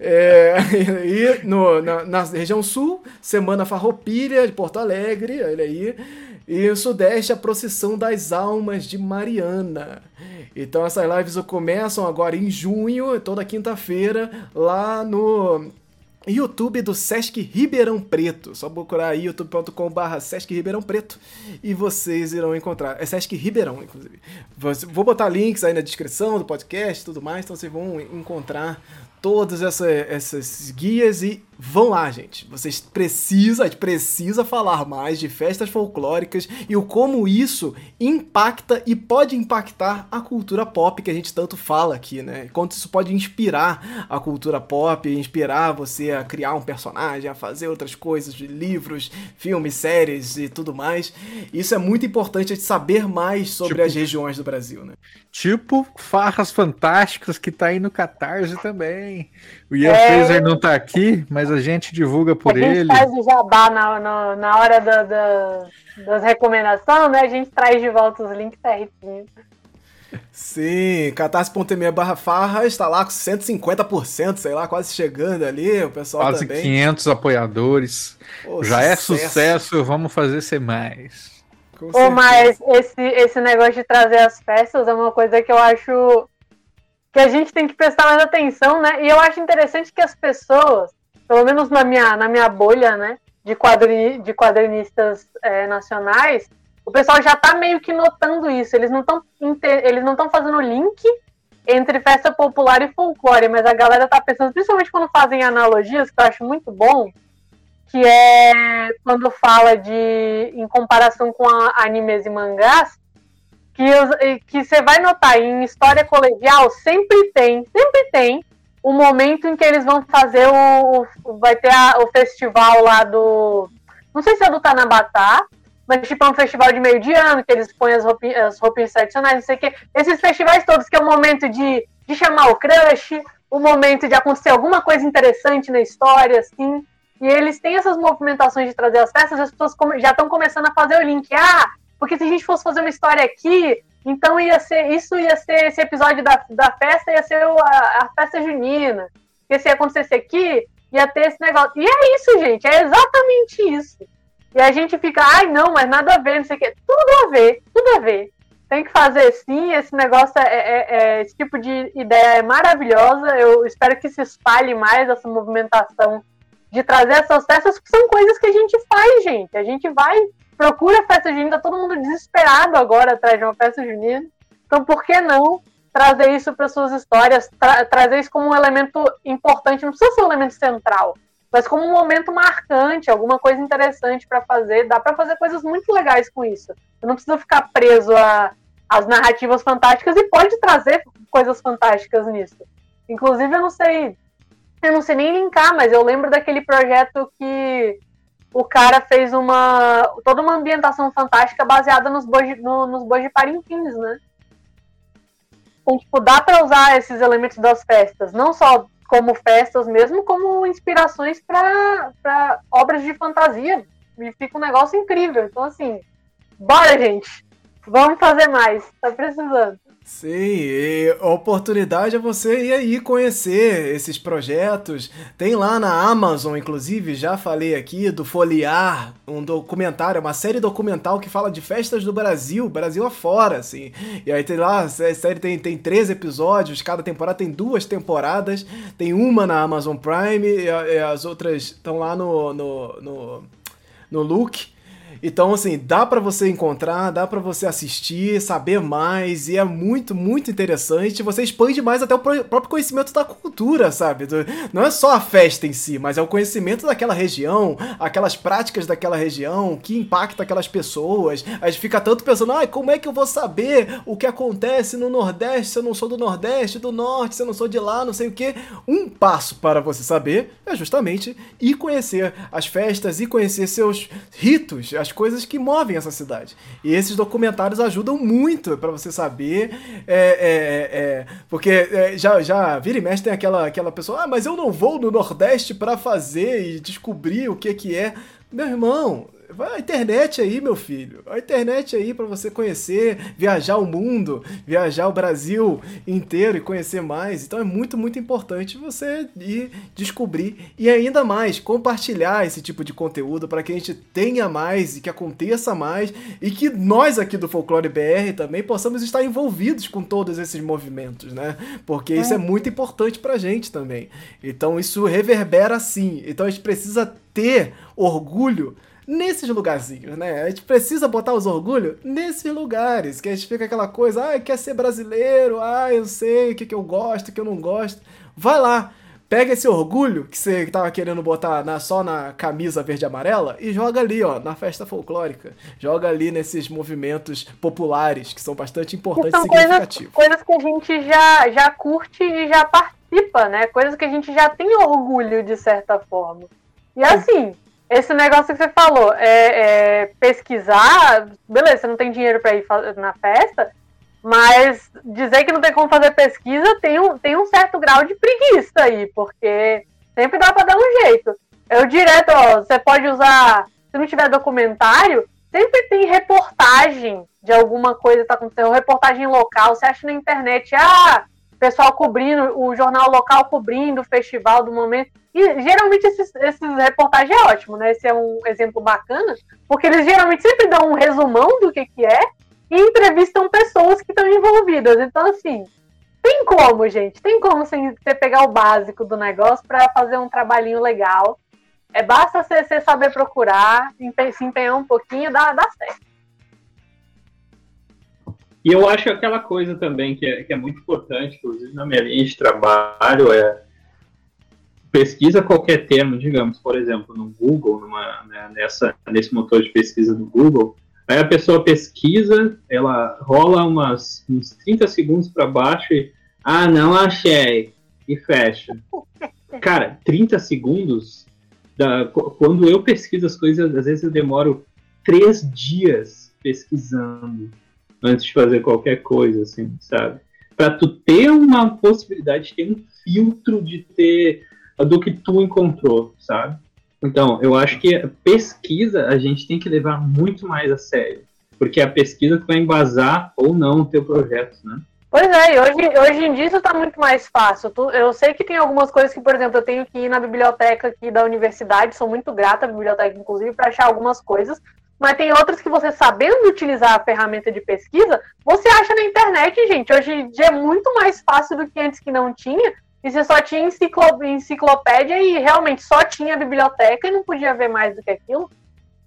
É, e no, na, na região sul, Semana Farroupilha de Porto Alegre, olha aí. E o Sudeste, a procissão das almas de Mariana. Então essas lives começam agora em junho, toda quinta-feira, lá no YouTube do Sesc Ribeirão Preto. Só procurar aí youtube.com/barra Sesc Ribeirão Preto e vocês irão encontrar. É Sesc Ribeirão, inclusive. Vou botar links aí na descrição do podcast e tudo mais, então vocês vão encontrar todas essa, essas guias e vão lá, gente. Vocês precisam, a gente precisa falar mais de festas folclóricas e o como isso impacta e pode impactar a cultura pop que a gente tanto fala aqui, né? Quanto isso pode inspirar a cultura pop, inspirar você a criar um personagem, a fazer outras coisas, de livros, filmes, séries e tudo mais. Isso é muito importante a gente saber mais sobre tipo, as regiões do Brasil, né? Tipo Farras Fantásticas que tá aí no Catarse também. O Ian é... Fraser não tá aqui, mas a gente divulga por a ele. A gente faz o jabá na, na, na hora da, da, das recomendações, né? A gente traz de volta os links certinho. Sim, catarse.me barra farra está lá com 150%, sei lá, quase chegando ali, o pessoal quase também. 500 apoiadores. Já é sucesso. é sucesso, vamos fazer ser mais. Oh, mas esse, esse negócio de trazer as festas é uma coisa que eu acho que a gente tem que prestar mais atenção, né? E eu acho interessante que as pessoas, pelo menos na minha, na minha bolha, né, de, quadrini, de quadrinistas é, nacionais, o pessoal já tá meio que notando isso. Eles não estão eles não estão fazendo link entre festa popular e folclore, mas a galera tá pensando, principalmente quando fazem analogias, que eu acho muito bom, que é quando fala de em comparação com animes e mangás, que você vai notar em história colegial sempre tem, sempre tem o momento em que eles vão fazer o, o vai ter a, o festival lá do não sei se é do Tanabatá, mas tipo é um festival de meio de ano, que eles põem as roupinhas, as roupinhas tradicionais, não sei o quê. Esses festivais todos que é o momento de, de chamar o crush, o momento de acontecer alguma coisa interessante na história, assim. E eles têm essas movimentações de trazer as festas, as pessoas já estão começando a fazer o link. Ah, porque se a gente fosse fazer uma história aqui, então ia ser isso ia ser esse episódio da, da festa, ia ser a, a festa junina. Porque se acontecesse aqui, ia ter esse negócio. E é isso, gente, é exatamente isso. E a gente fica, ai não, mas nada a ver, não sei o. Tudo a ver, tudo a ver. Tem que fazer sim, esse negócio é, é, é, esse tipo de ideia é maravilhosa. Eu espero que se espalhe mais essa movimentação de trazer essas festas, que são coisas que a gente faz, gente. A gente vai, procura festa junina, tá todo mundo desesperado agora atrás de uma festa junina. Então, por que não trazer isso para suas histórias, tra trazer isso como um elemento importante, não precisa ser um elemento central, mas como um momento marcante, alguma coisa interessante para fazer. Dá para fazer coisas muito legais com isso. Eu não preciso ficar preso às narrativas fantásticas e pode trazer coisas fantásticas nisso. Inclusive, eu não sei, eu não sei nem linkar, mas eu lembro daquele projeto que o cara fez uma toda uma ambientação fantástica baseada nos bois, no, nos de Parintins, né? Então, tipo, dá para usar esses elementos das festas, não só como festas mesmo, como inspirações para obras de fantasia. E fica um negócio incrível. Então, assim, bora, gente! Vamos fazer mais, tá precisando. Sim, oportunidade é você ir aí conhecer esses projetos. Tem lá na Amazon, inclusive, já falei aqui, do Foliar, um documentário, uma série documental que fala de festas do Brasil, Brasil afora, assim. E aí tem lá, a série tem, tem três episódios, cada temporada tem duas temporadas, tem uma na Amazon Prime e, as outras estão lá no, no, no, no Look. Então, assim, dá para você encontrar, dá para você assistir, saber mais, e é muito, muito interessante. Você expande mais até o próprio conhecimento da cultura, sabe? Não é só a festa em si, mas é o conhecimento daquela região, aquelas práticas daquela região, que impacta aquelas pessoas. A gente fica tanto pensando, ai, como é que eu vou saber o que acontece no Nordeste se eu não sou do Nordeste, do Norte, se eu não sou de lá, não sei o quê. Um passo para você saber é justamente ir conhecer as festas e conhecer seus ritos, as as coisas que movem essa cidade. E esses documentários ajudam muito para você saber, é, é, é, porque é, já, já vira e mexe tem aquela, aquela pessoa, ah, mas eu não vou no Nordeste para fazer e descobrir o que que é. Meu irmão, Vai a internet aí, meu filho. A internet aí para você conhecer, viajar o mundo, viajar o Brasil inteiro e conhecer mais. Então é muito, muito importante você ir descobrir e ainda mais compartilhar esse tipo de conteúdo para que a gente tenha mais e que aconteça mais e que nós aqui do Folclore BR também possamos estar envolvidos com todos esses movimentos, né? Porque isso é, é muito importante pra gente também. Então isso reverbera sim. Então a gente precisa ter orgulho nesses lugarzinhos, né? A gente precisa botar os orgulhos nesses lugares, que a gente fica aquela coisa, ah, quer ser brasileiro, ah, eu sei o que, que eu gosto, o que eu não gosto. Vai lá, pega esse orgulho que você tava querendo botar na, só na camisa verde e amarela e joga ali, ó, na festa folclórica. Joga ali nesses movimentos populares, que são bastante importantes e significativos. Coisas, coisas que a gente já, já curte e já participa, né? Coisas que a gente já tem orgulho, de certa forma. E assim, esse negócio que você falou, é, é pesquisar, beleza, você não tem dinheiro para ir na festa, mas dizer que não tem como fazer pesquisa tem um, tem um certo grau de preguiça aí, porque sempre dá para dar um jeito. Eu direto, ó, você pode usar, se não tiver documentário, sempre tem reportagem de alguma coisa que tá acontecendo, reportagem local, você acha na internet, ah, pessoal cobrindo, o jornal local cobrindo o festival do momento. E geralmente esses, esses reportagens é ótimo, né? Esse é um exemplo bacana, porque eles geralmente sempre dão um resumão do que, que é e entrevistam pessoas que estão envolvidas. Então, assim, tem como, gente. Tem como você pegar o básico do negócio para fazer um trabalhinho legal. É basta você, você saber procurar, se empenhar um pouquinho, dá, dá certo. E eu acho aquela coisa também que é, que é muito importante, inclusive na minha linha de trabalho, é pesquisa qualquer termo, digamos, por exemplo, no Google, numa, né, nessa, nesse motor de pesquisa do Google, aí a pessoa pesquisa, ela rola umas, uns 30 segundos para baixo e, ah, não achei, e fecha. Cara, 30 segundos, da, quando eu pesquiso as coisas, às vezes eu demoro três dias pesquisando antes de fazer qualquer coisa, assim, sabe? Para tu ter uma possibilidade de ter um filtro de ter do que tu encontrou, sabe? Então, eu acho que pesquisa a gente tem que levar muito mais a sério, porque é a pesquisa vai embasar ou não o teu projeto, né? Pois é, hoje, hoje em dia isso está muito mais fácil. Eu sei que tem algumas coisas que, por exemplo, eu tenho que ir na biblioteca aqui da universidade, sou muito grata à biblioteca, inclusive, para achar algumas coisas, mas tem outras que você, sabendo utilizar a ferramenta de pesquisa, você acha na internet, gente. Hoje em dia é muito mais fácil do que antes que não tinha, e você só tinha enciclopédia e realmente só tinha biblioteca e não podia ver mais do que aquilo.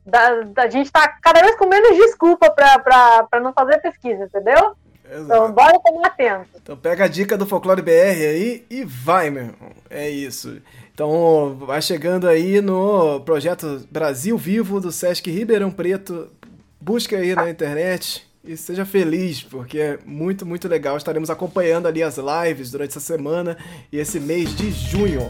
Da, da, a gente está cada vez com menos desculpa para não fazer pesquisa, entendeu? Exato. Então, bora tomar atento. Então, pega a dica do Folclore BR aí e vai, meu irmão. É isso. Então, vai chegando aí no projeto Brasil Vivo do Sesc Ribeirão Preto. Busca aí na internet e seja feliz, porque é muito, muito legal. Estaremos acompanhando ali as lives durante essa semana e esse mês de junho.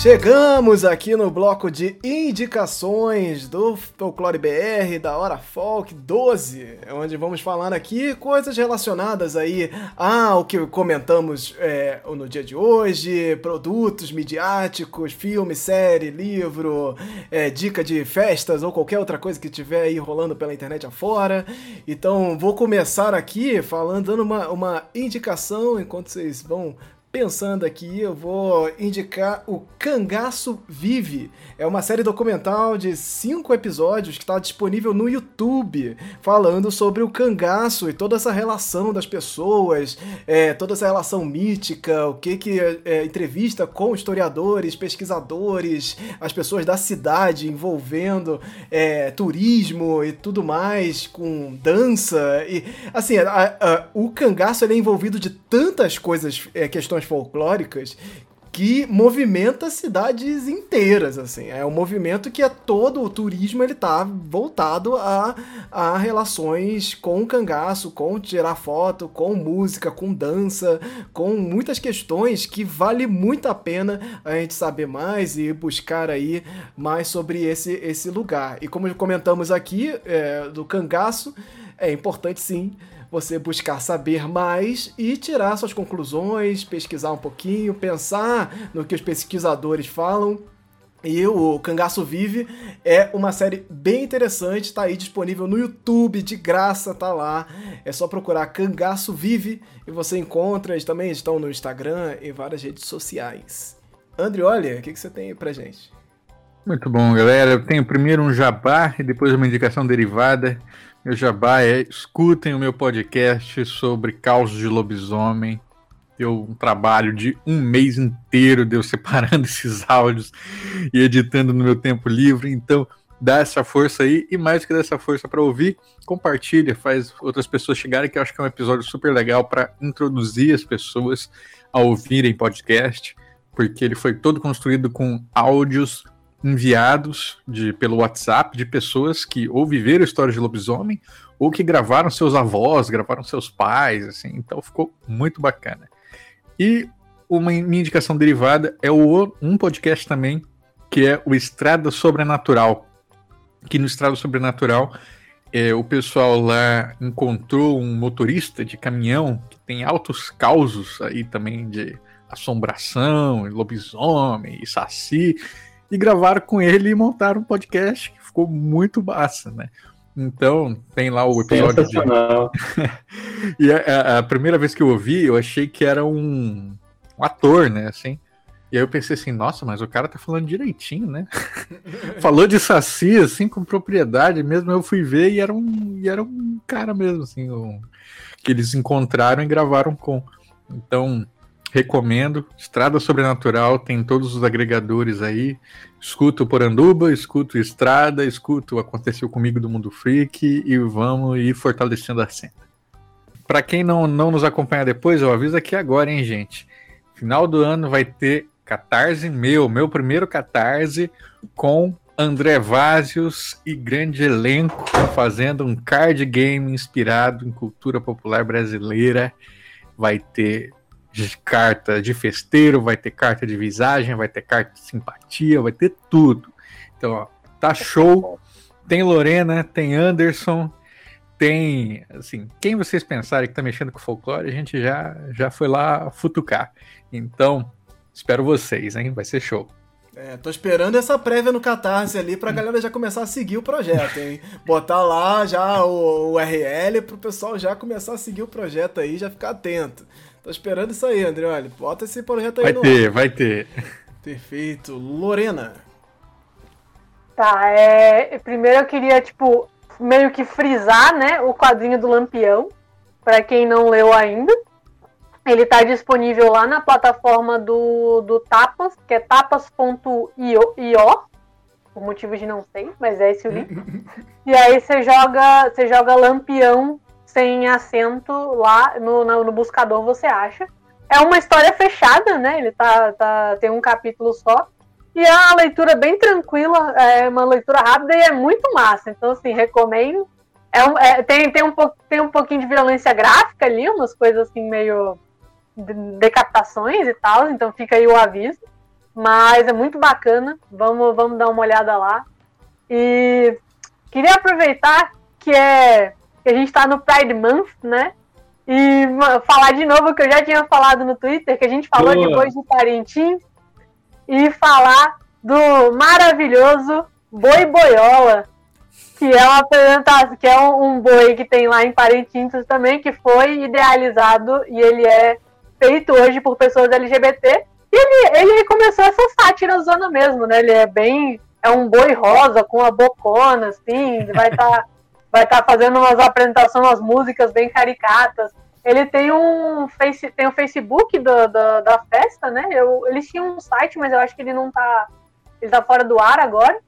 Chegamos aqui no bloco de indicações do Folclore BR, da Hora Folk 12, onde vamos falar aqui coisas relacionadas aí ao que comentamos é, no dia de hoje, produtos midiáticos, filme, série, livro, é, dica de festas ou qualquer outra coisa que tiver aí rolando pela internet afora. Então vou começar aqui falando, dando uma, uma indicação enquanto vocês vão Pensando aqui, eu vou indicar o Cangaço Vive. É uma série documental de cinco episódios que está disponível no YouTube, falando sobre o cangaço e toda essa relação das pessoas, é, toda essa relação mítica, o que que é, entrevista com historiadores, pesquisadores, as pessoas da cidade envolvendo é, turismo e tudo mais, com dança e assim, a, a, o cangaço ele é envolvido de tantas coisas, é, questões questões folclóricas que movimenta cidades inteiras, assim. É um movimento que é todo o turismo ele tá voltado a, a relações com cangaço, com tirar foto, com música, com dança, com muitas questões que vale muito a pena a gente saber mais e buscar aí mais sobre esse, esse lugar. E como comentamos aqui é, do cangaço, é importante sim você buscar saber mais e tirar suas conclusões, pesquisar um pouquinho, pensar no que os pesquisadores falam. E o Cangaço Vive é uma série bem interessante, tá aí disponível no YouTube, de graça, tá lá. É só procurar Cangaço Vive e você encontra, eles também estão no Instagram e várias redes sociais. André, olha, o que, que você tem aí pra gente? Muito bom, galera. Eu tenho primeiro um jabá e depois uma indicação derivada. Meu jabá é escutem o meu podcast sobre causos de lobisomem. Deu um trabalho de um mês inteiro de eu separando esses áudios e editando no meu tempo livre. Então, dá essa força aí e mais que dessa força para ouvir, compartilha, faz outras pessoas chegarem, que eu acho que é um episódio super legal para introduzir as pessoas a ouvirem podcast, porque ele foi todo construído com áudios enviados de, pelo WhatsApp de pessoas que ou viveram histórias de lobisomem ou que gravaram seus avós, gravaram seus pais, assim. Então ficou muito bacana. E uma minha indicação derivada é o, um podcast também que é o Estrada Sobrenatural. Que no Estrada Sobrenatural é, o pessoal lá encontrou um motorista de caminhão que tem altos causos aí também de assombração, lobisomem e saci e gravaram com ele e montaram um podcast que ficou muito massa, né? Então, tem lá o episódio de. e a, a, primeira vez que eu ouvi, eu achei que era um, um ator, né? Assim. E aí eu pensei assim, nossa, mas o cara tá falando direitinho, né? Falou de saci, assim, com propriedade mesmo. Eu fui ver e era um, e era um cara mesmo, assim, um, que eles encontraram e gravaram com. Então, recomendo. Estrada Sobrenatural tem todos os agregadores aí. Escuto Poranduba, escuto Estrada, escuto Aconteceu Comigo do Mundo Freak e vamos ir fortalecendo a cena. Para quem não, não nos acompanha depois, eu aviso aqui agora, hein, gente. Final do ano vai ter Catarse meu, meu primeiro Catarse com André Vázios e grande elenco fazendo um card game inspirado em cultura popular brasileira. Vai ter de carta de festeiro, vai ter carta de visagem, vai ter carta de simpatia, vai ter tudo. Então, ó, tá show. Tem Lorena, tem Anderson, tem, assim, quem vocês pensarem que tá mexendo com folclore, a gente já, já foi lá futucar. Então, espero vocês, hein? Vai ser show. É, tô esperando essa prévia no Catarse ali pra galera já começar a seguir o projeto, hein? Botar lá já o, o URL pro pessoal já começar a seguir o projeto aí, já ficar atento. Tô esperando isso aí, André. Olha, bota esse projeto aí vai no ter, ar. Vai ter, vai ter. Perfeito. Lorena. Tá, é. Primeiro eu queria, tipo, meio que frisar, né, o quadrinho do Lampião, para quem não leu ainda. Ele está disponível lá na plataforma do, do Tapas, que é tapas.io, por motivos de não sei, mas é esse o link. e aí você joga, você joga Lampião sem acento lá no, no, no, buscador, você acha. É uma história fechada, né? Ele tá, tá, tem um capítulo só. E é uma leitura bem tranquila, é uma leitura rápida e é muito massa. Então, assim, recomendo. É um, é, tem, tem, um, tem um pouquinho de violência gráfica ali, umas coisas assim meio decapitações e tal, então fica aí o aviso. Mas é muito bacana, vamos, vamos dar uma olhada lá. E queria aproveitar que é que a gente está no Pride Month, né? E falar de novo que eu já tinha falado no Twitter, que a gente falou Boa. depois de Parintins, e falar do maravilhoso Boi Boiola, que é uma apresentação, que é um, um boi que tem lá em Parintins também, que foi idealizado e ele é feito hoje por pessoas LGBT. E ele, ele começou essa sátira zona mesmo, né? Ele é bem. É um boi rosa com a bocona, assim, vai estar tá, vai tá fazendo umas apresentações, umas músicas bem caricatas. Ele tem um, face, tem um Facebook do, do, da festa, né? Eu, eles tinham um site, mas eu acho que ele não tá. Ele tá fora do ar agora.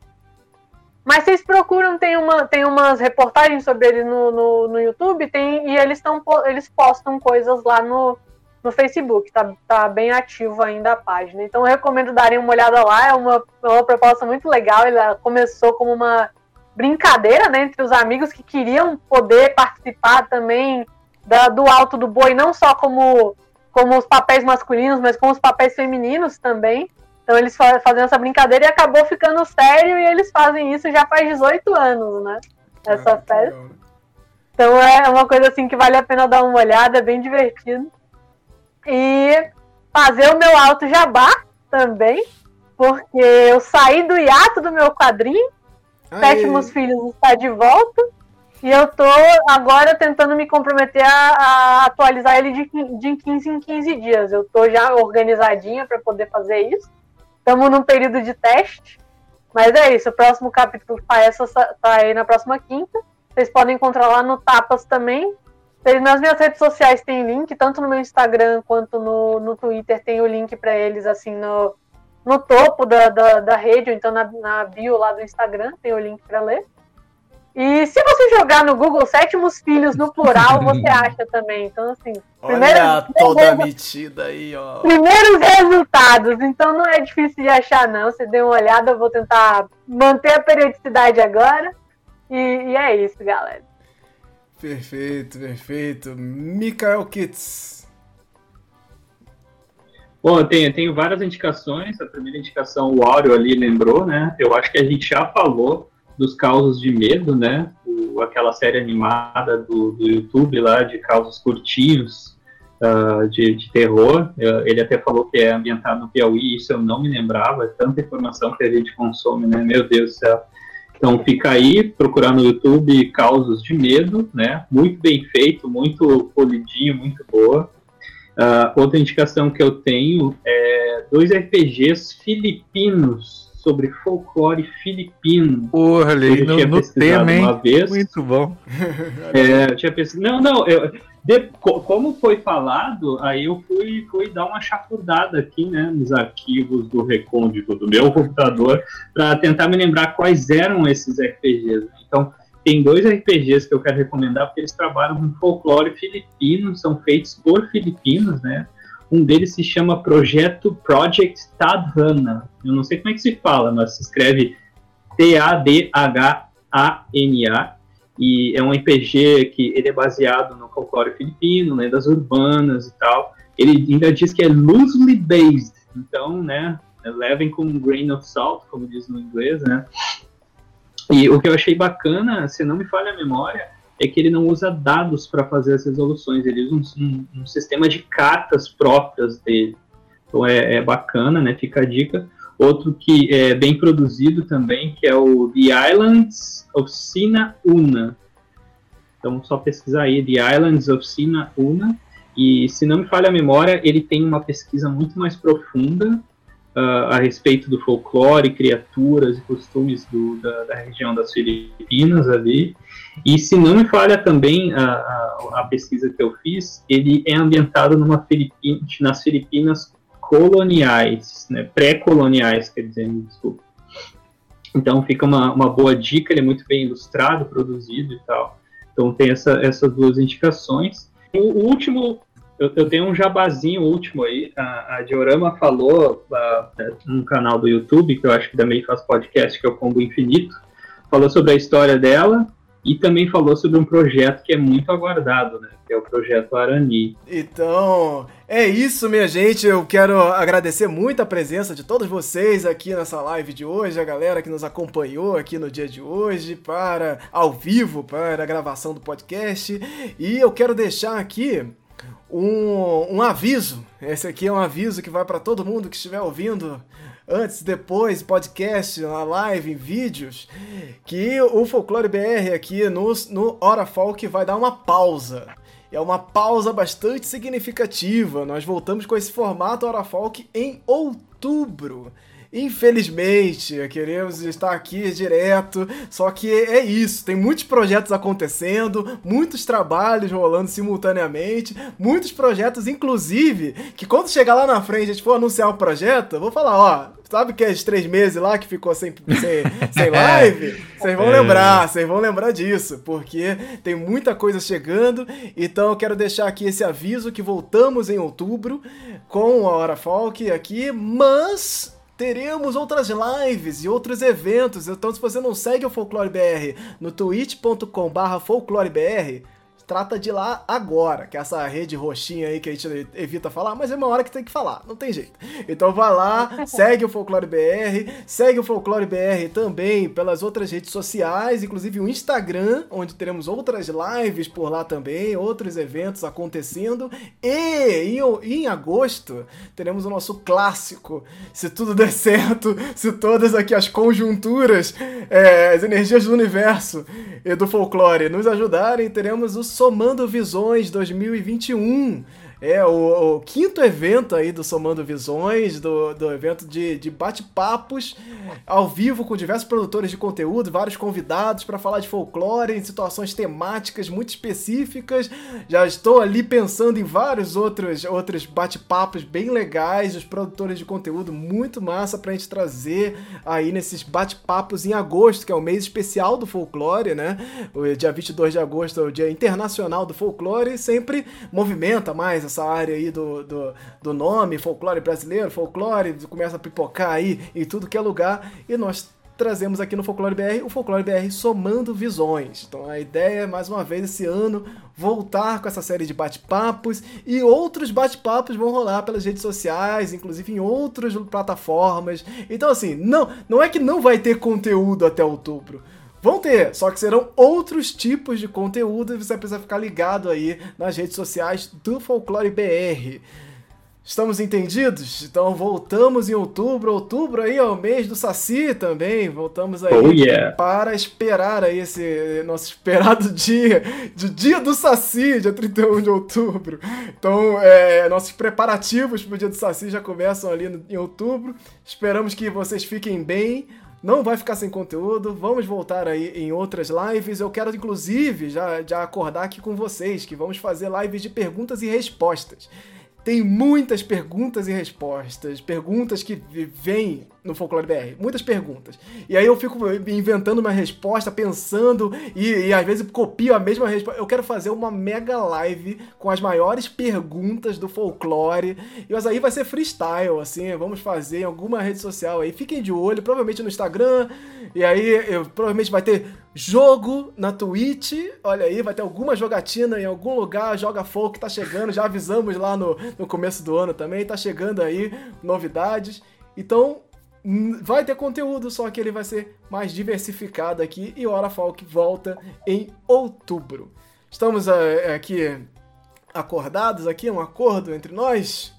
Mas vocês procuram, tem, uma, tem umas reportagens sobre ele no, no, no YouTube, tem, e eles, tão, eles postam coisas lá no, no Facebook, tá, tá bem ativo ainda a página. Então eu recomendo darem uma olhada lá, é uma, é uma proposta muito legal. Ela começou como uma brincadeira né, entre os amigos que queriam poder participar também da, do alto do boi, não só como, como os papéis masculinos, mas como os papéis femininos também. Então eles fazem essa brincadeira e acabou ficando sério e eles fazem isso já faz 18 anos, né? Essa ah, festa. Então é uma coisa assim que vale a pena dar uma olhada, é bem divertido e fazer o meu alto jabá também, porque eu saí do hiato do meu quadrinho, Sétimos Filhos está de volta, e eu tô agora tentando me comprometer a, a atualizar ele de, de 15 em 15 dias. Eu tô já organizadinha para poder fazer isso. Estamos num período de teste. Mas é isso, o próximo capítulo tá, essa, tá aí na próxima quinta. Vocês podem encontrar lá no Tapas também. Nas minhas redes sociais tem link, tanto no meu Instagram quanto no, no Twitter tem o link para eles, assim, no, no topo da, da, da rede, ou então na, na bio lá do Instagram, tem o link para ler. E se você jogar no Google Sétimos Filhos no plural, você acha também. Então, assim. Olha toda metida aí, ó. Primeiros resultados. Então não é difícil de achar, não. Você deu uma olhada, eu vou tentar manter a periodicidade agora. E, e é isso, galera. Perfeito, perfeito. Mikael Kitts. Bom, eu tenho, eu tenho várias indicações. A primeira indicação, o Áureo ali lembrou, né? Eu acho que a gente já falou dos causos de medo, né? O, aquela série animada do, do YouTube lá de causos curtinhos uh, de, de, terror. Ele até falou que é ambientado no Piauí, isso eu não me lembrava. É tanta informação que a gente consome, né? Meu Deus do céu. Então fica aí, procurar no YouTube Causos de Medo, né? Muito bem feito, muito polidinho, muito boa. Uh, outra indicação que eu tenho é dois RPGs filipinos sobre folclore filipino. Porra, ali, no, no tema, hein? Vez. Muito bom. É, eu tinha pesquisado. Não, não, eu, de, como foi falado, aí eu fui, fui dar uma chafurdada aqui, né, nos arquivos do recôndito do meu computador, para tentar me lembrar quais eram esses RPGs. Então, tem dois RPGs que eu quero recomendar, porque eles trabalham com folclore filipino, são feitos por filipinos, né? Um deles se chama Projeto Project Tadhana. Eu não sei como é que se fala, mas se escreve T-A-D-H-A-N-A. E é um RPG que ele é baseado no folclore filipino, lendas urbanas e tal. Ele ainda diz que é loosely based, então, né, levem com um grain of salt, como diz no inglês, né. E o que eu achei bacana, se não me falha a memória, é que ele não usa dados para fazer as resoluções, ele usa um, um, um, sistema de cartas próprias dele. Então é, é, bacana, né? Fica a dica. Outro que é bem produzido também, que é o The Islands of Sina Una. Então só pesquisar aí The Islands of Sina Una. E se não me falha a memória, ele tem uma pesquisa muito mais profunda uh, a respeito do folclore, criaturas e costumes do, da, da, região das Filipinas ali. E se não me falha também a, a, a pesquisa que eu fiz, ele é ambientado numa Filipina, nas Filipinas coloniais, né, pré-coloniais, quer dizer, desculpa. Então fica uma, uma boa dica, ele é muito bem ilustrado, produzido e tal. Então tem essa, essas duas indicações. O último eu, eu, tenho um jabazinho último aí. A, a Diorama falou uh, no canal do YouTube, que eu acho que também faz podcast, que é o Combo Infinito. Falou sobre a história dela e também falou sobre um projeto que é muito aguardado, né? Que é o projeto Arani. Então, é isso, minha gente. Eu quero agradecer muito a presença de todos vocês aqui nessa live de hoje, a galera que nos acompanhou aqui no dia de hoje, para ao vivo, para a gravação do podcast. E eu quero deixar aqui um, um aviso. Esse aqui é um aviso que vai para todo mundo que estiver ouvindo antes, depois, podcast, na live, em vídeos, que o Folclore BR aqui no, no Hora Folk vai dar uma pausa. É uma pausa bastante significativa. Nós voltamos com esse formato Hora Folk em outubro. Infelizmente, queremos estar aqui direto, só que é isso, tem muitos projetos acontecendo, muitos trabalhos rolando simultaneamente, muitos projetos, inclusive, que quando chegar lá na frente a gente for anunciar o projeto, eu vou falar, ó, sabe que é de três meses lá que ficou sem, sem, sem live? Vocês vão é. lembrar, vocês vão lembrar disso, porque tem muita coisa chegando. Então eu quero deixar aqui esse aviso que voltamos em outubro com a Hora Folk aqui, mas teremos outras lives e outros eventos. Então, se você não segue o Folclore BR no twitch.com/folclorebr, trata de lá agora, que é essa rede roxinha aí que a gente evita falar, mas é uma hora que tem que falar, não tem jeito. Então vai lá, segue o Folclore BR, segue o Folclore BR também pelas outras redes sociais, inclusive o Instagram, onde teremos outras lives por lá também, outros eventos acontecendo. E em, agosto teremos o nosso clássico, se tudo der certo, se todas aqui as conjunturas, é, as energias do universo e do folclore nos ajudarem, teremos o Somando Visões 2021. É, o, o, quinto evento aí do Somando Visões, do, do evento de, de bate-papos ao vivo com diversos produtores de conteúdo, vários convidados para falar de folclore em situações temáticas muito específicas. Já estou ali pensando em vários outros, outros bate-papos bem legais, os produtores de conteúdo muito massa para a gente trazer aí nesses bate-papos em agosto, que é o mês especial do folclore, né? O dia 22 de agosto é o dia internacional do folclore e sempre movimenta mais essa área aí do, do, do nome, folclore brasileiro, folclore, começa a pipocar aí em tudo que é lugar, e nós trazemos aqui no Folclore BR o Folclore BR somando visões. Então a ideia é, mais uma vez, esse ano, voltar com essa série de bate-papos e outros bate-papos vão rolar pelas redes sociais, inclusive em outras plataformas. Então, assim, não, não é que não vai ter conteúdo até outubro. Vão ter, só que serão outros tipos de conteúdo e você precisa ficar ligado aí nas redes sociais do Folclore BR. Estamos entendidos? Então voltamos em outubro. Outubro aí é o mês do Saci também. Voltamos aí Oh, yeah. para esperar aí esse nosso esperado dia, de dia do Saci, dia 31 de outubro. Então, é, nossos preparativos para o dia do Saci já começam ali no- em outubro. Esperamos que vocês fiquem bem. Não vai ficar sem conteúdo, vamos voltar aí em outras lives. Eu quero, inclusive, já, já acordar aqui com vocês que vamos fazer lives de perguntas e respostas. Tem muitas perguntas e respostas, perguntas que vêm no Folclore BR, muitas perguntas. E aí eu fico inventando uma resposta, pensando, e, e às vezes copio a mesma resposta. Eu quero fazer uma mega live com as maiores perguntas do folclore. E mas aí vai ser freestyle, assim, vamos fazer em alguma rede social aí. Fiquem de olho, provavelmente no Instagram. E aí eu, provavelmente vai ter jogo na Twitch. Olha aí, vai ter alguma jogatina em algum lugar. Joga Folk tá chegando, já avisamos lá no, no começo do ano também. Tá chegando aí novidades. Então, vai ter conteúdo, só que ele vai ser mais diversificado aqui. E Hora Folk volta em outubro. Estamos eh, aqui acordados aqui, um acordo entre nós.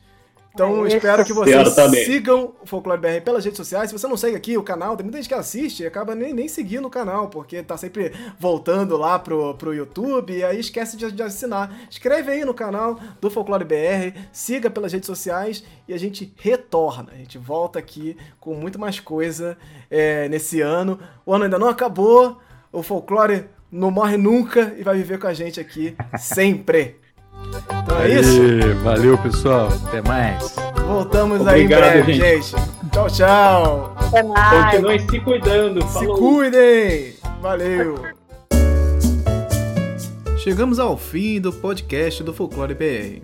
Então É espero que vocês sigam o Folclore BR pelas redes sociais. Se você não segue aqui o canal, tem muita gente que assiste e acaba nem, nem seguindo o canal, porque tá sempre voltando lá pro, pro YouTube e aí esquece de, de assinar. Escreve aí no canal do Folclore BR, siga pelas redes sociais e a gente retorna. A gente volta aqui com muito mais coisa é, nesse ano. O ano ainda não acabou, o Folclore não morre nunca e vai viver com a gente aqui sempre. Então é isso. Valeu, pessoal. Até mais. Voltamos Obrigado, aí em breve, gente. gente. Tchau, tchau. Até mais. Continuem se cuidando. Se Falou. cuidem. Valeu. Chegamos ao fim do podcast do Folclore BR.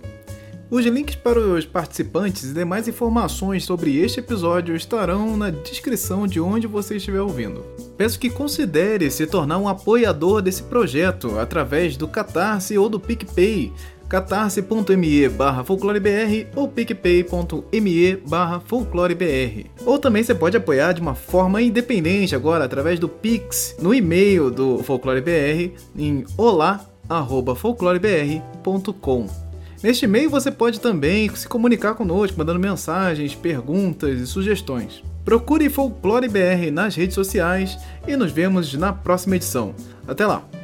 Os links para os participantes e demais informações sobre este episódio estarão na descrição de onde você estiver ouvindo. Peço que considere se tornar um apoiador desse projeto através do Catarse ou do PicPay, catarse.me barra folclorebr ou picpay.me barra folclorebr. Ou também você pode apoiar de uma forma independente agora através do Pix no e-mail do folclorebr em olá@folclorebr.com. Neste e-mail você pode também se comunicar conosco, mandando mensagens, perguntas e sugestões. Procure Folclore BR nas redes sociais e nos vemos na próxima edição. Até lá!